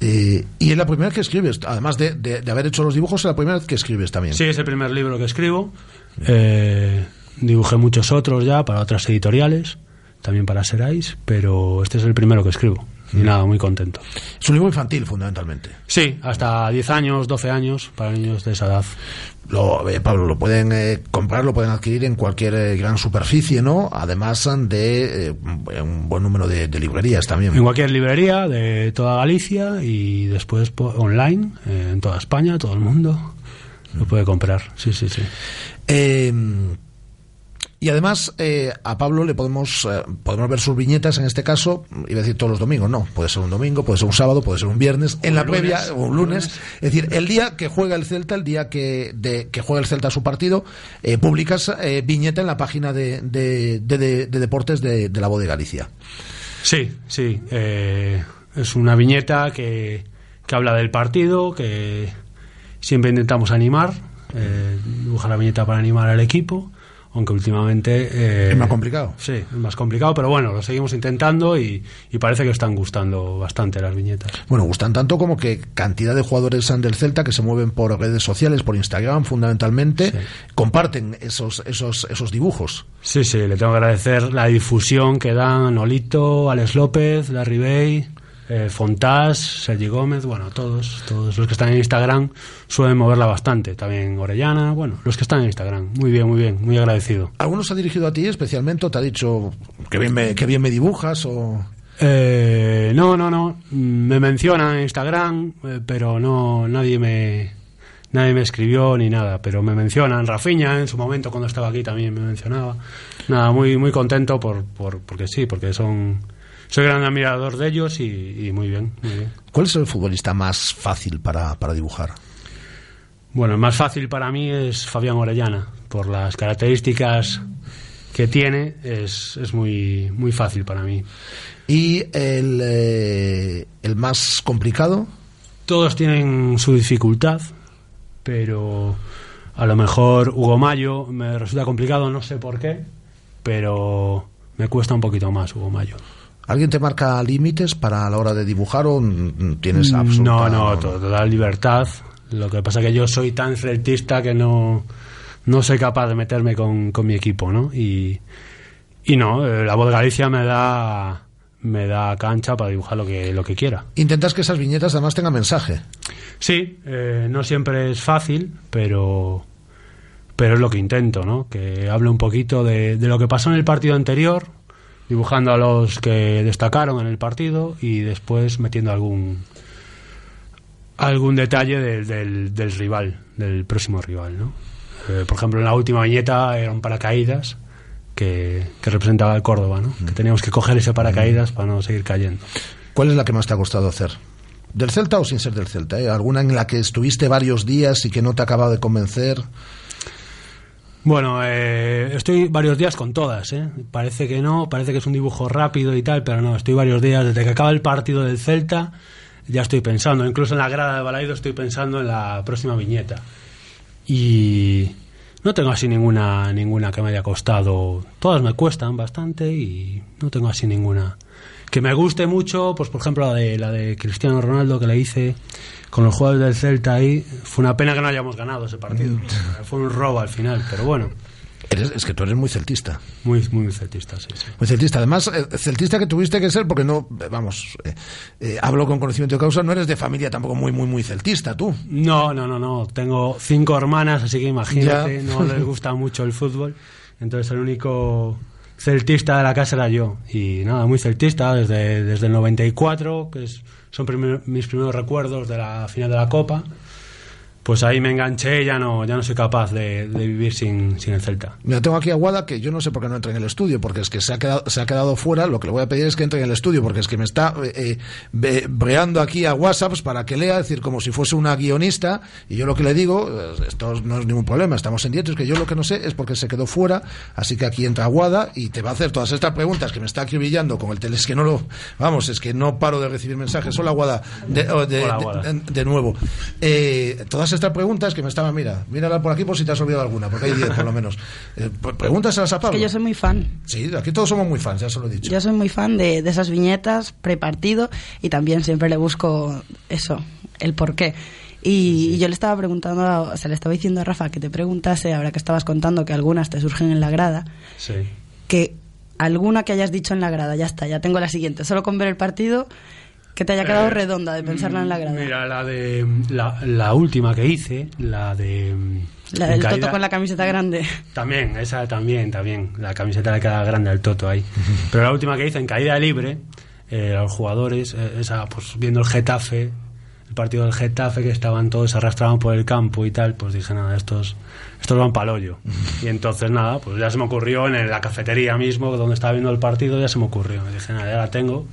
[SPEAKER 2] Eh, y es la primera vez que escribes, además de, de- de haber hecho los dibujos, es la primera vez que escribes también.
[SPEAKER 28] Sí, es el primer libro que escribo. Eh, dibujé muchos otros ya para otras editoriales, también para Serais, pero este es el primero que escribo. Y nada, muy contento.
[SPEAKER 2] Es un libro infantil, fundamentalmente.
[SPEAKER 28] Sí, hasta 10 años, 12 años, para niños de esa edad.
[SPEAKER 2] Lo, eh, Pablo, lo pueden eh, comprar, lo pueden adquirir en cualquier eh, gran superficie, ¿no? Además de eh, un buen número de, de librerías también.
[SPEAKER 28] En cualquier librería de toda Galicia y después online, eh, en toda España, todo el mundo lo puede comprar. Sí, sí, sí.
[SPEAKER 2] Y además, eh, a Pablo le podemos, eh, podemos ver sus viñetas, en este caso, iba a decir todos los domingos, no, puede ser un domingo, puede ser un sábado, puede ser un viernes, en la
[SPEAKER 28] lunes,
[SPEAKER 2] previa, o un
[SPEAKER 28] un
[SPEAKER 2] lunes.
[SPEAKER 28] lunes.
[SPEAKER 2] Es decir, el día que juega el Celta, el día que, de, que juega el Celta su partido, eh, publicas eh, viñeta en la página de, de, de- de- de deportes de, la Voz de Galicia.
[SPEAKER 28] Sí, sí. eh, es una viñeta que, que habla del partido, que siempre intentamos animar, eh, dibujar la viñeta para animar al equipo, aunque últimamente... eh,
[SPEAKER 2] Es más complicado.
[SPEAKER 28] Sí, es más complicado, pero bueno, lo seguimos intentando y, y parece que están gustando bastante las viñetas.
[SPEAKER 2] Bueno, gustan tanto como que cantidad de jugadores del Celta que se mueven por redes sociales, por Instagram fundamentalmente, comparten esos, esos, esos dibujos.
[SPEAKER 28] Sí, sí, le tengo que agradecer la difusión que dan Nolito, Alex López, Larry Bay, eh, Fontás, Sergi Gómez, bueno, todos, todos los que están en Instagram suelen moverla bastante. También Orellana, bueno, los que están en Instagram. Muy bien, muy bien, muy agradecido.
[SPEAKER 2] ¿Alguno se ha dirigido a ti especialmente o te ha dicho que bien me, que bien me dibujas o...?
[SPEAKER 28] Eh, no, no, no. Me mencionan en Instagram, eh, pero no, nadie me, nadie me escribió ni nada. Pero me mencionan. Rafiña en su momento cuando estaba aquí también me mencionaba. Nada, muy, muy contento por, por, porque sí, porque son, soy gran admirador de ellos y, y muy bien, muy bien.
[SPEAKER 2] ¿Cuál es el futbolista más fácil para, para dibujar?
[SPEAKER 28] Bueno, el más fácil para mí es Fabián Orellana, por las características que tiene, es, es muy, muy fácil para mí.
[SPEAKER 2] ¿Y el, eh, el más complicado?
[SPEAKER 28] Todos tienen su dificultad, pero a lo mejor Hugo Mayo me resulta complicado, no sé por qué, pero me cuesta un poquito más Hugo Mayo.
[SPEAKER 2] ¿Alguien te marca límites para la hora de dibujar o mm, tienes absoluta...
[SPEAKER 28] No, no, to- total libertad. Lo que pasa que yo soy tan celtista que no, no soy capaz de meterme con, con mi equipo, ¿no? Y, y no, eh, la voz de Galicia me da me da cancha para dibujar lo que lo que quiera.
[SPEAKER 2] Intentas que esas viñetas además tengan mensaje.
[SPEAKER 28] Sí, eh, no siempre es fácil, pero pero es lo que intento, ¿no? Que hable un poquito de, de lo que pasó en el partido anterior, dibujando a los que destacaron en el partido y después metiendo algún algún detalle del, del, del rival, del próximo rival, ¿no? Eh, por ejemplo, en la última viñeta era un paracaídas que, que representaba el Córdoba, ¿no? Que teníamos que coger ese paracaídas para no seguir cayendo.
[SPEAKER 2] ¿Cuál es la que más te ha costado hacer? ¿Del Celta o sin ser del Celta? eh? ¿Alguna en la que estuviste varios días y que no te ha acabado de convencer?
[SPEAKER 28] Bueno, eh, estoy varios días con todas, ¿eh? Parece que no, parece que es un dibujo rápido y tal, pero no, estoy varios días, desde que acaba el partido del Celta, ya estoy pensando, incluso en la grada de Balaido estoy pensando en la próxima viñeta. Y no tengo así ninguna, ninguna que me haya costado, todas me cuestan bastante y no tengo así ninguna que me guste mucho, pues por ejemplo la de, la de Cristiano Ronaldo que le hice con los jugadores del Celta ahí, fue una pena que no hayamos ganado ese partido, fue un robo al final, pero bueno.
[SPEAKER 2] Eres- es que tú eres muy celtista.
[SPEAKER 28] Muy, muy celtista, sí, sí.
[SPEAKER 2] Muy celtista. Además, eh, celtista que tuviste que ser, porque no, eh, vamos, eh, eh, hablo con conocimiento de causa, no eres de familia tampoco muy, muy, muy celtista, tú.
[SPEAKER 28] No, no, no, no. Tengo cinco hermanas, así que imagínate,
[SPEAKER 2] Ya.
[SPEAKER 28] no les gusta mucho el fútbol. Entonces el único celtista de la casa era yo. Y nada, muy celtista desde, desde el 94, que es, son mis primeros recuerdos de la final de la Copa. Pues ahí me enganché y ya no, ya no soy capaz de, de vivir sin, sin el Celta.
[SPEAKER 2] Mira, tengo aquí a Guada que yo no sé por qué no entra en el estudio, porque es que se ha quedado, se ha quedado fuera. Lo que le voy a pedir es que entre en el estudio, porque es que me está eh, eh, breando aquí a WhatsApps para que lea, es decir, como si fuese una guionista. Y yo lo que le digo, esto no es ningún problema, estamos en directo, es que yo lo que no sé es porque se quedó fuera. Así que aquí entra Guada y te va a hacer todas estas preguntas que me está acribillando con el tele. Es que no lo. Vamos, es que no paro de recibir mensajes. Hola, Guada. De, oh, de- de- de nuevo. Eh, todas estas preguntas que me estaban, mira, mírala por aquí por si te has olvidado alguna, porque hay 10 por lo menos. Eh, pre- pregúntaselas a
[SPEAKER 9] Es
[SPEAKER 2] Pablo.
[SPEAKER 9] que yo soy muy fan.
[SPEAKER 2] Sí, aquí todos somos muy fans, ya se lo he dicho.
[SPEAKER 9] Yo soy muy fan de, de esas viñetas prepartido y también siempre le busco eso, el por qué. Y, y yo le estaba preguntando, a- o sea, le estaba diciendo a Rafa que te preguntase, ahora que estabas contando que algunas te surgen en la grada,
[SPEAKER 28] Sí.
[SPEAKER 9] que alguna que hayas dicho en la grada, ya está, ya tengo la siguiente. Solo con ver el partido, que te haya quedado
[SPEAKER 28] Eh,
[SPEAKER 9] redonda de pensarla en la grada.
[SPEAKER 28] Mira, la de la, la última que hice, la de
[SPEAKER 9] La
[SPEAKER 28] en
[SPEAKER 9] del
[SPEAKER 28] caída-
[SPEAKER 9] Toto con la camiseta grande.
[SPEAKER 28] También, esa también, también. La camiseta le queda grande al Toto ahí. Pero la última que hice en caída libre, eh, los jugadores, eh, esa, pues viendo el Getafe, el partido del Getafe que estaban todos se arrastraban por el campo y tal, pues dije, nada, estos, estos van para hoyo. Y entonces nada, pues ya se me ocurrió en la cafetería mismo, donde estaba viendo el partido, ya se me ocurrió. Y dije, nada, ya la tengo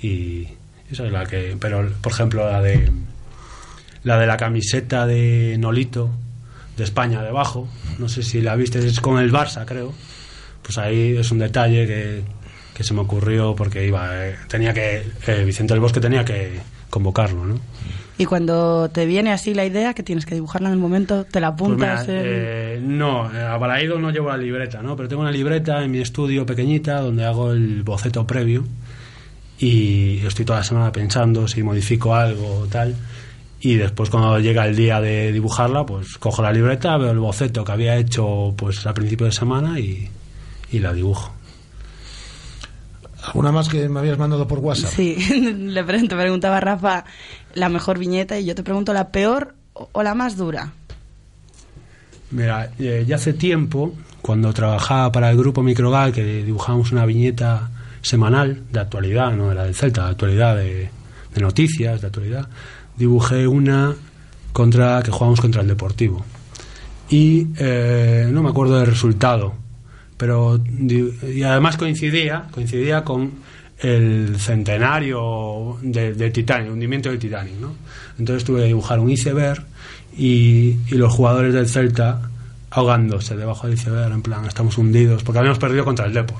[SPEAKER 28] y esa es la que... Pero, por ejemplo, la de la de la camiseta de Nolito de España debajo, no sé si la viste, es con el Barça, creo. Pues ahí es un detalle que, que se me ocurrió porque iba eh, tenía que eh, Vicente del Bosque tenía que convocarlo, ¿no?
[SPEAKER 9] Y cuando te viene así la idea, que tienes que dibujarla en el momento, te la
[SPEAKER 28] Pues
[SPEAKER 9] apuntas.
[SPEAKER 28] mira,
[SPEAKER 9] en-
[SPEAKER 28] eh, no, eh, a Balaído no llevo la libreta, ¿no? Pero tengo una libreta en mi estudio pequeñita donde hago el boceto previo y estoy toda la semana pensando si modifico algo o tal. Y después cuando llega el día de dibujarla, pues cojo la libreta, veo el boceto que había hecho pues a principio de semana y, y la dibujo.
[SPEAKER 2] ¿Alguna más que me habías mandado por WhatsApp?
[SPEAKER 9] Sí, le pre- te preguntaba Rafa la mejor viñeta y yo te pregunto la peor o la más dura.
[SPEAKER 28] Mira, eh, ya hace tiempo, cuando trabajaba para el grupo Microgal, que dibujábamos una viñeta semanal de actualidad, no era del Celta, de actualidad, de, de noticias, de actualidad, dibujé una contra que jugábamos contra el Deportivo. Y eh, no me acuerdo del resultado, pero y además coincidía, coincidía con el centenario de, del Titanic, el hundimiento del Titanic, ¿no? Entonces tuve que dibujar un iceberg y, y los jugadores del Celta ahogándose debajo del iceberg, en plan, estamos hundidos, porque habíamos perdido contra el Depor.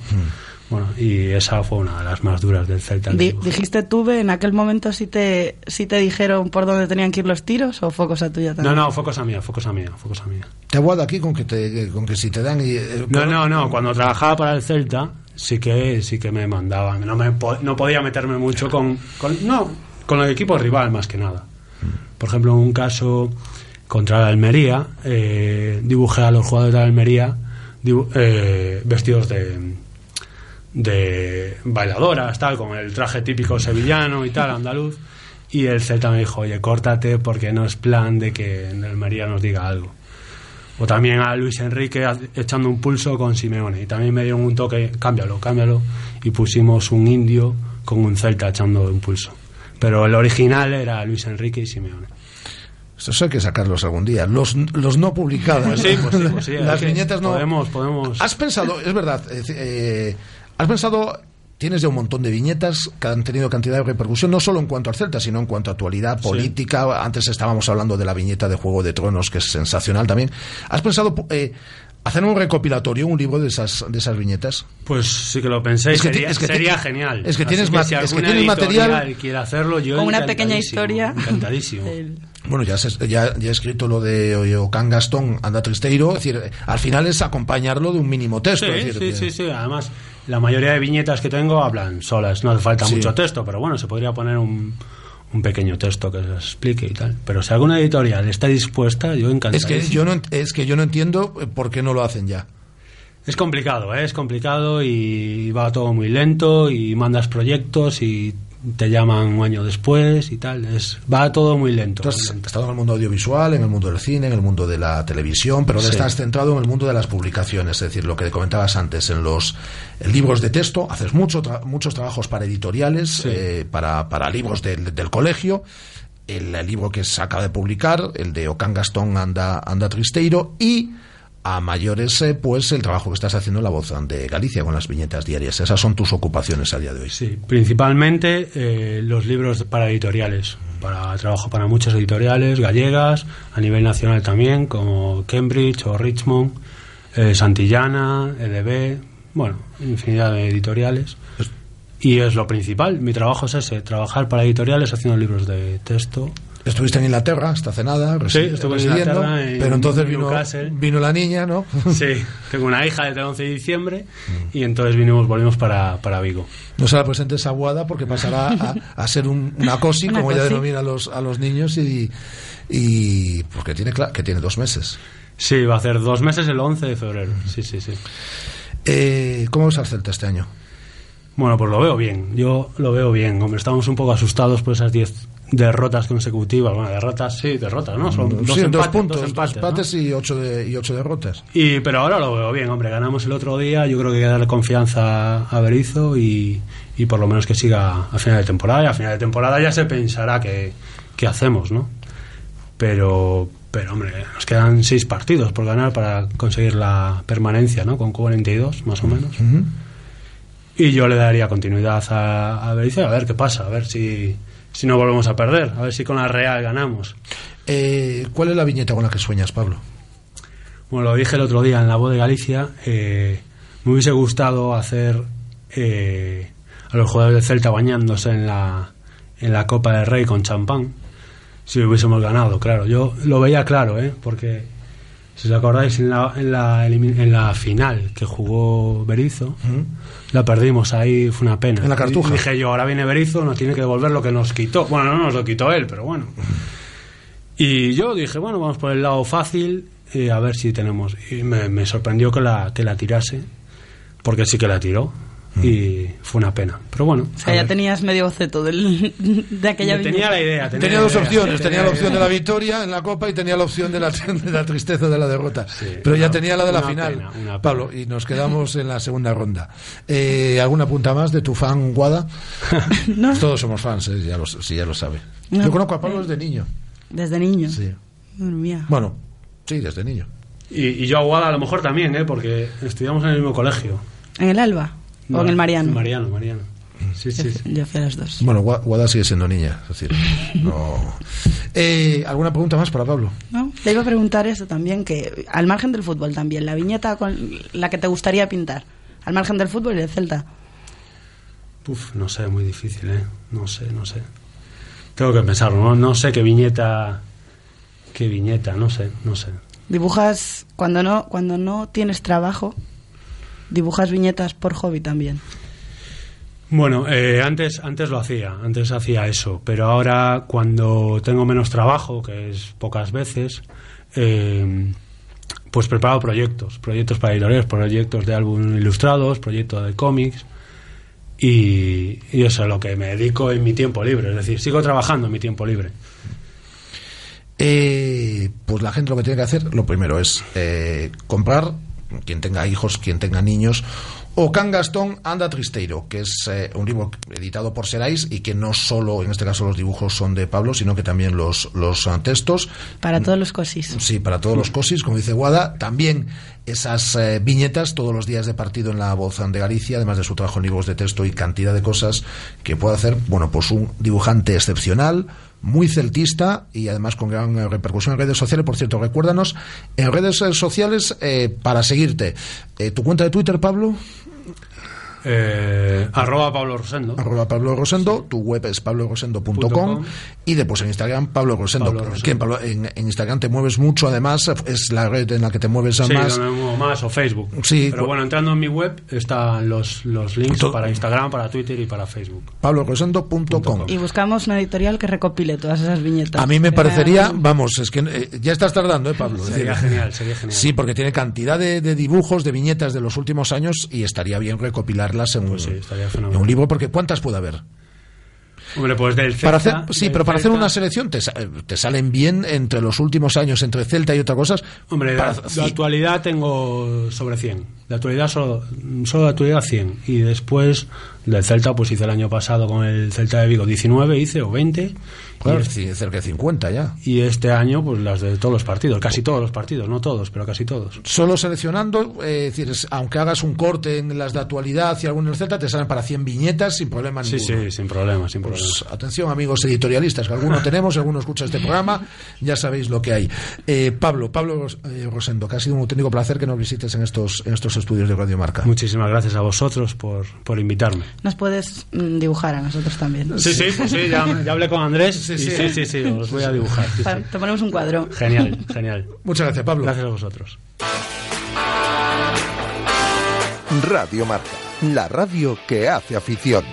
[SPEAKER 28] Bueno, y esa fue una de las más duras del Celta.
[SPEAKER 9] Di- dijiste tuve en aquel momento si te, si te dijeron por dónde tenían que ir los tiros o fue cosa tuya
[SPEAKER 28] No,
[SPEAKER 9] también.
[SPEAKER 28] no, fue cosa mía, fue cosa mía, fue cosa mía.
[SPEAKER 2] Te aguado aquí con que, te, con que si te dan... Y, eh,
[SPEAKER 28] No, no, no, cuando trabajaba para el Celta sí que sí que me mandaban, no me po- no podía meterme mucho con, con no, con el equipo rival más que nada. Por ejemplo, en un caso contra la Almería, eh, dibujé a los jugadores de la Almería dibu- eh, vestidos de de bailadoras, tal, con el traje típico sevillano y tal, andaluz. Y el Celta me dijo, oye, córtate porque no es plan de que en Almería nos diga algo. O también a Luis Enrique ha- echando un pulso con Simeone. Y también me dieron un toque, cámbialo, cámbialo. Y pusimos un indio con un Celta echando un pulso. Pero el original era Luis Enrique y Simeone.
[SPEAKER 2] Estos hay que sacarlos algún día. Los, los no publicados.
[SPEAKER 28] Pues sí, pues sí, pues sí,
[SPEAKER 2] Las viñetas no...
[SPEAKER 28] Podemos, podemos.
[SPEAKER 2] Has pensado, es verdad, eh, eh, has pensado, tienes ya un montón de viñetas que han tenido cantidad de repercusión, no solo en cuanto al Celta, sino en cuanto a actualidad
[SPEAKER 28] Sí.
[SPEAKER 2] política. Antes estábamos hablando de la viñeta de Juego de Tronos, que es sensacional también. ¿Has pensado eh, hacer un recopilatorio, un libro de esas, de esas viñetas?
[SPEAKER 28] Pues sí que lo pensé,
[SPEAKER 2] Es que
[SPEAKER 28] sería,
[SPEAKER 2] es que
[SPEAKER 28] sería genial.
[SPEAKER 2] es que tienes ma-
[SPEAKER 28] si
[SPEAKER 2] es que tienes material-
[SPEAKER 28] quiere hacerlo, yo
[SPEAKER 9] Con una pequeña historia.
[SPEAKER 28] Encantadísimo.
[SPEAKER 2] Bueno, ya, se- ya, ya he escrito lo de Ocán Gastón, Anda Tristeiro. Es decir, al final es acompañarlo de un mínimo texto.
[SPEAKER 28] Sí,
[SPEAKER 2] es decir,
[SPEAKER 28] sí,
[SPEAKER 2] que-
[SPEAKER 28] sí, sí. Además, la mayoría de viñetas que tengo hablan solas. No hace falta
[SPEAKER 2] Sí.
[SPEAKER 28] mucho texto, pero bueno, se podría poner un, un pequeño texto que se explique y tal. Pero si alguna editorial está dispuesta, yo
[SPEAKER 2] Es
[SPEAKER 28] encantadísimo.
[SPEAKER 2] que yo no es que yo no entiendo eh, por qué no lo hacen ya.
[SPEAKER 28] Es complicado, ¿eh? es complicado y va todo muy lento y mandas proyectos y te llaman un año después y tal. Es, va todo muy lento.
[SPEAKER 2] Tú has estado en el mundo audiovisual, en el mundo del cine, en el mundo de la televisión, pero ahora
[SPEAKER 28] Sí.
[SPEAKER 2] estás centrado en el mundo de las publicaciones, es decir, lo que comentabas antes, en los libros de texto, haces mucho tra- muchos trabajos para editoriales, eh, para, para libros del, del colegio, el, el libro que se acaba de publicar, el de Ocán Gastón Anda, Anda Tristeiro, y a mayores, eh, pues el trabajo que estás haciendo en la voz de Galicia con las viñetas diarias. Esas son tus ocupaciones a día de hoy.
[SPEAKER 28] Sí, principalmente eh, los libros para editoriales. Para trabajo para muchas editoriales gallegas, a nivel nacional también, como Cambridge o Richmond, eh, Santillana, EDB, bueno, infinidad de editoriales. Y es lo principal. Mi trabajo es ese, trabajar para editoriales haciendo libros de texto.
[SPEAKER 2] Estuviste en Inglaterra hasta hace nada, resi-
[SPEAKER 28] Sí, estuve en
[SPEAKER 2] residiendo,
[SPEAKER 28] Inglaterra, en
[SPEAKER 2] pero entonces vino, vino la niña, ¿no?
[SPEAKER 28] Sí, tengo una hija desde el 11 de diciembre y entonces vinimos, volvimos para, para Vigo.
[SPEAKER 2] No se la presentes a Guada porque pasará a, a ser un, una cosi,
[SPEAKER 28] Una
[SPEAKER 2] como ella denomina a los, a los niños, y, y porque tiene, que tiene dos meses.
[SPEAKER 28] Sí, va a hacer dos meses el 11 de febrero. Sí, sí, sí.
[SPEAKER 2] Eh, ¿Cómo ves al Celta este año?
[SPEAKER 28] Bueno, pues lo veo bien. Yo lo veo bien. Hombre, estamos un poco asustados por esas 10 derrotas consecutivas. Bueno, derrotas, sí, derrotas, ¿no? Son dos,
[SPEAKER 2] Sí,
[SPEAKER 28] empates,
[SPEAKER 2] dos puntos,
[SPEAKER 28] dos empates,
[SPEAKER 2] y, ocho de, y ocho derrotas.
[SPEAKER 28] Y, pero ahora lo veo bien, hombre. Ganamos el otro día. Yo creo que hay que darle confianza a Berizzo y, y por lo menos que siga a final de temporada y a final de temporada ya se pensará qué, qué hacemos, ¿no? Pero, pero hombre, nos quedan seis partidos por ganar para conseguir la permanencia, ¿no? Con 42 más o menos. Y yo le daría continuidad a, a Berizzo a ver qué pasa, a ver si, si no volvemos a perder, a ver si con la Real ganamos.
[SPEAKER 2] Eh, ¿Cuál es la viñeta con la que sueñas, Pablo?
[SPEAKER 28] Bueno, lo dije el otro día en la voz de Galicia. eh, me hubiese gustado hacer eh, a los jugadores del Celta bañándose en la, en la Copa del Rey con champán. Si hubiésemos ganado, claro. Yo lo veía claro, ¿eh? Porque, si os acordáis, en la, en la, en la final que jugó Berizzo, la perdimos ahí, fue una pena.
[SPEAKER 2] En la Cartuja.
[SPEAKER 28] Y dije yo, ahora viene Berizzo, nos tiene que devolver lo que nos quitó. Bueno, no nos lo quitó él, pero bueno. Y yo dije, bueno, vamos por el lado fácil, eh, a ver si tenemos. Y me, me sorprendió que la, que la tirase, porque sí que la tiró. Y fue una pena. Pero bueno.
[SPEAKER 27] O sea, ya tenías medio boceto del, de aquella
[SPEAKER 28] Tenía
[SPEAKER 27] viñeta.
[SPEAKER 28] la idea.
[SPEAKER 2] Tenía,
[SPEAKER 28] la
[SPEAKER 2] dos
[SPEAKER 28] idea,
[SPEAKER 2] opciones.
[SPEAKER 28] sí,
[SPEAKER 2] tenía la opción
[SPEAKER 28] idea.
[SPEAKER 2] de la victoria en la Copa y tenía la opción de la, de la tristeza de la derrota. Pero ya
[SPEAKER 28] una-
[SPEAKER 2] tenía la de la
[SPEAKER 28] una
[SPEAKER 2] final,
[SPEAKER 28] pena, una pena.
[SPEAKER 2] Pablo, y nos quedamos en la segunda ronda. Eh, ¿Alguna punta más de tu fan Guada? Todos somos fans, eh, ya lo, sí, ya lo sabe.
[SPEAKER 27] No.
[SPEAKER 2] Yo conozco a Pablo desde niño.
[SPEAKER 27] Desde niño.
[SPEAKER 2] Sí. Bueno, sí, desde niño.
[SPEAKER 28] Y, y yo a Guada a lo mejor también, ¿eh? porque estudiamos en el mismo colegio.
[SPEAKER 27] ¿En el Alba? ¿O en el Mariano?
[SPEAKER 28] Mariano, Mariano. Sí, sí, sí.
[SPEAKER 27] Yo fui a las dos.
[SPEAKER 2] Bueno, Gua- Guada sigue siendo niña, es decir, no. Eh, ¿Alguna pregunta más para Pablo?
[SPEAKER 27] ¿No? Le iba a preguntar eso también, que al margen del fútbol también, la viñeta con la que te gustaría pintar, al margen del fútbol y del Celta.
[SPEAKER 28] Uf, no sé, muy difícil, ¿eh? No sé, no sé. Tengo que pensarlo, no, no sé qué viñeta. Qué viñeta, no sé, no sé.
[SPEAKER 27] Dibujas, cuando no, cuando no tienes trabajo, dibujas viñetas por hobby también.
[SPEAKER 28] Bueno, eh, antes, antes lo hacía, antes hacía eso, pero ahora cuando tengo menos trabajo, que es pocas veces, eh, pues preparo proyectos, proyectos para editoriales, proyectos de álbum ilustrados, proyectos de cómics, y, y eso es lo que me dedico en mi tiempo libre, es decir, sigo trabajando en mi tiempo libre.
[SPEAKER 2] Eh, pues la gente lo que tiene que hacer, lo primero es eh, comprar, quien tenga hijos, quien tenga niños, o Can Gastón Anda Tristeiro, que es eh, un libro editado por Serais y que no solo, en este caso, los dibujos son de Pablo, sino que también los, los ah, textos.
[SPEAKER 27] Para todos los cosis.
[SPEAKER 2] Sí, para todos los cosis, como dice Guada. También esas eh, viñetas todos los días de partido en la voz de Galicia, además de su trabajo en libros de texto y cantidad de cosas que puede hacer, bueno, pues un dibujante excepcional, muy celtista y además con gran eh, repercusión en redes sociales. Por cierto, recuérdanos en redes eh, sociales eh, para seguirte. Eh, ¿Tu cuenta de Twitter, Pablo?
[SPEAKER 28] Eh, arroba Pablo Rosendo.
[SPEAKER 2] Arroba Pablo Rosendo, tu web es pablorosendo.com
[SPEAKER 28] com.
[SPEAKER 2] y después en Instagram Pablo Rosendo.
[SPEAKER 28] Pablo Rosendo.
[SPEAKER 2] Que en, Pablo- en- en Instagram te mueves mucho, además es la red en la que te mueves
[SPEAKER 28] Sí,
[SPEAKER 2] más.
[SPEAKER 28] me muevo más o Facebook.
[SPEAKER 2] Sí,
[SPEAKER 28] Pero
[SPEAKER 2] cu-
[SPEAKER 28] bueno, entrando en mi web están los, los links
[SPEAKER 2] Todo-
[SPEAKER 28] para Instagram, para Twitter y para Facebook.
[SPEAKER 2] pablorosendo.com.
[SPEAKER 27] Y buscamos una editorial que recopile todas esas viñetas.
[SPEAKER 2] A mí me
[SPEAKER 27] Que
[SPEAKER 2] parecería, vamos, es que eh, ya estás tardando, ¿eh, Pablo?
[SPEAKER 28] Sería
[SPEAKER 2] decir,
[SPEAKER 28] genial, sería genial.
[SPEAKER 2] Sí, porque tiene cantidad de, de dibujos, de viñetas de los últimos años y estaría bien recopilarlas en, un,
[SPEAKER 28] Pues sí,
[SPEAKER 2] en un libro, porque ¿cuántas puede haber?
[SPEAKER 28] Hombre, pues del
[SPEAKER 2] Para
[SPEAKER 28] Celta-
[SPEAKER 2] hacer, sí,
[SPEAKER 28] del
[SPEAKER 2] pero para hacer
[SPEAKER 28] Celta-
[SPEAKER 2] una selección te, te salen bien entre los últimos años, entre Celta y otras cosas.
[SPEAKER 28] Hombre,
[SPEAKER 2] para-
[SPEAKER 28] de, de actualidad tengo sobre 100. De actualidad solo, solo de actualidad 100. Y después del Celta, pues hice el año pasado con el Celta de Vigo 19, hice, o 20.
[SPEAKER 2] Claro,
[SPEAKER 28] y,
[SPEAKER 2] cerca de 50 ya.
[SPEAKER 28] y este año, pues las de todos los partidos. Casi todos los partidos, no todos, pero casi todos.
[SPEAKER 2] Solo seleccionando, eh, es decir, es- aunque hagas un corte en las de actualidad y alguno en el Celta, te salen para 100 viñetas sin problema
[SPEAKER 28] Sí,
[SPEAKER 2] ninguno.
[SPEAKER 28] sí, sin problema, sin
[SPEAKER 2] Pues
[SPEAKER 28] problema.
[SPEAKER 2] atención amigos editorialistas, que alguno tenemos, alguno escucha este programa, ya sabéis lo que hay. Eh, Pablo, Pablo eh, Rosendo, que ha sido un auténtico placer que nos visites en estos, en estos estudios de Radio Marca.
[SPEAKER 28] Muchísimas gracias a vosotros por, por invitarme.
[SPEAKER 27] Nos puedes mm, dibujar a nosotros también.
[SPEAKER 28] Sí, sí, pues sí, ya, ya hablé con Andrés.
[SPEAKER 2] Sí, sí.
[SPEAKER 28] sí, sí, sí, os voy a dibujar. sí.
[SPEAKER 27] Te ponemos un cuadro.
[SPEAKER 28] Genial, genial.
[SPEAKER 2] Muchas gracias, Pablo.
[SPEAKER 28] Gracias a vosotros.
[SPEAKER 1] Radio Marca, la radio que hace afición.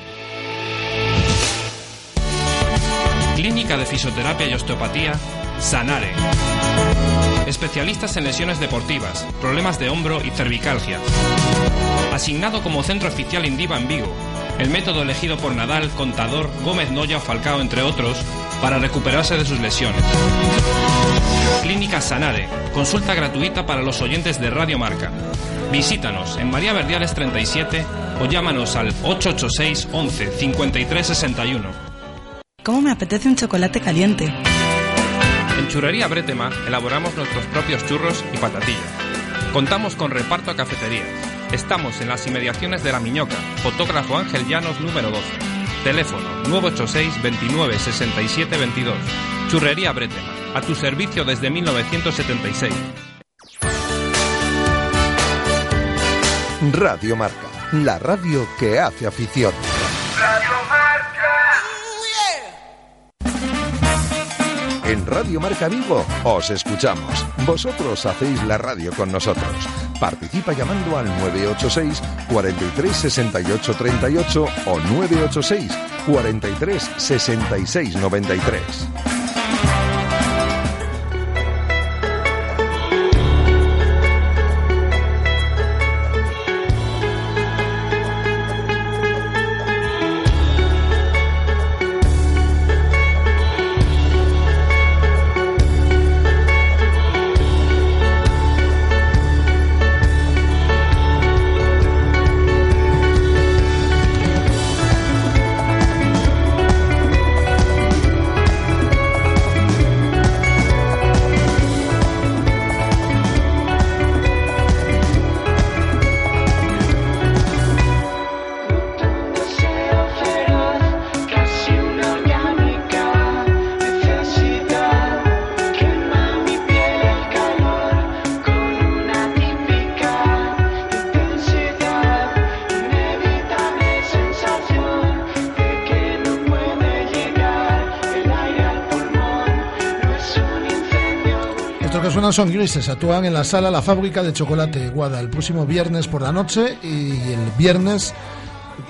[SPEAKER 18] Clínica de Fisioterapia y Osteopatía, Sanare. Especialistas en lesiones deportivas, problemas de hombro y cervicalgia. Asignado como centro oficial Indiva en Vigo, el método elegido por Nadal, Contador, Gómez Noya o Falcao, entre otros, para recuperarse de sus lesiones. Clínica Sanare, consulta gratuita para los oyentes de Radio Marca. Visítanos en María Verdiales 37 o llámanos al 886 11 53 61.
[SPEAKER 9] ¿Cómo me apetece un chocolate caliente?
[SPEAKER 18] En Churrería Bretema elaboramos nuestros propios churros y patatillas. Contamos con reparto a cafeterías. Estamos en las inmediaciones de La Miñoca, fotógrafo Ángel Llanos número 12. Teléfono 986 29 67 22. Churrería Bretema, a tu servicio desde 1976.
[SPEAKER 1] Radio Marca, la radio que hace afición. En Radio Marca Vigo os escuchamos. Vosotros hacéis la radio con nosotros. Participa llamando al 986 43 68 38 o 986 43 66 93.
[SPEAKER 2] Son grises, actúan en la sala La Fábrica de Chocolate Guada el próximo viernes por la noche y el viernes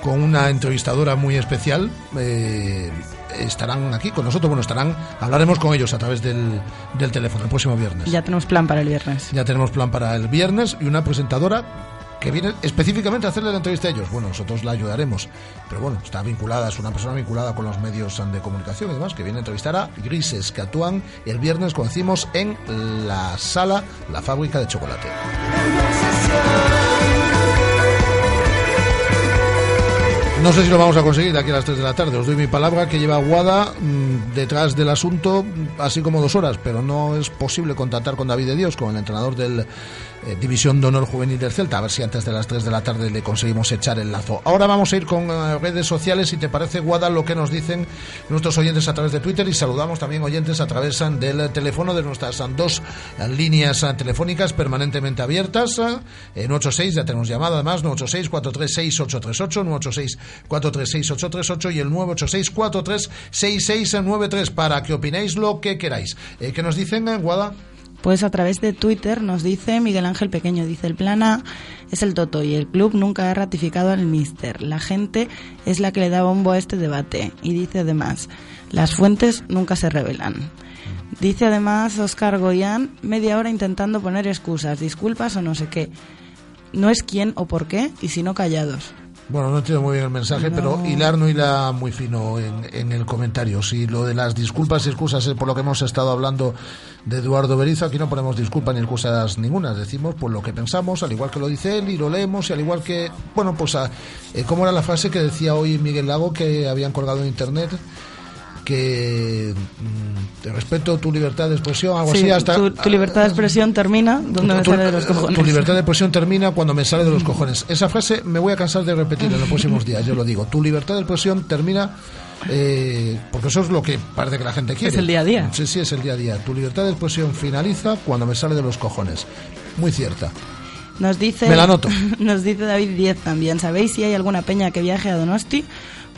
[SPEAKER 2] con una entrevistadora muy especial. eh, estarán aquí con nosotros, bueno, estarán, hablaremos con ellos a través del, del teléfono el próximo viernes.
[SPEAKER 9] Ya tenemos plan para el viernes.
[SPEAKER 2] Ya tenemos plan para el viernes y una presentadora que viene específicamente a hacerle la entrevista a ellos. Bueno, nosotros la ayudaremos, pero bueno, está vinculada, es una persona vinculada con los medios de comunicación y demás, que viene a entrevistar a Grises, que el viernes, como decimos, en la sala La Fábrica de Chocolate. No sé si lo vamos a conseguir de aquí a las 3 de la tarde. Os doy mi palabra que lleva Guada mm, detrás del asunto, mm, así como dos horas, pero no es posible contactar con David de Dios, con el entrenador del eh, División de Honor Juvenil del Celta, a ver si antes de las 3 de la tarde le conseguimos echar el lazo. Ahora vamos a ir con eh, redes sociales, si te parece, Guada, lo que nos dicen nuestros oyentes a través de Twitter y saludamos también oyentes a través eh, del teléfono de nuestras eh, dos eh, líneas eh, telefónicas permanentemente abiertas. eh, En 86 ya tenemos llamada además, 986 436 838, 986 436 838 y el 986 436 6693 para que opinéis lo que queráis. Eh, ¿Qué nos dicen, eh, Guada?
[SPEAKER 9] Pues a través de Twitter nos dice Miguel Ángel Pequeño, dice el plan A es el Toto y el club nunca ha ratificado al Mister. La gente es la que le da bombo a este debate. Y dice además, las fuentes nunca se revelan. Dice además Oscar Goyán, media hora intentando poner excusas, disculpas o no sé qué. No es quién o por qué, y si no callados.
[SPEAKER 2] Bueno, no entiendo muy bien el mensaje,
[SPEAKER 9] No.
[SPEAKER 2] pero hilar no hila muy fino en, en el comentario. Si lo de las disculpas y excusas es por lo que hemos estado hablando de Eduardo Berizo, aquí no ponemos disculpas ni excusas ninguna. Decimos pues lo que pensamos, al igual que lo dice él, y lo leemos, y al igual que, bueno, pues, a, eh, ¿cómo era la frase que decía hoy Miguel Lago que habían colgado en internet? Que mm, te respeto tu libertad de expresión, algo
[SPEAKER 9] Sí,
[SPEAKER 2] así, hasta.
[SPEAKER 9] tu, tu libertad de expresión termina donde me
[SPEAKER 2] Tu-
[SPEAKER 9] sale de los cojones.
[SPEAKER 2] Tu libertad de expresión termina cuando me sale de los cojones. Esa frase me voy a cansar de repetir en los próximos días, yo lo digo. Tu libertad de expresión termina eh, porque eso es lo que parece que la gente quiere.
[SPEAKER 9] Es el día a día.
[SPEAKER 2] Sí, sí, es el día a día. Tu libertad de expresión finaliza cuando me sale de los cojones. Muy cierta.
[SPEAKER 9] Nos dice,
[SPEAKER 2] Me la anoto.
[SPEAKER 9] nos dice David 10 también. ¿Sabéis si hay alguna peña que viaje a Donosti?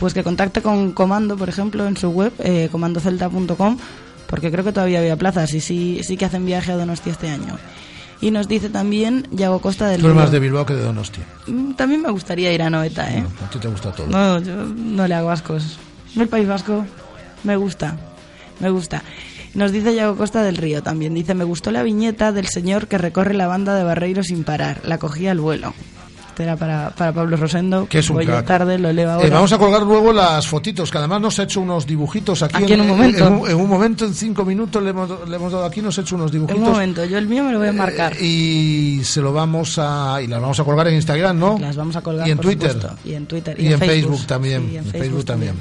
[SPEAKER 9] Pues que contacte con Comando, por ejemplo, en su web, eh, comandocelta.com, porque creo que todavía había plazas y sí, sí que hacen viaje a Donosti este año. Y nos dice también Yago Costa del
[SPEAKER 2] Tú eres más de Bilbao que de Donostia.
[SPEAKER 9] Mm, También me gustaría ir a Noeta, ¿eh?
[SPEAKER 2] A ti te gusta todo.
[SPEAKER 9] No, yo no le hago ascos. El País Vasco me gusta, me gusta. Nos dice Yago Costa del Río también. Dice, me gustó la viñeta del señor que recorre la banda de Barreiro sin parar. La cogí al vuelo. Este era para, para Pablo Rosendo.
[SPEAKER 2] Que es un
[SPEAKER 9] Voy
[SPEAKER 2] crack.
[SPEAKER 9] tarde, lo leo ahora.
[SPEAKER 2] Eh, vamos a colgar luego las fotitos, que además nos ha hecho unos dibujitos aquí.
[SPEAKER 9] Aquí en un momento.
[SPEAKER 2] En, un, en un momento, en cinco minutos, le hemos, le hemos dado aquí, nos ha hecho unos
[SPEAKER 9] Un
[SPEAKER 2] dibujitos.
[SPEAKER 9] momento, yo el mío me lo voy a marcar.
[SPEAKER 2] Y se lo vamos a. Y las vamos a colgar en Instagram, ¿no?
[SPEAKER 9] Las vamos a colgar,
[SPEAKER 2] Y en
[SPEAKER 9] por
[SPEAKER 2] Twitter.
[SPEAKER 9] supuesto. Y en Twitter.
[SPEAKER 2] Y, en Facebook, también.
[SPEAKER 9] Sí,
[SPEAKER 2] en Facebook, también.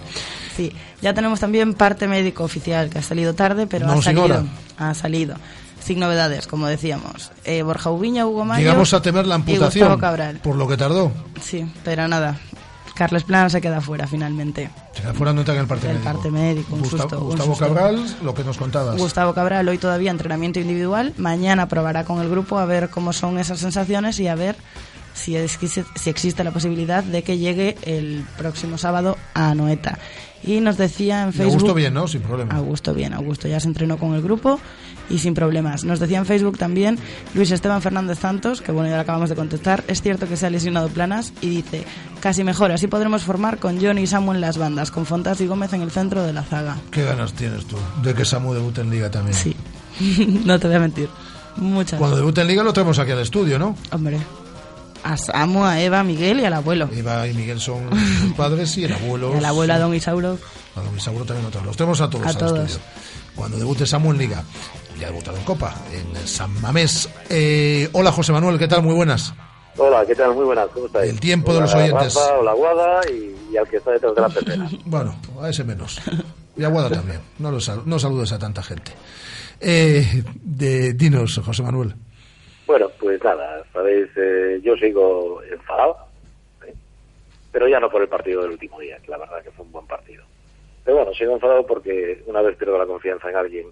[SPEAKER 9] Sí, ya tenemos también parte médico oficial que ha salido tarde, pero
[SPEAKER 2] No,
[SPEAKER 9] ha salido.
[SPEAKER 2] señora.
[SPEAKER 9] Ha salido. Sin novedades, como decíamos. Eh, Borja Ubiña, Hugo Mayo.
[SPEAKER 2] Llegamos a temer la amputación.
[SPEAKER 9] Cabral.
[SPEAKER 2] Por lo que tardó.
[SPEAKER 9] Sí, pero nada. Carles Plano se queda fuera finalmente.
[SPEAKER 2] Se queda fuera no entra en el parte
[SPEAKER 9] El
[SPEAKER 2] médico.
[SPEAKER 9] parte médico, un
[SPEAKER 2] Gustavo,
[SPEAKER 9] susto, un
[SPEAKER 2] Gustavo
[SPEAKER 9] susto.
[SPEAKER 2] Cabral, lo que nos contabas.
[SPEAKER 9] Gustavo Cabral hoy todavía entrenamiento individual, mañana probará con el grupo a ver cómo son esas sensaciones y a ver si, es- si existe la posibilidad de que llegue el próximo sábado a Noeta. Y nos decía en Facebook...
[SPEAKER 2] Augusto bien, ¿no? Sin problema.
[SPEAKER 9] Augusto bien, Augusto ya se entrenó con el grupo y sin problemas. Nos decía en Facebook también Luis Esteban Fernández Santos, que bueno, ya le acabamos de contestar, es cierto que se ha lesionado Planas y dice, casi mejor, así podremos formar con Johnny y Samu en las bandas, con Fontas y Gómez en el centro de la zaga.
[SPEAKER 2] ¿Qué ganas tienes tú de que Samu debute en Liga también?
[SPEAKER 9] Sí. no te voy a mentir. Muchas.
[SPEAKER 2] Cuando debute en Liga lo traemos aquí al estudio, ¿no?
[SPEAKER 9] Hombre. A Samu, a Eva, a Miguel y al abuelo.
[SPEAKER 2] Eva y Miguel son sus padres y el abuelo.
[SPEAKER 9] Y al abuelo, a don Isauro.
[SPEAKER 2] A don Isauro también lo. Los tenemos a todos
[SPEAKER 9] A
[SPEAKER 2] al
[SPEAKER 9] todos.
[SPEAKER 2] estudio. Cuando debute Samu en Liga. Ya ha debutado en Copa, en San Mamés. Eh, hola José Manuel, ¿qué tal? Muy buenas.
[SPEAKER 26] Hola, ¿qué tal? Muy buenas, ¿cómo estáis?
[SPEAKER 2] El tiempo de
[SPEAKER 26] Hola,
[SPEAKER 2] los oyentes.
[SPEAKER 26] Rafa, hola, Guada y, y al que está detrás de la pecera.
[SPEAKER 2] Bueno, a ese menos. Y a Guada también. No, lo sal- no saludes a tanta gente. Eh, de, dinos, José Manuel.
[SPEAKER 26] Bueno, pues nada, sabéis, eh, yo sigo enfadado, ¿eh? pero ya no por el partido del último día, que la verdad que fue un buen partido. Pero bueno, sigo enfadado porque una vez pierdo la confianza en alguien,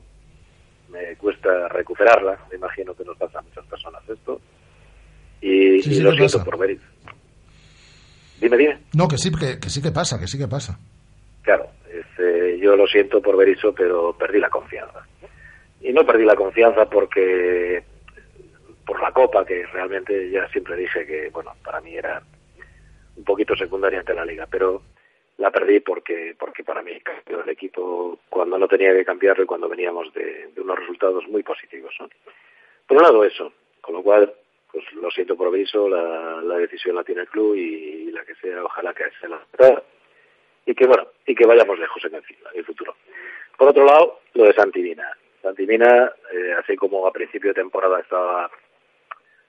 [SPEAKER 26] me cuesta recuperarla. Me imagino que nos pasa a muchas personas esto. Y,
[SPEAKER 2] Sí,
[SPEAKER 26] y
[SPEAKER 2] sí,
[SPEAKER 26] lo siento
[SPEAKER 2] pasa.
[SPEAKER 26] por ver. Dime, dime.
[SPEAKER 2] No, que sí, que, que sí que pasa, que sí que pasa.
[SPEAKER 26] Claro, este, yo lo siento por Berizzo, pero perdí la confianza. Y no perdí la confianza porque por la copa, que realmente ya siempre dije que, bueno, para mí era un poquito secundaria ante la liga, pero la perdí porque porque para mí cambió el equipo cuando no tenía que cambiarlo y cuando veníamos de, unos resultados muy positivos. ¿no? Por un lado eso, con lo cual pues lo siento por Berizzo, la, la decisión la tiene el club y, la que sea, ojalá que se la y que bueno y que vayamos lejos en el, en el futuro. Por otro lado, lo de Santimina. Santimina, eh, así como a principio de temporada estaba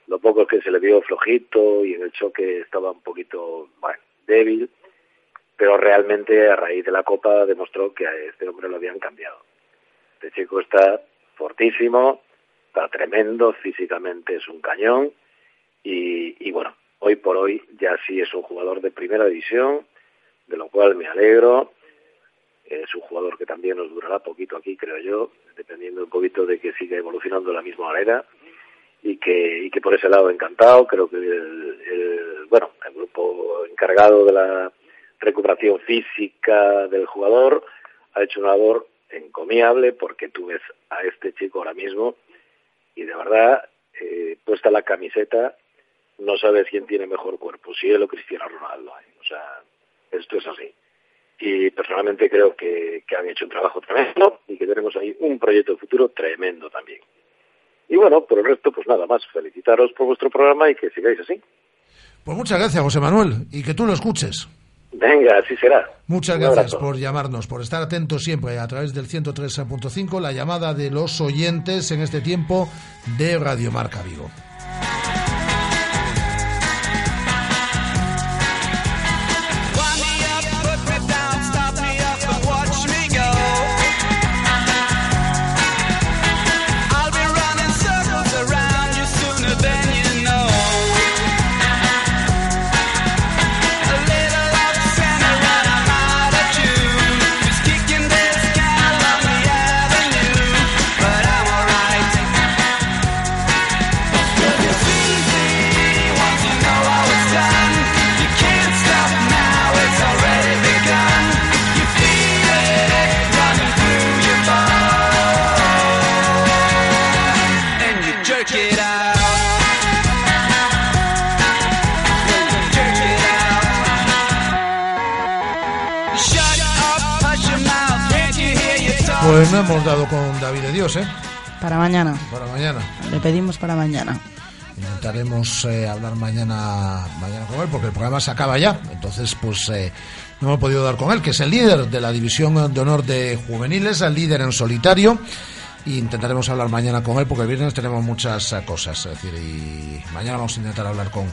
[SPEAKER 26] lo poco que se le vio flojito y en el choque estaba un poquito bueno, débil, pero realmente a raíz de la Copa demostró que a este hombre lo habían cambiado. Este chico está fortísimo, está tremendo, físicamente es un cañón y, y bueno, hoy por hoy ya sí es un jugador de primera división, de lo cual me alegro. Es un jugador que también nos durará poquito aquí, creo yo, dependiendo un poquito de que siga evolucionando de la misma manera y que, y que por ese lado encantado. Creo que el, bueno, el grupo encargado de la recuperación física del jugador ha hecho una labor encomiable porque tú ves a este chico ahora mismo y de verdad, eh, puesta la camiseta, no sabes quién tiene mejor cuerpo, si él o Cristiano Ronaldo. ¿eh? O sea, esto es así. Y personalmente creo que, que han hecho un trabajo tremendo y que tenemos ahí un proyecto de futuro tremendo también. Y bueno, por el resto, pues nada más, felicitaros por vuestro programa y que sigáis así.
[SPEAKER 2] Pues muchas gracias, José Manuel, y que tú lo escuches.
[SPEAKER 26] Venga, así será.
[SPEAKER 2] Muchas gracias por llamarnos, por estar atentos siempre a través del 103.5, la llamada de los oyentes en este tiempo de Radio Marca Vigo. Pues no hemos dado con David de Dios, ¿eh?
[SPEAKER 9] Para mañana.
[SPEAKER 2] Para mañana.
[SPEAKER 9] Le pedimos para mañana.
[SPEAKER 2] Intentaremos eh, hablar mañana, mañana con él porque el programa se acaba ya. Entonces, pues eh, no hemos podido dar con él, que es el líder de la división de honor de juveniles, el líder en solitario. Y intentaremos hablar mañana con él porque el viernes tenemos muchas eh, cosas. Es decir, y mañana vamos a intentar hablar con,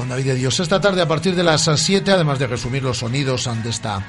[SPEAKER 2] con David de Dios. Esta tarde, a partir de las 7, además de resumir los sonidos de esta,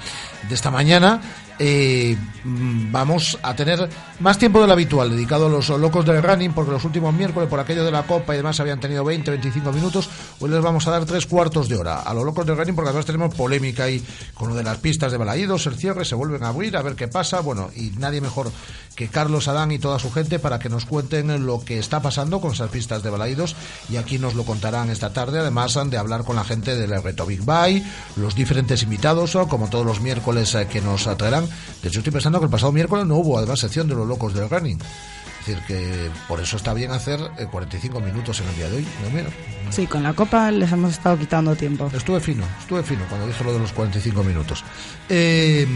[SPEAKER 2] de esta mañana, eh, mm, vamos a tener más tiempo del habitual dedicado a los locos del running, porque los últimos miércoles, por aquello de la Copa y demás, habían tenido 20, 25 minutos. Hoy les vamos a dar tres cuartos de hora a los locos del running, porque además tenemos polémica ahí con lo de las pistas de balaídos, el cierre, se vuelven a abrir, a ver qué pasa. Bueno, y nadie mejor que Carlos Adán y toda su gente para que nos cuenten lo que está pasando con esas pistas de balaídos y aquí nos lo contarán esta tarde, además de hablar con la gente del reto Big Bye, los diferentes invitados, como todos los miércoles eh, que nos traerán. De hecho, estoy pensando que el pasado miércoles no hubo además sección de los locos del running. Es decir, que por eso está bien hacer eh, 45 minutos en el día de hoy, no menos.
[SPEAKER 9] Sí, con la copa les hemos estado quitando tiempo.
[SPEAKER 2] Estuve fino, estuve fino cuando dije lo de los 45 minutos. Eh,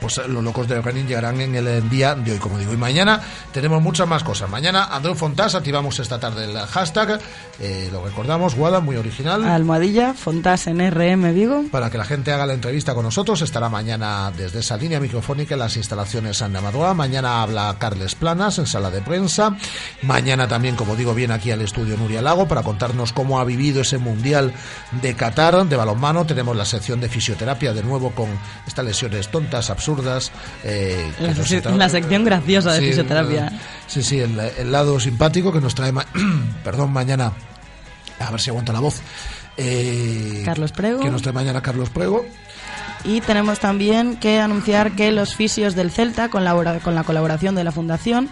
[SPEAKER 2] pues los locos del running llegarán en el día de hoy, como digo. Y mañana tenemos muchas más cosas. Mañana Andreu Fontás, activamos esta tarde el hashtag, eh, lo recordamos, Guada, muy original.
[SPEAKER 9] Almohadilla, Fontás en RM Vigo.
[SPEAKER 2] Para que la gente haga la entrevista con nosotros, estará mañana desde esa línea microfónica en las instalaciones San Amadora. Mañana habla Carles Planas en sala de prensa. Mañana también, como digo, viene aquí al estudio Nuria Lago para contarnos cómo ha vivido ese Mundial de Qatar de balonmano. Tenemos la sección de fisioterapia de nuevo con estas lesiones tontas, absurdas. Eh,
[SPEAKER 9] La, sec-
[SPEAKER 2] está-
[SPEAKER 9] la sección graciosa de
[SPEAKER 2] Sí,
[SPEAKER 9] fisioterapia.
[SPEAKER 2] eh, Sí, sí, el, el lado simpático que nos trae, ma- perdón, mañana, a ver si aguanta la voz. Eh,
[SPEAKER 9] Carlos Prego.
[SPEAKER 2] Que nos trae mañana Carlos Prego.
[SPEAKER 9] Y tenemos también que anunciar que los fisios del Celta, con la, con la colaboración de la Fundación,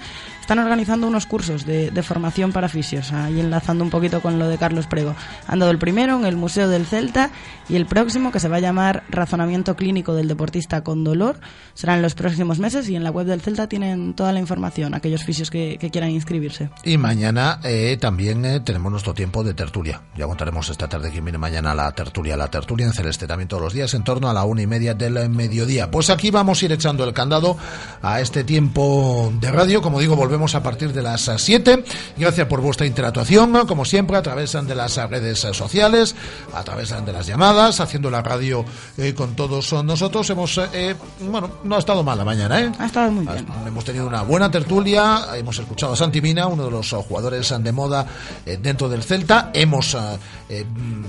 [SPEAKER 9] están organizando unos cursos de, formación para fisios, ahí enlazando un poquito con lo de Carlos Prego. Han dado el primero en el Museo del Celta y el próximo, que se va a llamar Razonamiento Clínico del Deportista con Dolor, será en los próximos meses y en la web del Celta tienen toda la información, aquellos fisios que, que quieran inscribirse.
[SPEAKER 2] Y mañana eh, también eh, tenemos nuestro tiempo de tertulia. Ya contaremos esta tarde quién viene mañana a la tertulia. La tertulia en Celeste también todos los días en torno a la una y media del mediodía. Pues aquí vamos a ir echando el candado a este tiempo de radio. Como digo, volvemos a partir de las 7. Gracias por vuestra interactuación, como siempre, a través de las redes sociales, a través de las llamadas, haciendo la radio eh, con todos nosotros. Hemos, eh, bueno, no ha estado mal la mañana, ¿eh?
[SPEAKER 9] Ha estado muy bien.
[SPEAKER 2] Hemos tenido una buena tertulia, hemos escuchado a Santi Mina, uno de los eh, jugadores de moda eh, dentro del Celta. Hemos eh, eh,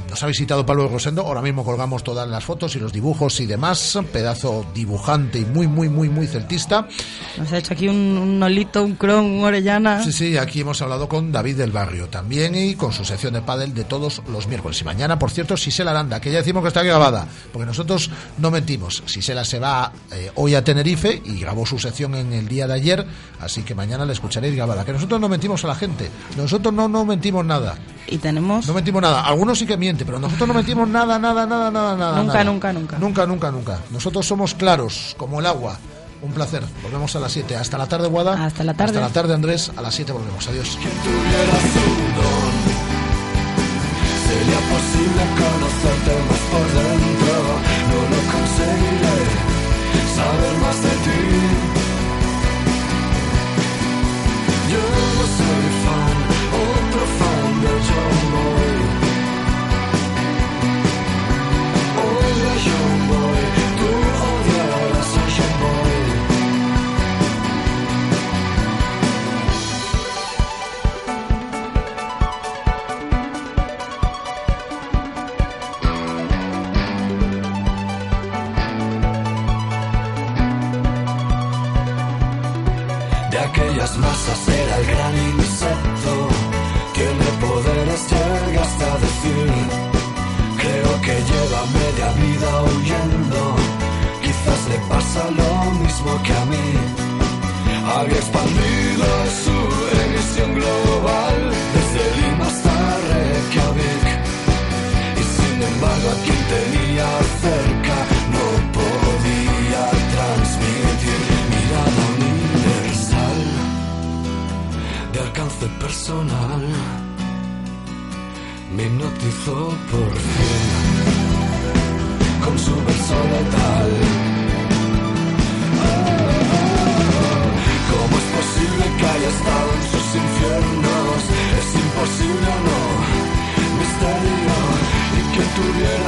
[SPEAKER 2] nos ha visitado Pablo Rosendo, ahora mismo colgamos todas las fotos y los dibujos y demás. Pedazo dibujante y muy, muy, muy, muy celtista.
[SPEAKER 9] Nos ha hecho aquí un, un Nolito, un Cron, Orellana.
[SPEAKER 2] Sí, sí, aquí hemos hablado con David del Barrio también y con su sección de pádel de todos los miércoles. Y mañana, por cierto, Sisela Aranda, que ya decimos que está grabada, porque nosotros no mentimos. Sisela se va eh, hoy a Tenerife y grabó su sección en el día de ayer, así que mañana la escucharéis grabada. Que nosotros no mentimos a la gente, nosotros no, no mentimos nada.
[SPEAKER 9] Y tenemos...
[SPEAKER 2] No mentimos nada, algunos sí que mienten, pero nosotros no mentimos nada, nada, nada, nada, nada.
[SPEAKER 9] Nunca,
[SPEAKER 2] nada.
[SPEAKER 9] nunca, nunca.
[SPEAKER 2] Nunca, nunca, nunca. Nosotros somos claros, como el agua. Un placer. Volvemos a las 7. Hasta la tarde, Guada.
[SPEAKER 9] Hasta la tarde.
[SPEAKER 2] Hasta la tarde, Andrés. A las 7 volvemos. Adiós.
[SPEAKER 29] Sería posible conocerte más por dentro, no lo conseguiré, saber más de ti. Yo no soy masas era el gran insecto. Tiene poderes, llega hasta decir. Creo que lleva media vida huyendo. Quizás le pasa lo mismo que a mí. Había expandido su emisión global desde Lima hasta Reykjavik. Y sin embargo, a quien tenía cerca personal me hipnotizó por fin con su verso letal. ¿Cómo es posible que haya estado en sus infiernos? Es imposible o no, misterio, y que tuviera